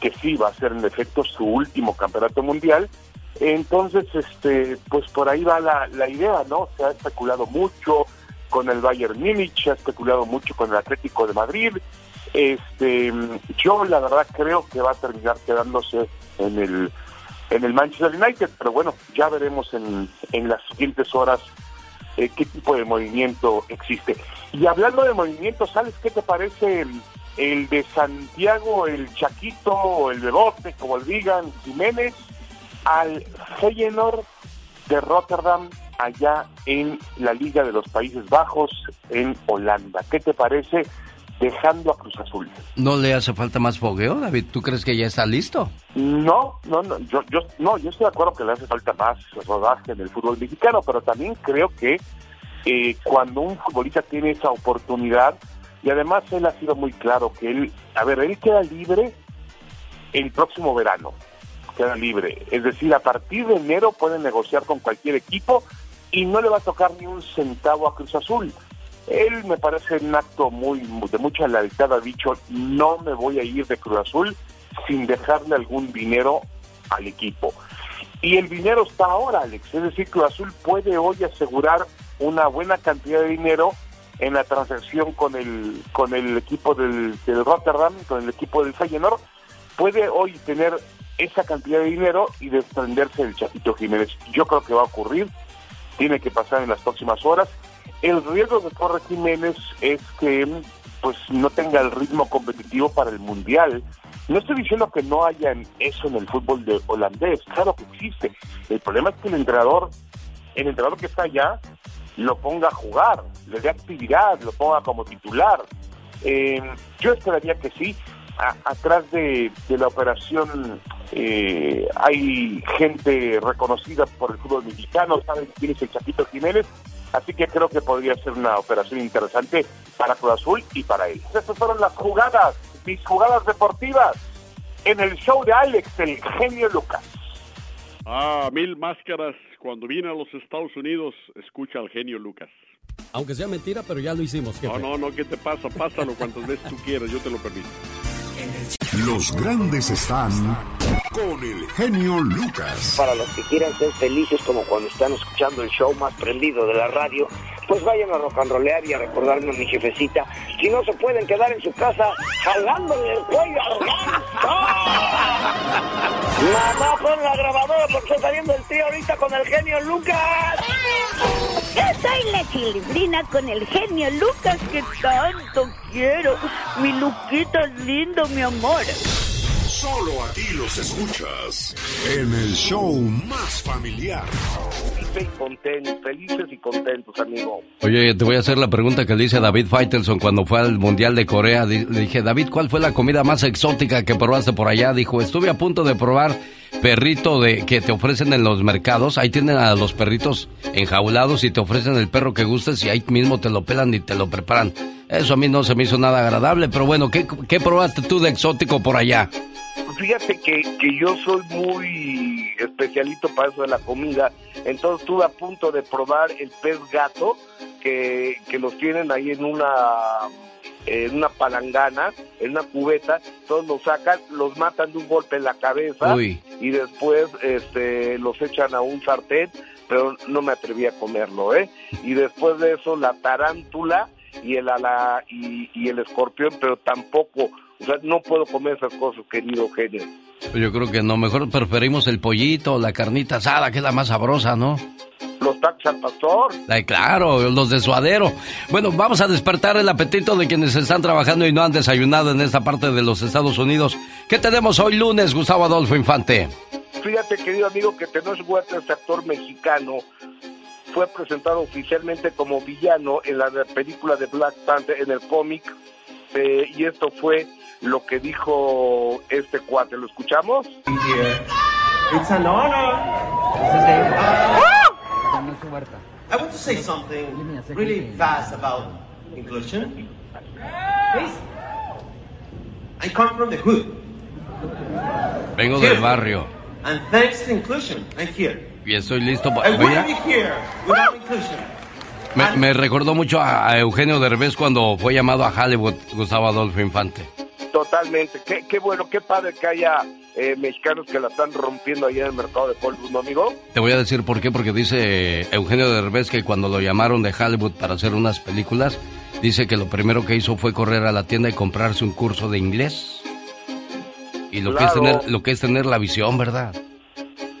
que sí va a ser en efecto su último campeonato mundial. Entonces, este, pues por ahí va la, la idea, ¿no? Se ha especulado mucho con el Bayern Múnich, se ha especulado mucho con el Atlético de Madrid, este, yo la verdad creo que va a terminar quedándose en el en el Manchester United, pero bueno, ya veremos en, en las siguientes horas eh, qué tipo de movimiento existe. Y hablando de movimiento, ¿sabes qué te parece el, de Santiago, el Chaquito, el Bebote, como el digan, Jiménez, al Feyenoord de Rotterdam, allá en la Liga de los Países Bajos, en Holanda? ¿Qué te parece? Dejando a Cruz Azul. ¿No le hace falta más fogueo, David? ¿Tú crees que ya está listo? No, no, no, yo, yo, no, yo estoy de acuerdo que le hace falta más rodaje en el fútbol mexicano, pero también creo que eh, cuando un futbolista tiene esa oportunidad, y además él ha sido muy claro que él, a ver, él queda libre el próximo verano, queda libre, es decir, a partir de enero puede negociar con cualquier equipo y no le va a tocar ni un centavo a Cruz Azul. Él me parece un acto muy de mucha lealtad, ha dicho, no me voy a ir de Cruz Azul sin dejarle algún dinero al equipo. Y el dinero está ahora, Alex, es decir, Cruz Azul puede hoy asegurar una buena cantidad de dinero en la transacción con el con el equipo del, del Rotterdam, con el equipo del Feyenoord, puede hoy tener esa cantidad de dinero y desprenderse del Chapito Jiménez. Yo creo que va a ocurrir, tiene que pasar en las próximas horas. El riesgo de Torre Jiménez es que pues no tenga el ritmo competitivo para el Mundial. No estoy diciendo que no haya eso en el fútbol de holandés, claro que existe. El problema es que el entrenador, el entrenador que está allá, lo ponga a jugar, le dé actividad, lo ponga como titular. Eh, yo esperaría que sí. atrás de, la operación eh, hay gente reconocida por el fútbol mexicano, saben quién es el Chapito Jiménez, así que creo que podría ser una operación interesante para Cruz Azul y para él. Estas fueron las jugadas, mis jugadas deportivas, en el show de Alex, el genio Lucas. Ah, mil máscaras. Cuando viene a los Estados Unidos, escucha al genio Lucas. Aunque sea mentira, pero ya lo hicimos. Jefe. No, no, no, ¿qué te pasa? Pásalo cuantas veces tú quieras, yo te lo permito. Los grandes están con el genio Lucas. Para los que quieran ser felices como cuando están escuchando el show más prendido de la radio, pues vayan a rollear y a recordarme a mi jefecita. Si no se pueden quedar en su casa jalándole el cuello al (laughs) Mamá, pon la grabadora porque está saliendo el tío ahorita con el genio Lucas. Yo soy la chilindrina con el genio Lucas que tanto quiero. Mi Luquita es lindo, mi amor. Solo aquí los escuchas en el show más familiar. felices y contentos, amigo. Oye, te voy a hacer la pregunta que le hice a David Faitelson cuando fue al Mundial de Corea. Le dije, David, ¿cuál fue la comida más exótica que probaste por allá? Dijo, estuve a punto de probar perrito de que te ofrecen en los mercados. Ahí tienen a los perritos enjaulados y te ofrecen el perro que gustes y ahí mismo te lo pelan y te lo preparan. Eso a mí no se me hizo nada agradable, pero bueno, ¿qué, qué probaste tú de exótico por allá? Fíjate que, que yo soy muy especialito para eso de la comida, entonces estuve a punto de probar el pez gato, que, que los tienen ahí en una en una palangana, en una cubeta, todos los sacan, los matan de un golpe en la cabeza y después este, los echan a un sartén, pero no me atreví a comerlo, ¿eh? Y después de eso la tarántula y el ala, y, y el escorpión, pero tampoco no puedo comer esas cosas, querido genio. Yo creo que no, mejor preferimos el pollito, la carnita asada, que es la más sabrosa, ¿no? Los tacos al pastor. Ay, claro, los de suadero. Bueno, vamos a despertar el apetito de quienes están trabajando y no han desayunado en esta parte de los Estados Unidos. ¿Qué tenemos hoy lunes, Gustavo Adolfo Infante? Fíjate, querido amigo, que Tenoch Huerta, este actor mexicano, fue presentado oficialmente como villano en la película de Black Panther, en el cómic, eh, y esto fue lo que dijo este cuate. ¿Lo escuchamos? It's an honor. I want to say something really fast about inclusion. Please. I come from the hood. Vengo del barrio. And thanks to inclusion, I'm here. Y estoy listo para... Me, me, recordó mucho a Eugenio Derbez cuando fue llamado a Hollywood Gustavo Adolfo Infante. Totalmente. Qué, qué bueno, qué padre que haya eh, mexicanos que la están rompiendo allá en el mercado de Hollywood, ¿no, amigo? Te voy a decir por qué, porque dice Eugenio Derbez que cuando lo llamaron de Hollywood para hacer unas películas, dice que lo primero que hizo fue correr a la tienda y comprarse un curso de inglés. Y lo, que, es tener, lo que es tener la visión, ¿verdad?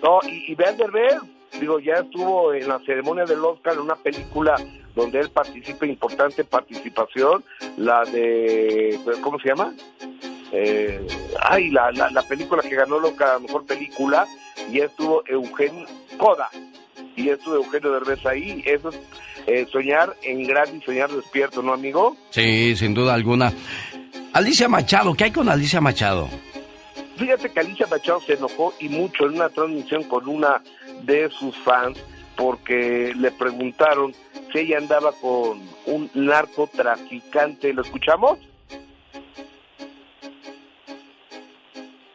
No, y, y vean Derbez, digo, ya estuvo en la ceremonia del Oscar en una película donde él participa, importante participación, la de, ¿cómo se llama? Eh, ay, la, la, película que ganó la mejor película, y estuvo Eugenio Coda, y estuvo Eugenio Derbez ahí, eso es eh, soñar en grande y soñar despierto, ¿no, amigo? Sí, sin duda alguna. Alicia Machado, ¿qué hay con Alicia Machado? Fíjate que Alicia Machado se enojó y mucho en una transmisión con una de sus fans porque le preguntaron si ella andaba con un narcotraficante. ¿Lo escuchamos?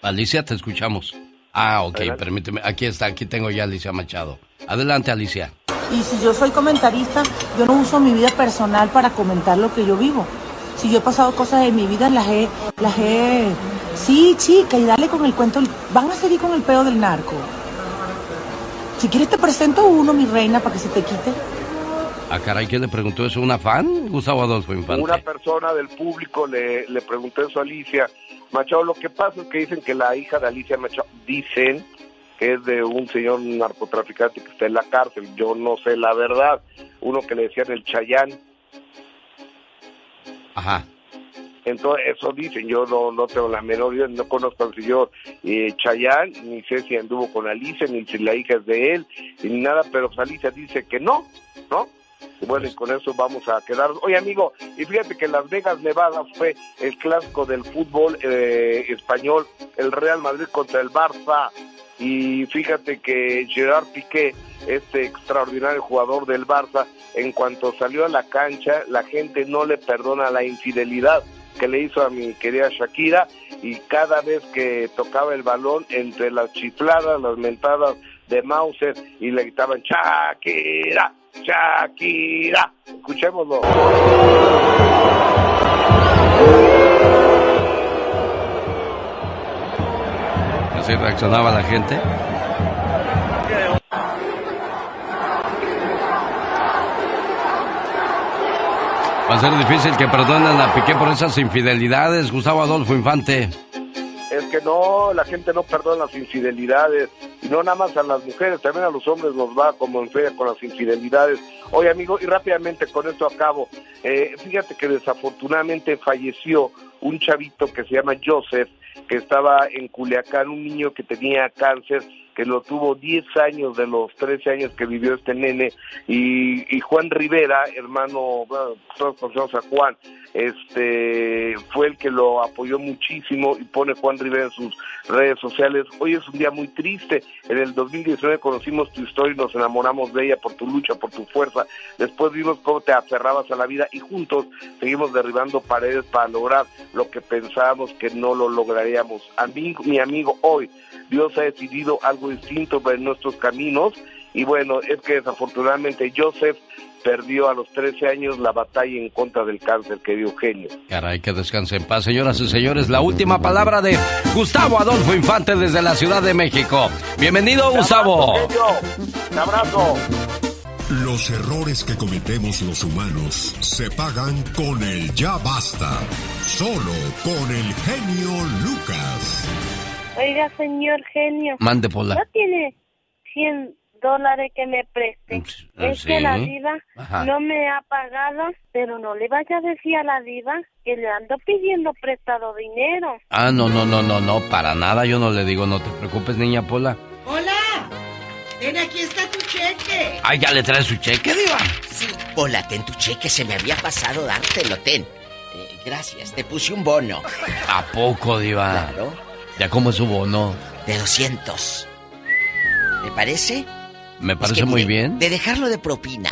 Alicia, te escuchamos. Ah, ok, permíteme. Aquí está, aquí tengo ya a Alicia Machado. Adelante, Alicia. Y si yo soy comentarista, yo no uso mi vida personal para comentar lo que yo vivo. Si yo he pasado cosas en mi vida, las he, las he... Sí, chica, y dale con el cuento. Van a seguir con el pedo del narco. Si quieres te presento uno, mi reina, para que se te quite. Ah, caray, ¿quién le preguntó eso? ¿Una fan? Gustavo Adolfo Infante. Una persona del público le, le preguntó eso a Alicia Machado. Lo que pasa es que dicen que la hija de Alicia Machado, dicen que es de un señor narcotraficante que está en la cárcel. Yo no sé la verdad. Uno que le decían el Chayán. Ajá. Entonces, eso dicen, yo no, no tengo la menor idea, no conozco al señor eh, Chayán, ni sé si anduvo con Alicia, ni si la hija es de él, ni nada, pero Alicia dice que no, ¿no? Bueno, y con eso vamos a quedar. Oye, amigo, y fíjate que Las Vegas, Nevada fue el clásico del fútbol eh, español, el Real Madrid contra el Barça. Y fíjate que Gerard Piqué, este extraordinario jugador del Barça, en cuanto salió a la cancha, la gente no le perdona la infidelidad que le hizo a mi querida Shakira y cada vez que tocaba el balón entre las chifladas, las mentadas de Mauser y le gritaban Shakira, Shakira. Escuchémoslo. Así reaccionaba la gente. Va a ser difícil que perdonen a Piqué por esas infidelidades, Gustavo Adolfo Infante. Es que no, la gente no perdona las infidelidades, no nada más a las mujeres, también a los hombres nos va como en feria con las infidelidades. Oye, amigo, y rápidamente con esto acabo. Eh, fíjate que desafortunadamente falleció un chavito que se llama Joseph, que estaba en Culiacán, un niño que tenía cáncer que lo tuvo 10 años de los 13 años que vivió este nene, y, Juan Rivera, hermano, bueno, todos conocemos a Juan, este fue el que lo apoyó muchísimo y pone Juan Rivera en sus redes sociales. Hoy es un día muy triste. En el 2019 conocimos tu historia y nos enamoramos de ella por tu lucha, por tu fuerza. Después vimos cómo te aferrabas a la vida y juntos seguimos derribando paredes para lograr lo que pensábamos que no lo lograríamos. Amigo, mi amigo, hoy Dios ha decidido algo distinto en nuestros caminos y bueno, es que desafortunadamente Joseph perdió a los 13 años la batalla en contra del cáncer, que dio Eugenio. Caray, que descanse en paz, señoras y señores. La última palabra de Gustavo Adolfo Infante desde la Ciudad de México. Bienvenido, Gustavo. Un abrazo. Los errores que cometemos los humanos se pagan con el ya basta. Solo con el genio Lucas. Oiga, señor genio. Mande, Pola. ¿No tiene 100 dólares que me preste? Es sí. que la diva Ajá. no me ha pagado, pero no le vaya a decir a la diva que le ando pidiendo prestado dinero. Ah, no, no, no, no, no, para nada. Yo no le digo, no te preocupes, niña Pola. Hola, ten aquí está tu cheque. Ay, ya le trae su cheque, Diva. Sí, hola, ten tu cheque, se me había pasado dártelo, ten. Eh, gracias, te puse un bono. ¿A poco, Diva? Claro. ¿Ya cómo es su bono? De 200. ¿Te parece? Me Es parece que, muy mire, bien. De dejarlo de propina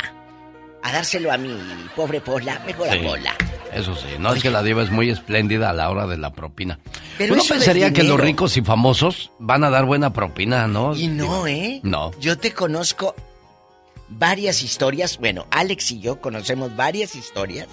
a dárselo a mi pobre Pola, mejor Sí, a Pola. Eso sí, no es que la diva es muy espléndida a la hora de la propina. Pero Uno pensaría que los ricos y famosos van a dar buena propina, ¿no? Y no, ¿eh? No. Yo te conozco varias historias, bueno, Alex y yo conocemos varias historias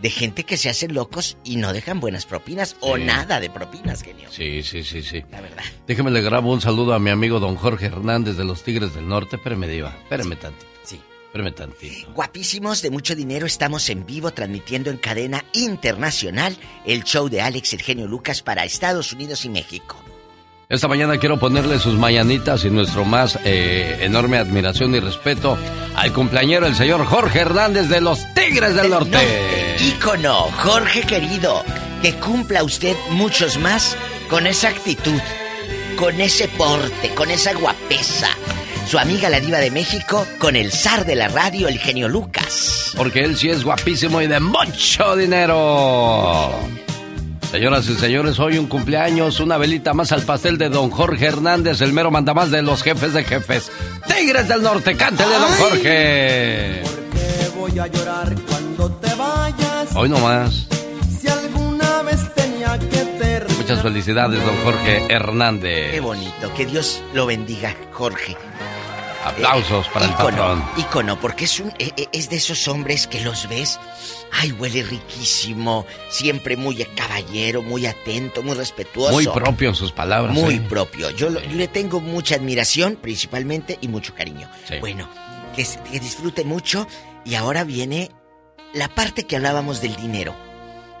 de gente que se hacen locos y no dejan buenas propinas o Sí. nada de propinas, genio. Sí, sí, sí, sí. La verdad. Déjeme le grabo un saludo a mi amigo don Jorge Hernández de los Tigres del Norte. Espérame, diva. Espérame tantito. Sí. Espérame tantito. Guapísimos de mucho dinero, estamos en vivo transmitiendo en cadena internacional el show de Alex el genio Lucas para Estados Unidos y México. Esta mañana quiero ponerle sus mañanitas y nuestro más eh, enorme admiración y respeto al cumpleañero, el señor Jorge Hernández de los Tigres del Norte. Ícono, Jorge querido, que cumpla usted muchos más con esa actitud, con ese porte, con esa guapesa. Su amiga la diva de México con el zar de la radio, el genio Lucas. Porque él sí es guapísimo y de mucho dinero. Señoras y señores, hoy un cumpleaños, una velita más al pastel de don Jorge Hernández, el mero mandamás de los jefes de jefes. Tigres del Norte, cántele, don Jorge. Que voy a llorar cuando te vayas. Hoy nomás. Si alguna vez tenía que terminar. Muchas felicidades, don Jorge Hernández. Qué bonito, que Dios lo bendiga, Jorge. Aplausos para el patrón. Ícono, porque es, un, e, e, es de esos hombres que los ves. Ay, huele riquísimo. Siempre muy caballero, muy atento, muy respetuoso. Muy propio en sus palabras. Muy ¿eh? propio. Yo, le tengo mucha admiración, principalmente, y mucho cariño. Bueno, que, que disfrute mucho. Y ahora viene la parte que hablábamos del dinero.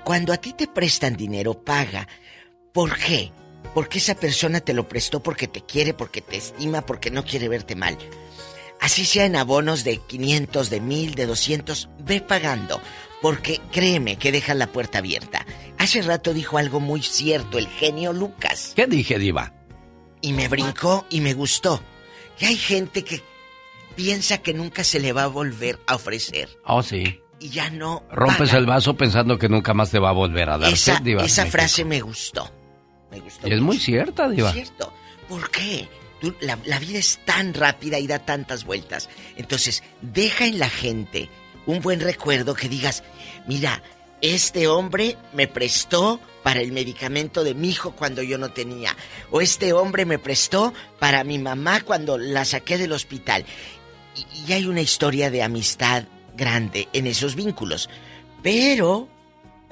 Cuando a ti te prestan dinero, paga. ¿Por qué? Porque esa persona te lo prestó porque te quiere, porque te estima, porque no quiere verte mal. Así sea en abonos de 500, de 1000, de 200, ve pagando. Porque créeme que deja la puerta abierta. Hace rato dijo algo muy cierto el genio Lucas. ¿Qué dije, Diva? Y me brincó y me gustó. Que hay gente que piensa que nunca se le va a volver a ofrecer. Oh, sí. Y ya no. Rompes el vaso pensando que nunca más te va a volver a dar. Esa, esa frase me gustó. Me gustó. Y es muy cierta, Diva. Es cierto. ¿Por qué? la, la vida es tan rápida y da tantas vueltas. Entonces, deja en la gente un buen recuerdo que digas, mira, este hombre me prestó para el medicamento de mi hijo cuando yo no tenía. O este hombre me prestó para mi mamá cuando la saqué del hospital. Y, hay una historia de amistad grande en esos vínculos. Pero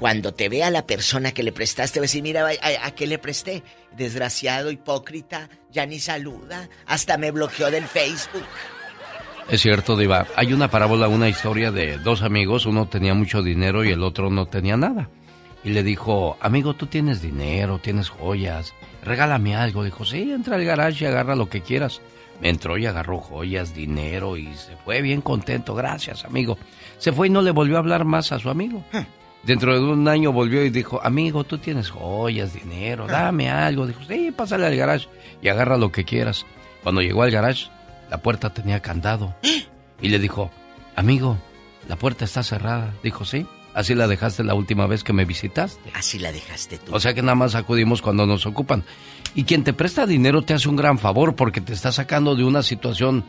cuando te vea la persona que le prestaste, va a decir, mira, ¿a, qué le presté? Desgraciado, hipócrita, ya ni saluda, hasta me bloqueó del Facebook. Es cierto, Diva. Hay una parábola, una historia de dos amigos, uno tenía mucho dinero y el otro no tenía nada. Y le dijo, amigo, tú tienes dinero, tienes joyas, regálame algo. Dijo, sí, entra al garage y agarra lo que quieras. Entró y agarró joyas, dinero y se fue bien contento. Gracias, amigo. Se fue y no le volvió a hablar más a su amigo. Dentro de un año volvió y dijo, amigo, tú tienes joyas, dinero, dame algo. Dijo, sí, pásale al garage y agarra lo que quieras. Cuando llegó al garage, la puerta tenía candado. (gasps) Y le dijo, amigo, la puerta está cerrada. Dijo, sí. Así la dejaste la última vez que me visitaste. Así la dejaste tú. O sea que nada más acudimos cuando nos ocupan. Y quien te presta dinero te hace un gran favor porque te está sacando de una situación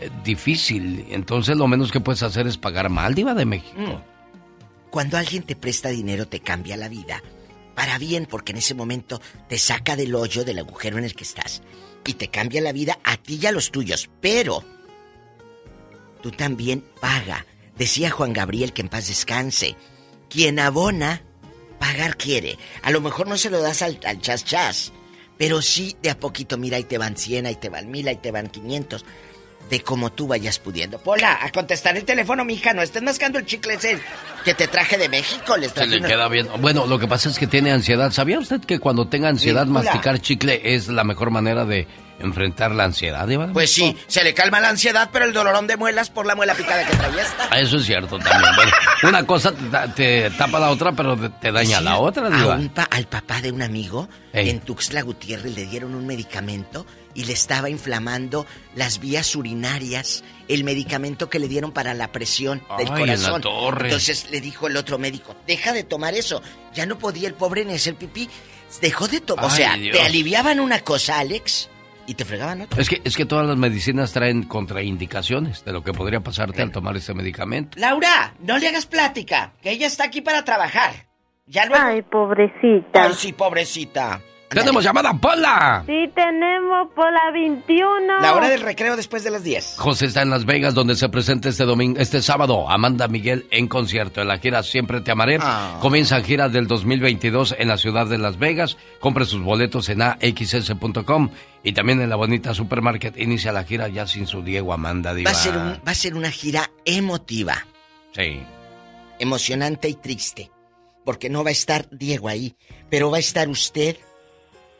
eh, difícil. Entonces lo menos que puedes hacer es pagar mal, Diva de México. Mm. Cuando alguien te presta dinero te cambia la vida. Para bien, porque en ese momento te saca del hoyo, del agujero en el que estás. Y te cambia la vida a ti y a los tuyos. Pero tú también paga. Decía Juan Gabriel que en paz descanse. Quien abona, pagar quiere. A lo mejor no se lo das al, chas chas, pero sí de a poquito, mira, ahí te van 100, ahí te van 1000, ahí te van 500. De como tú vayas pudiendo. Pola, a contestar el teléfono, mija, no estés mascando el chicle ese que te traje de México. Les se le queda bien. Bueno, lo que pasa es que tiene ansiedad. ¿Sabía usted que cuando tenga ansiedad, masticar chicle es la mejor manera de enfrentar la ansiedad, Pues sí, se le calma la ansiedad, pero el dolorón de muelas por la muela picada que trae esta. Ah, eso es cierto también. una cosa te, tapa la otra, pero te daña la otra, Diva. al papá de un amigo en Tuxtla Gutiérrez le dieron un medicamento y le estaba inflamando las vías urinarias, el medicamento que le dieron para la presión del corazón. Entonces le dijo el otro médico, deja de tomar eso. Ya no podía el pobre ni hacer pipí. Dejó de tomar. O sea, te aliviaban una cosa, Alex, y te fregaban otra. Es que, es que todas las medicinas traen contraindicaciones de lo que podría pasarte al tomar ese medicamento. Laura, no le hagas plática, que ella está aquí para trabajar. Ya Ay, pobrecita. Ay, sí, pobrecita. ¡Tenemos llamada, Pola! Sí, tenemos Pola 21. La hora del recreo después de las 10. José está en Las Vegas, donde se presenta este domingo, este sábado, Amanda Miguel en concierto. En la gira Siempre Te Amaré. Ah. Comienza gira del 2022 en la ciudad de Las Vegas. Compre sus boletos en axs.com y también en la bonita supermarket. Inicia la gira ya sin su Diego Amanda Va a ser, va a ser una gira emotiva. Sí. Emocionante y triste. Porque no va a estar Diego ahí, pero va a estar usted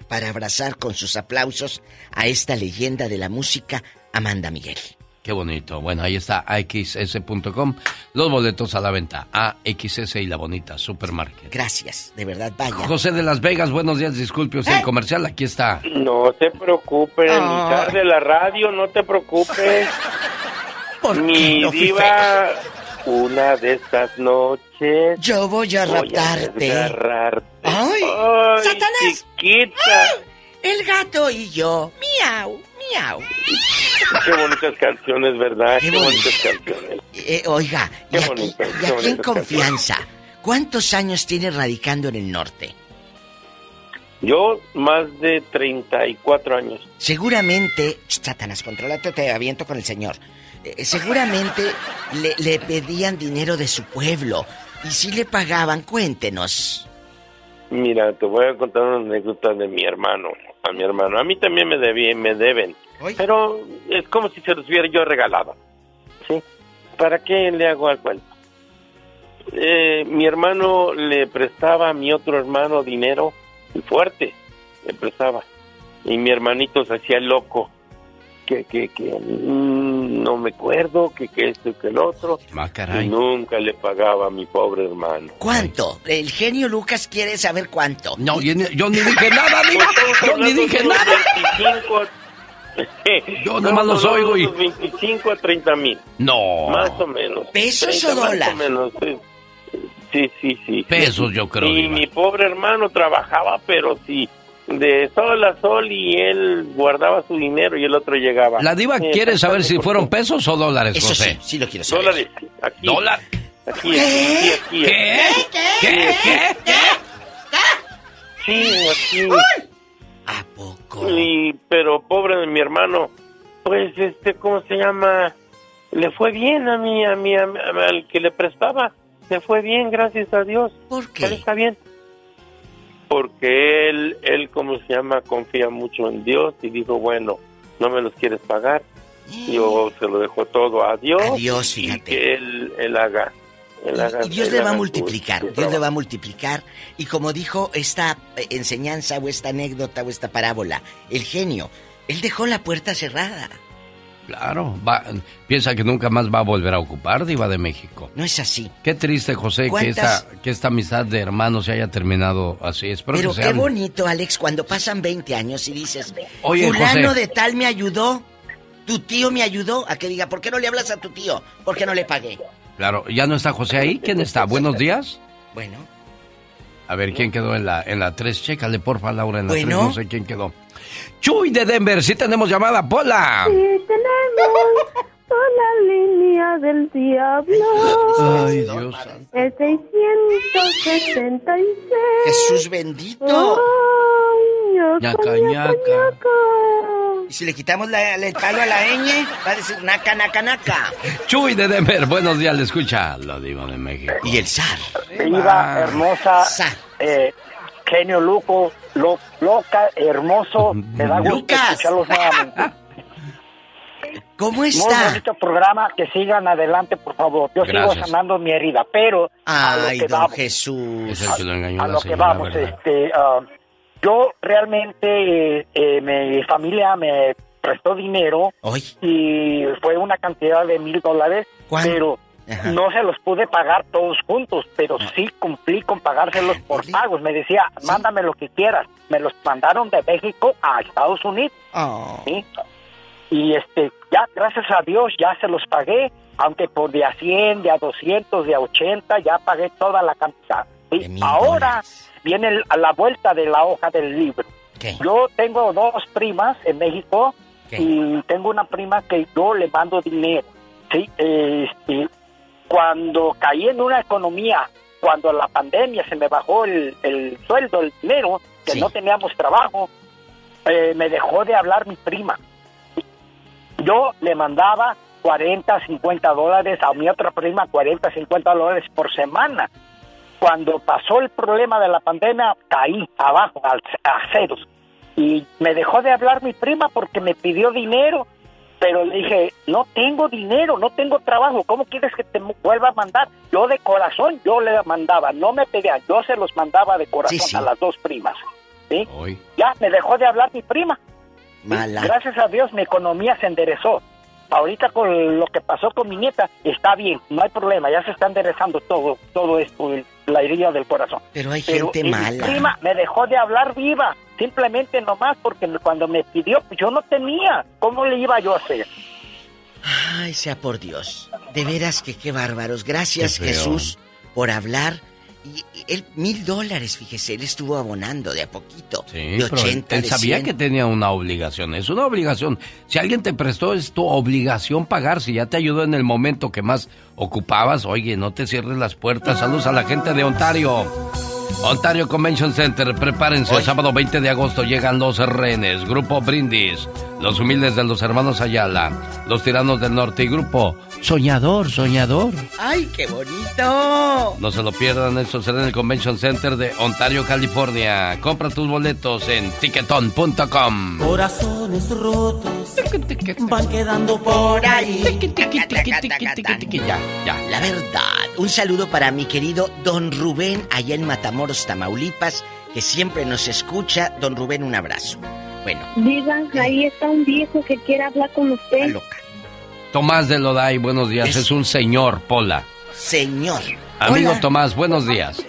para abrazar con sus aplausos a esta leyenda de la música, Amanda Miguel. Qué bonito. Bueno, ahí está axs.com. Los boletos a la venta. AXS y la bonita Supermarket. Gracias, de verdad, vaya. José de Las Vegas, buenos días, disculpe usted, el ¿Eh? comercial, aquí está. No te preocupes, ah. de la radio, no te preocupes. ¿Por Mi diva, una de estas noches. Yo voy a raptarte. ¡Ay! ¡Satanás! Chiquita. ¡Ah! El gato y yo. Miau, miau. Qué bonitas canciones, ¿verdad? Qué, bonitas canciones. Eh, oiga, y, aquí, y aquí en confianza, ¿cuántos años tiene radicando en el norte? Yo más de 34 años. Seguramente, Satanás, controlate, te aviento con el señor. Eh, seguramente le, le, pedían dinero de su pueblo. Y si le pagaban, cuéntenos. Mira, te voy a contar una anécdota de mi hermano. A mi hermano. A mí también me, debían, me deben. Pero es como si se los hubiera yo regalado. ¿Sí? ¿Para qué le hago al cuento? Eh, mi hermano le prestaba a mi otro hermano dinero fuerte, le prestaba. Y mi hermanito se hacía loco. Que, que, que mm, no me acuerdo, que, que esto y que el otro. Ah, y nunca le pagaba a mi pobre hermano. ¿Cuánto? El genio Lucas quiere saber cuánto. No, yo, ni, yo ni dije nada, Diva. Yo ni dije nada. 25 Yo nomás los oigo y... 25 a 30 mil. No. Más o menos. ¿Pesos o dólares? Más o menos, sí. Sí, sí, sí. Pesos, yo creo. Y mi pobre hermano trabajaba, pero sí, de sol a sol y él guardaba su dinero y el otro llegaba. La diva quiere saber si fueron pesos o dólares, Eso José. sí, sí lo quiero saber. Dólares. Aquí. ¿Dólar? Aquí, aquí, aquí. ¿Qué? ¿Qué? ¿Qué? Sí, aquí. ¿A poco? Y, pero pobre de mi hermano, pues, este, ¿cómo se llama? Le fue bien a mí, a mí, a mí, al que le prestaba. Le fue bien, gracias a Dios. ¿Por qué? Él está bien. Porque él, él, ¿cómo se llama? Confía mucho en Dios y dijo, bueno, no me los quieres pagar. Yo se lo dejo todo a Dios. A Dios, y fíjate. que él, él haga. él haga- Y Dios él le va a multiplicar, Dios le va a multiplicar. Y como dijo esta eh, enseñanza o esta anécdota o esta parábola, el genio, él dejó la puerta cerrada. Claro, va, piensa que nunca más va a volver a ocupar Diva de México. No es así. Qué triste, José, que ¿Cuántas- esta, que esta amistad de hermanos se haya terminado así. Espero Pero que qué bonito, Alex, cuando pasan 20 años y dices, Oye, fulano José. de tal me ayudó, tu tío me ayudó, a que diga, ¿por qué no le hablas a tu tío? ¿Por qué no le pagué? Claro, ¿ya no está José ahí? ¿Quién está? Buenos días. Bueno, A ver, ¿quién quedó en la en la 3? Chécale, porfa, Laura, en la 3. Bueno. No sé quién quedó. Chuy de Denver, sí tenemos llamada, Pola. Sí, tenemos una línea del diablo. Ay, Dios. El 666. Jesús bendito. Ay, Ñaca, ñaca, ñaca. ñaca. Y si le quitamos la- el palo a la ñ, va a decir naca, naca, naca. Chuy de Denver, buenos días, le escucha lo digo de México. Y el zar. Viva, hermosa, eh, genio Luco, lo- loca, hermoso, me da gusto Lucas. escucharlos nuevamente. (laughs) ¿Cómo Muy está? bonito programa, que sigan adelante, por favor. Yo Gracias. sigo sanando mi herida, pero a lo Ay, que don vamos, Jesús. A lo que vamos, ¿verdad? este, ah, yo realmente, eh, eh, mi familia me prestó dinero y fue una cantidad de mil dólares, pero Ajá. no se los pude pagar todos juntos, pero sí cumplí con pagárselos por pagos. Me decía, mándame lo que quieras. Me los mandaron de México a Estados Unidos. Oh. ¿sí? Y este, ya, gracias a Dios, ya se los pagué, aunque por de a 100, de a 200, de a 80, ya pagué toda la cantidad. ¿sí? Ahora viene el- a la vuelta de la hoja del libro. Yo tengo dos primas en México y tengo una prima que yo le mando dinero. ¿sí? Este, cuando caí en una economía, cuando la pandemia se me bajó el, el sueldo, el dinero, que no teníamos trabajo, eh, me dejó de hablar mi prima. Yo le mandaba 40, 50 dólares a mi otra prima, 40, 50 dólares por semana. Cuando pasó el problema de la pandemia, caí abajo, a ceros. Y me dejó de hablar mi prima porque me pidió dinero. Pero le dije, no tengo dinero, no tengo trabajo, ¿cómo quieres que te vuelva a mandar? Yo de corazón, yo le mandaba, no me pedía, yo se los mandaba de corazón Sí, sí. a las dos primas. ¿sí? Ya, me dejó de hablar mi prima. Mala. Gracias a Dios mi economía se enderezó. Ahorita con lo que pasó con mi nieta, está bien, no hay problema, ya se está enderezando todo, todo esto, el- la herida del corazón. Pero hay gente mi mala. prima me dejó de hablar viva, simplemente nomás porque cuando me pidió, pues yo no tenía. ¿Cómo le iba yo a hacer? Ay, sea por Dios. De veras que qué bárbaros. Gracias, Qué. Jesús, por hablar. Y él, mil dólares, fíjese, él estuvo abonando de a poquito. Sí, de pero él- 80, él de sabía 100. que tenía una obligación. Es una obligación. Si alguien te prestó, es tu obligación pagar. Si ya te ayudó en el momento que más ocupabas, oye, no te cierres las puertas. Saludos a la gente de Ontario. Ontario Convention Center, prepárense. Sábado 20 de agosto llegan los renes, Grupo Brindis, los humildes de los hermanos Ayala, los tiranos del norte y Grupo Soñador, Soñador. ¡Ay, qué bonito! No se lo pierdan, eso será en el Convention Center de Ontario, California. Compra tus boletos en ticketon.com. Corazones rotos van quedando por ahí. Ya, ya. La verdad, un saludo para mi querido Don Rubén allá en Matamoros, Tamaulipas, que siempre nos escucha. Don Rubén, un abrazo. Bueno. Diga, ahí está un viejo que quiere hablar con usted. loca. Tomás de Loday, buenos días. Es, un señor, Pola. Señor. Amigo Tomás, buenos días.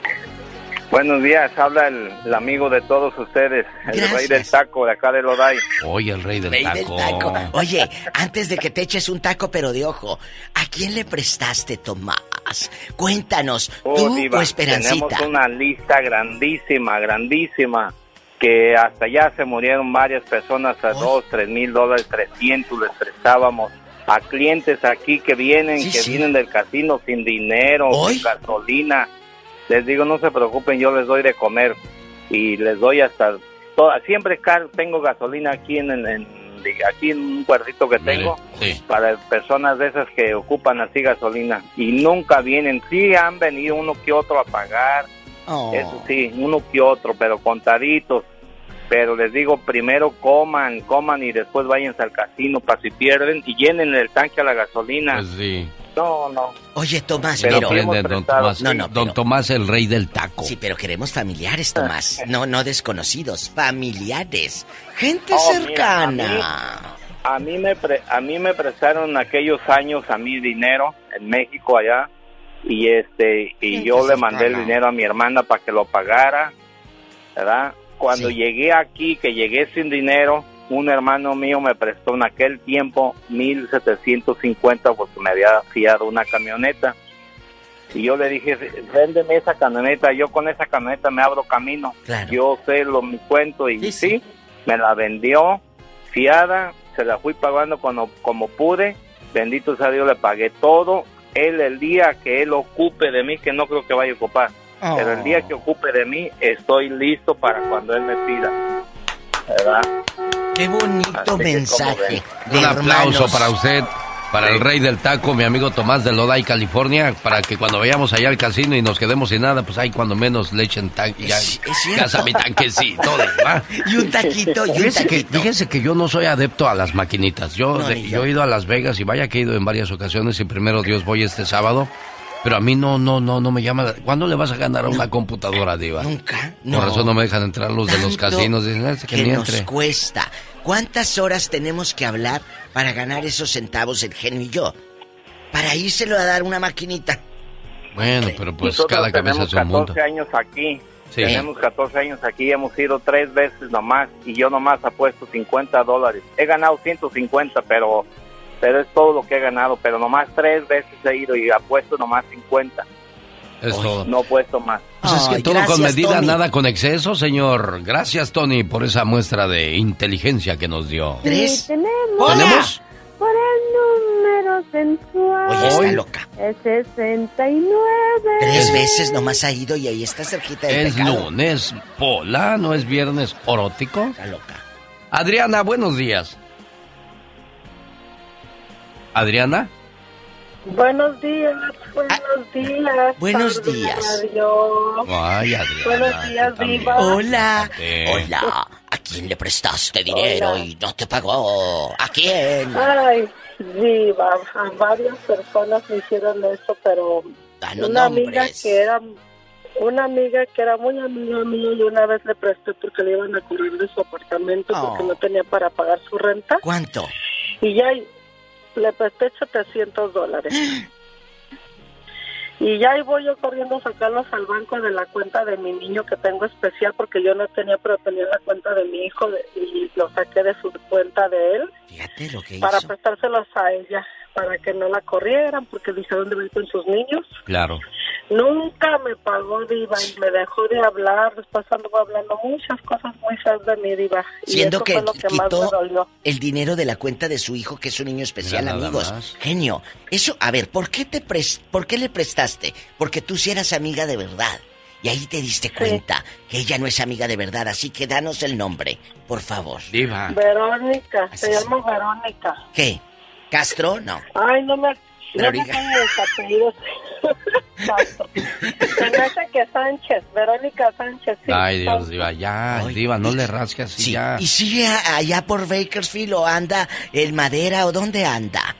Buenos días, habla el, amigo de todos ustedes, el rey del taco de acá de Loday. Oye, el rey del Rey taco. del taco. Oye, antes de que te eches un taco, pero de ojo, ¿a quién le prestaste, Tomás? Cuéntanos, Oh, tú Diva, o Esperancita. Tenemos una lista grandísima, grandísima, que hasta ya se murieron varias personas a dos, tres mil dólares, trescientos les prestábamos a clientes aquí que vienen, Sí, que sí. vienen del casino sin dinero, sin gasolina. Les digo, no se preocupen, yo les doy de comer y les doy hasta... toda- siempre car- tengo gasolina aquí en, en- en- aquí en un cuartito que tengo Sí. para personas de esas que ocupan así gasolina y nunca vienen. Sí han venido uno que otro a pagar, Oh. eso sí, uno que otro, pero contaditos. Pero les digo, primero coman, coman y después váyanse al casino para si pierden y llenen el tanque a la gasolina. Pues sí. No, no. Oye, Tomás, Pero pero... Entienden, don Tomás. No, no, don Tomás, el rey del taco. Sí, pero queremos familiares, Tomás. (laughs) No, no desconocidos, familiares. Gente Oh, mira, cercana. A mí me pre- a mí me prestaron aquellos años a mí dinero en México allá y este y yo le mandé el dinero a mi hermana para que lo pagara, ¿verdad? Cuando llegué aquí, que llegué sin dinero, un hermano mío me prestó en aquel tiempo 1750 porque me había fiado una camioneta. Y yo le dije, véndeme esa camioneta, yo con esa camioneta me abro camino. Yo sé lo mi cuento y sí, me la vendió fiada, se la fui pagando cuando, como pude, bendito sea Dios, le pagué todo. Él el día que él ocupe de mí, que no creo que vaya a ocupar, pero el día que ocupe de mí, estoy listo para cuando él me pida. ¿Verdad? Qué bonito Así mensaje. Un aplauso para usted, para el rey del taco, mi amigo Tomás de Loday, California, para que cuando vayamos allá al casino y nos quedemos sin nada, pues ahí cuando menos le echen tanque, gas a mi tanquecito, ¿va? (laughs) Y un taquito, y un Fíjese que, taquito. fíjese que yo no soy adepto a las maquinitas. Yo, No, de- yo he ido a Las Vegas y vaya que he ido en varias ocasiones y primero Dios voy este sábado. Pero a mí no, no, no, no me llama. la- ¿Cuándo le vas a ganar a una computadora, Diva? Nunca. Por no. eso no me dejan entrar los de los casinos. Dicen, "Este que nos entre. cuesta. ¿Cuántas horas tenemos que hablar para ganar esos centavos el genio y yo? Para írselo a dar una maquinita. Bueno, pero pues Nosotros cada cabeza tenemos es un mundo. 14 años aquí. Sí. Tenemos 14 años aquí, hemos ido tres veces nomás y yo nomás apuesto 50 dólares. He ganado 150, pero pero es todo lo que he ganado, pero nomás tres veces he ido y apuesto nomás 50. Es todo. No he puesto más. Pues es que Ay, todo con gracias, medida, Tony. nada con exceso, señor. Gracias, Tony, por esa muestra de inteligencia que nos dio. Tres. Tenemos. ¿Tenemos? Por el número sensual. Oye, está loca. Es 69. Tres veces nomás ha ido y ahí está cerquita del Es pecado. lunes, Pola, no es viernes orótico. Está loca. Adriana, buenos días. Adriana, Buenos días, buenos días. buenos días. Dios. ay, Adriana. Buenos días. Diva. Hola. Eh. Hola. ¿A quién le prestaste dinero y no te pagó? ¿A quién? Ay, Diva, a varias personas me hicieron eso, pero Danos una amiga que era una amiga que era muy amiga mía y una vez le presté porque le iban a correr de su apartamento porque Oh. no tenía para pagar su renta ¿Cuánto? y ya le presté 700 dólares. Y ya ahí voy yo corriendo a sacarlos al banco de la cuenta de mi niño que tengo especial porque yo no tenía, pero tenía la cuenta de mi hijo de- y lo saqué de su cuenta de él Fíjate lo que para hizo. prestárselos a ella, para que no la corrieran porque dije dónde va con sus niños. Claro. Nunca me pagó Diva y me dejó de hablar, después anduvo hablando muchas cosas muy feas de mi Diva. y Siendo eso que fue lo que más me quitó dolió. el dinero de la cuenta de su hijo, que es un niño especial, Mira amigos. más. Genio, eso, a ver, ¿por qué te pres- por qué le prestaste? Porque tú sí eras amiga de verdad. Y ahí te diste cuenta que ella no es amiga de verdad, así que danos el nombre, por favor. Diva. Verónica, se llama Verónica. ¿Qué? ¿Castro? No. Ay, no me... No me los apellidos. Castro. (laughs) Se me hace que Sánchez, Verónica Sánchez. sí. Ay, Dios, Diva, ya, Diva, no le rasques así ya. ¿Y sigue allá por Bakersfield o anda en Madera o dónde anda?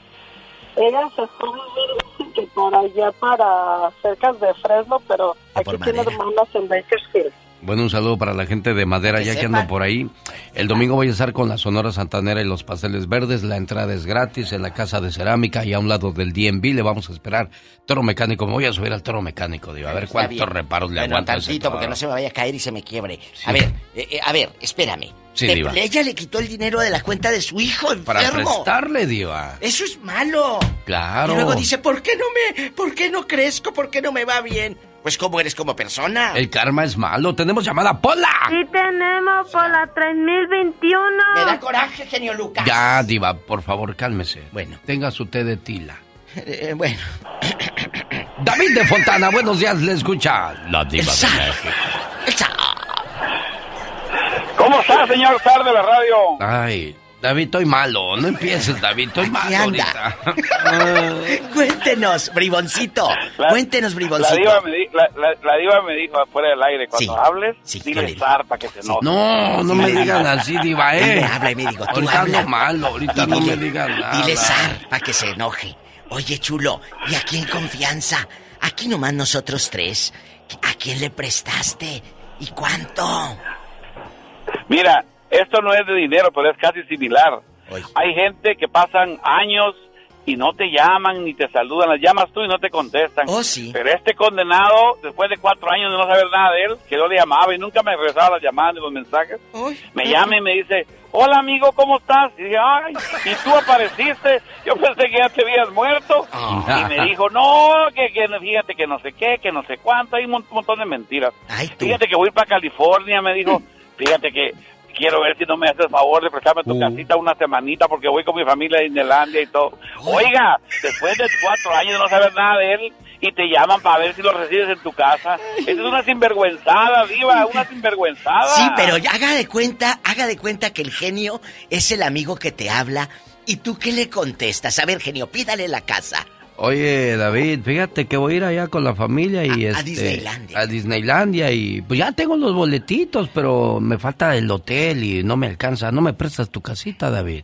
Ella se fue que por allá para cerca de Fresno, pero aquí tiene hermanas en Bakersfield. Bueno, un saludo para la gente de Madera, ya que ando por ahí. El domingo voy a estar con la Sonora Santanera y los pasteles verdes. La entrada es gratis en la casa de cerámica y a un lado del DNB le vamos a esperar toro mecánico. Me voy a subir al toro mecánico, digo, a ver cuántos bien. reparos le Bueno, aguanta tantito, porque no se me vaya a caer y se me quiebre. A ver, eh, eh, a ver, espérame. Sí, Diva. ella le quitó el dinero de la cuenta de su hijo Para enfermo. prestarle, Diva. Eso es malo. Claro. Y luego dice, ¿por qué no me, por qué no crezco? ¿Por qué no me va bien? Pues cómo eres como persona. El karma es malo. Tenemos llamada Pola. Sí tenemos por la 3021. Me da coraje, genio Lucas. Ya, Diva, por favor, cálmese. Bueno. Tenga su té de tila. Eh, bueno. David de Fontana, buenos días, le escucha la Diva de México. ¿Cómo está, señor Sar de la radio? Ay, David, estoy malo. No empieces, David, estoy malo anda. ahorita. (laughs) Cuéntenos, briboncito. Cuéntenos, La briboncito. diva, me di- la, la- la diva me dijo afuera del aire, cuando Sí. hables, Sí, dile para que se enoje. No, no me digan así, Diva, ¿eh? me habla y me digo, tú ahorita habla. ando malo, ahorita Y no dile- me digan nada. Dile zar para que se enoje. Oye, chulo, ¿y aquí en confianza? Aquí nomás nosotros tres. ¿A quién le prestaste? ¿Y cuánto? Mira, esto no es de dinero, pero es casi similar. Hay gente que pasan años y no te llaman ni te saludan, las llamas tú y no te contestan. Oh, sí. Pero este condenado, después de cuatro años de no saber nada de él, que yo le llamaba y nunca me regresaba las llamadas ni los mensajes, me llama y me dice, hola amigo, ¿cómo estás? Y dije, ay, ¿y tú apareciste? Yo pensé que ya te habías muerto. Ah. Y me dijo, no, que, que fíjate que no sé qué, que no sé cuánto, hay un mon- montón de mentiras. Fíjate que voy para California, me dijo, fíjate que quiero ver si no me haces favor de prestarme tu casita una semanita porque voy con mi familia a Disneylandia y todo. Oiga, después de cuatro años de no saber nada de él y te llaman para ver si lo recibes en tu casa. Esa es una sinvergüenzada, diva, una sinvergüenzada. Sí, pero haga de cuenta, haga de cuenta que el genio es el amigo que te habla. ¿Y tú qué le contestas? A ver, genio, pídale la casa. Oye, David, fíjate que voy a ir allá con la familia y este, Disneylandia. a Disneylandia y pues ya tengo los boletitos, pero me falta el hotel y no me alcanza. ¿No me prestas tu casita, David?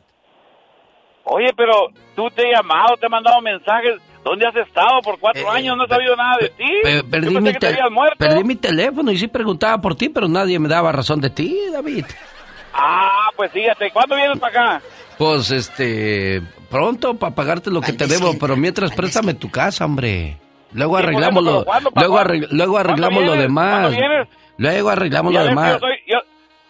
Oye, pero tú te he llamado, te he mandado mensajes. ¿Dónde has estado? Por cuatro Eh, años no he sabido nada de ti. Pe- Yo perdí, pensé mi que te tel- habías muerto. perdí mi teléfono y sí preguntaba por ti, pero nadie me daba razón de ti, David. Ah, pues fíjate, ¿cuándo vienes para acá? Pues este, pronto para pagarte lo que te debo, pero mientras préstame tu casa, hombre. Luego por arreglamos lo, luego, arreg- luego arreglamos lo demás. Luego arreglamos lo demás. Yo soy, yo,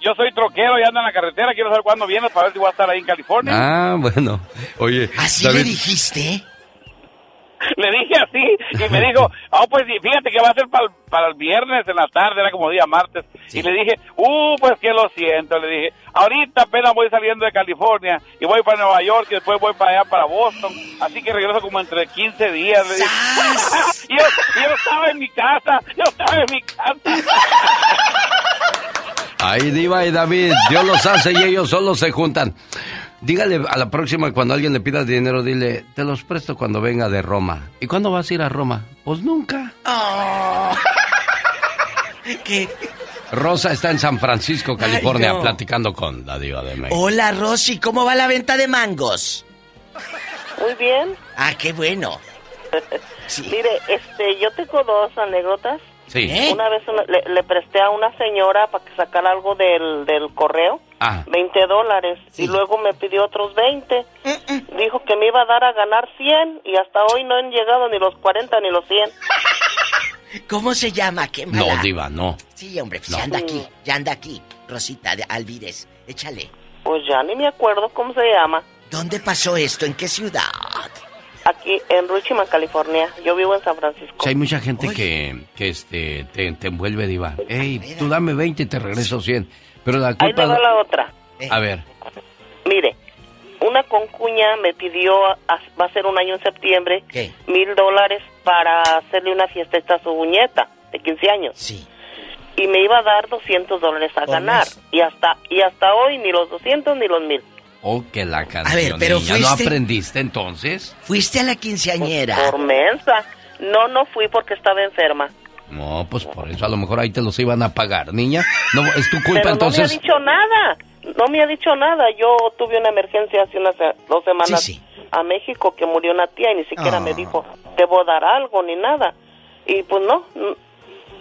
yo soy troquero y ando en la carretera. Quiero saber cuándo vienes para ver si voy a estar ahí en California. Ah, bueno. Oye, ¿Así David, le dijiste? Le dije así y me dijo, (laughs) oh, pues sí, fíjate que va a ser para el, para el viernes en la tarde, era como día martes. Y le dije, uh, pues que lo siento. Le dije, ahorita apenas voy saliendo de California y voy para Nueva York y después voy para allá, para Boston. Así que regreso como entre 15 días. Le dije, (laughs) yo, yo estaba en mi casa, yo estaba en mi casa. (laughs) Ahí Diva y David, Dios los hace y ellos solo se juntan. Dígale a la próxima cuando alguien le pida dinero, dile, te los presto cuando venga de Roma. ¿Y cuándo vas a ir a Roma? Pues nunca. Oh. (laughs) ¿Qué? Rosa está en San Francisco, California, Ay, no. platicando con la Diva de México. Hola, Rosy, ¿cómo va la venta de mangos? Muy bien. Ah, qué bueno. (laughs) Mire, este, yo tengo dos anécdotas. Sí. Una vez una- le, le presté a una señora para que sacara algo del, del correo, Ah. 20 dólares, y luego me pidió otros 20. Dijo que me iba a dar a ganar 100 y hasta hoy no han llegado ni los 40 ni los 100. (laughs) ¿Cómo se llama? ¿Qué No, mala? Diva, no. Sí, hombre, pues No. ya anda aquí, ya anda aquí. Rosita de Alvírez, échale. Pues ya ni me acuerdo cómo se llama. ¿Dónde pasó esto? ¿En qué ciudad? Aquí en Richmond, California. Yo vivo en San Francisco. Sí, hay mucha gente que, que este, te, te envuelve, Diva. Ey, tú dame 20 y te regreso 100. Pero la Ahí culpa... le va la otra. A ver, Mire, una concuña me pidió, a- va a ser un año en septiembre, ¿Qué? mil dólares para hacerle una fiestita a su nieta de 15 años. Sí. y me iba a dar 200 dólares a ganar. Y hasta, y hasta hoy ni los 200 ni los 1000. Oh, que la canción. A ver, pero niña. ¿No aprendiste entonces? ¿Fuiste a la quinceañera? Por mensa. No, no fui porque estaba enferma. No, pues por eso a lo mejor ahí te los iban a pagar, niña. No, es tu culpa Pero entonces. No me ha dicho nada. No me ha dicho nada. Yo tuve una emergencia hace unas eh, dos semanas a México que murió una tía y ni siquiera me Ah. dijo, debo dar algo ni nada. Y pues no,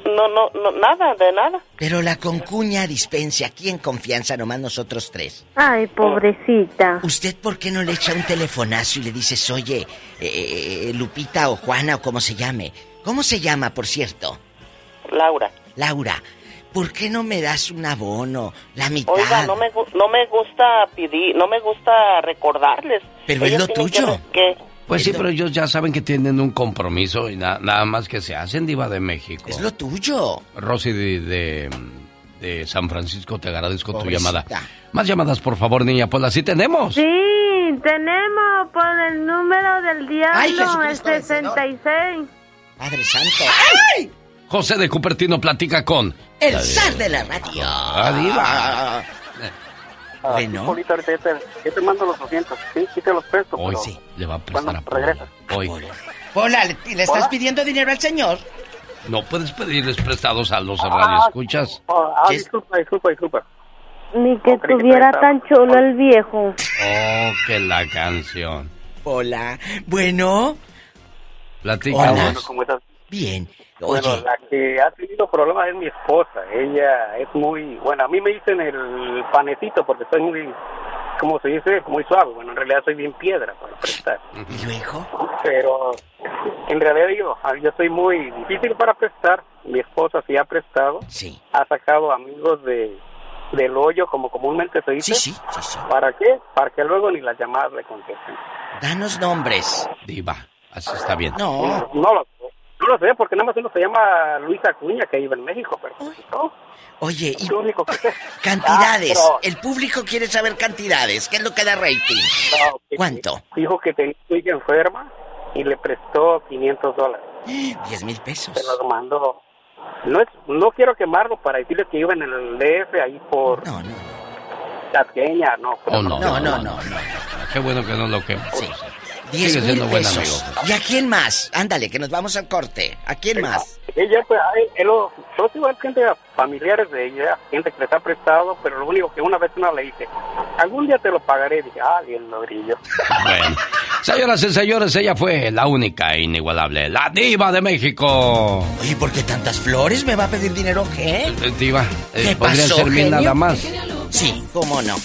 no, no, no, nada, de nada. Pero la concuña dispense aquí en confianza nomás nosotros tres. Ay, pobrecita. ¿Usted por qué no le echa un telefonazo y le dices, oye, eh, eh, Lupita o Juana o como se llame? ¿Cómo se llama, por cierto? Laura. Laura, ¿por qué no me das un abono? La mitad. Oiga, no me, no me gusta pedir, no me gusta recordarles. Pero es lo que tuyo. que- Pues sí, pero ellos ya saben que tienen un compromiso y na- nada más que se hacen diva de México. Es lo tuyo. Rosy de, de, de San Francisco, te agradezco tu Pobrecita. llamada. Más llamadas, por favor, niña. Pues así tenemos. Sí, tenemos por el número del Ay, diablo, el Jesucristo vencedor. 66. Padre Santo. ¡Ay! José de Cupertino platica con... El la zar de la radio. Ah, diva. Bueno. Polito, ahorita yo te, yo te mando los 200. Sí, sí te los presto. Hoy pero sí, le va a prestar ¿Cuándo a Paula. regresas? Hoy. Hola, ¿le, le estás Hola. pidiendo dinero al señor? No puedes pedirles prestados a los radioescuchas. Oh, ah, disculpa, disculpa, disculpa. Ni que creí que tuviera me tan chulo el viejo. Oh, que la canción. Hola. Bueno. Platícanos. Bueno, ¿cómo estás? Bien. Bueno, la que ha tenido problemas es mi esposa. Ella es muy, bueno, a mí me dicen el panecito porque soy muy, como se dice, muy suave. Bueno, en realidad soy bien piedra para prestar. ¿Y luego? Pero en realidad digo, ah, yo soy muy difícil para prestar. Mi esposa sí ha prestado. Sí. Ha sacado amigos de del hoyo, como comúnmente se dice. Sí, sí, sí, sí. ¿Para qué? Para que luego ni las llamadas le contesten. Danos nombres. Diva, así está bien. No. No lo, no lo sé, porque nada más uno se llama Luis Acuña, que vive en México, pero pues, no. Oye, y único que sé. (laughs) cantidades. Ah, El público quiere saber cantidades. ¿Qué es lo que da rating? pero, no, que- ¿Cuánto? Dijo que tenía su hija enferma y le prestó 500 dólares. (gasps) 10 mil pesos. Se los mandó. No, es, no quiero quemarlo para decirle que iba en el DF ahí por... No, no. Tasqueña, no. Oh, no, No, no, no, no, Qué bueno que no lo que. Sí. Sigue 10 mil pesos. amigo. ¿Y a quién más? Ándale, que nos vamos al corte. ¿A quién más? Ella, pues, ay, él, lo- yo igual gente familiares de ella, gente que les ha prestado, pero lo único que una vez una le dije, algún día te lo pagaré, dije, ah, bien, lo brillo. (laughs) Bueno. Señoras y señores, ella fue la única e inigualable, la diva de México. Oye, ¿por qué tantas flores? ¿Me va a pedir dinero qué? Eh, Diva, eh, ¿Qué podrían pasó, ser genio? nada más. Sí, cómo no.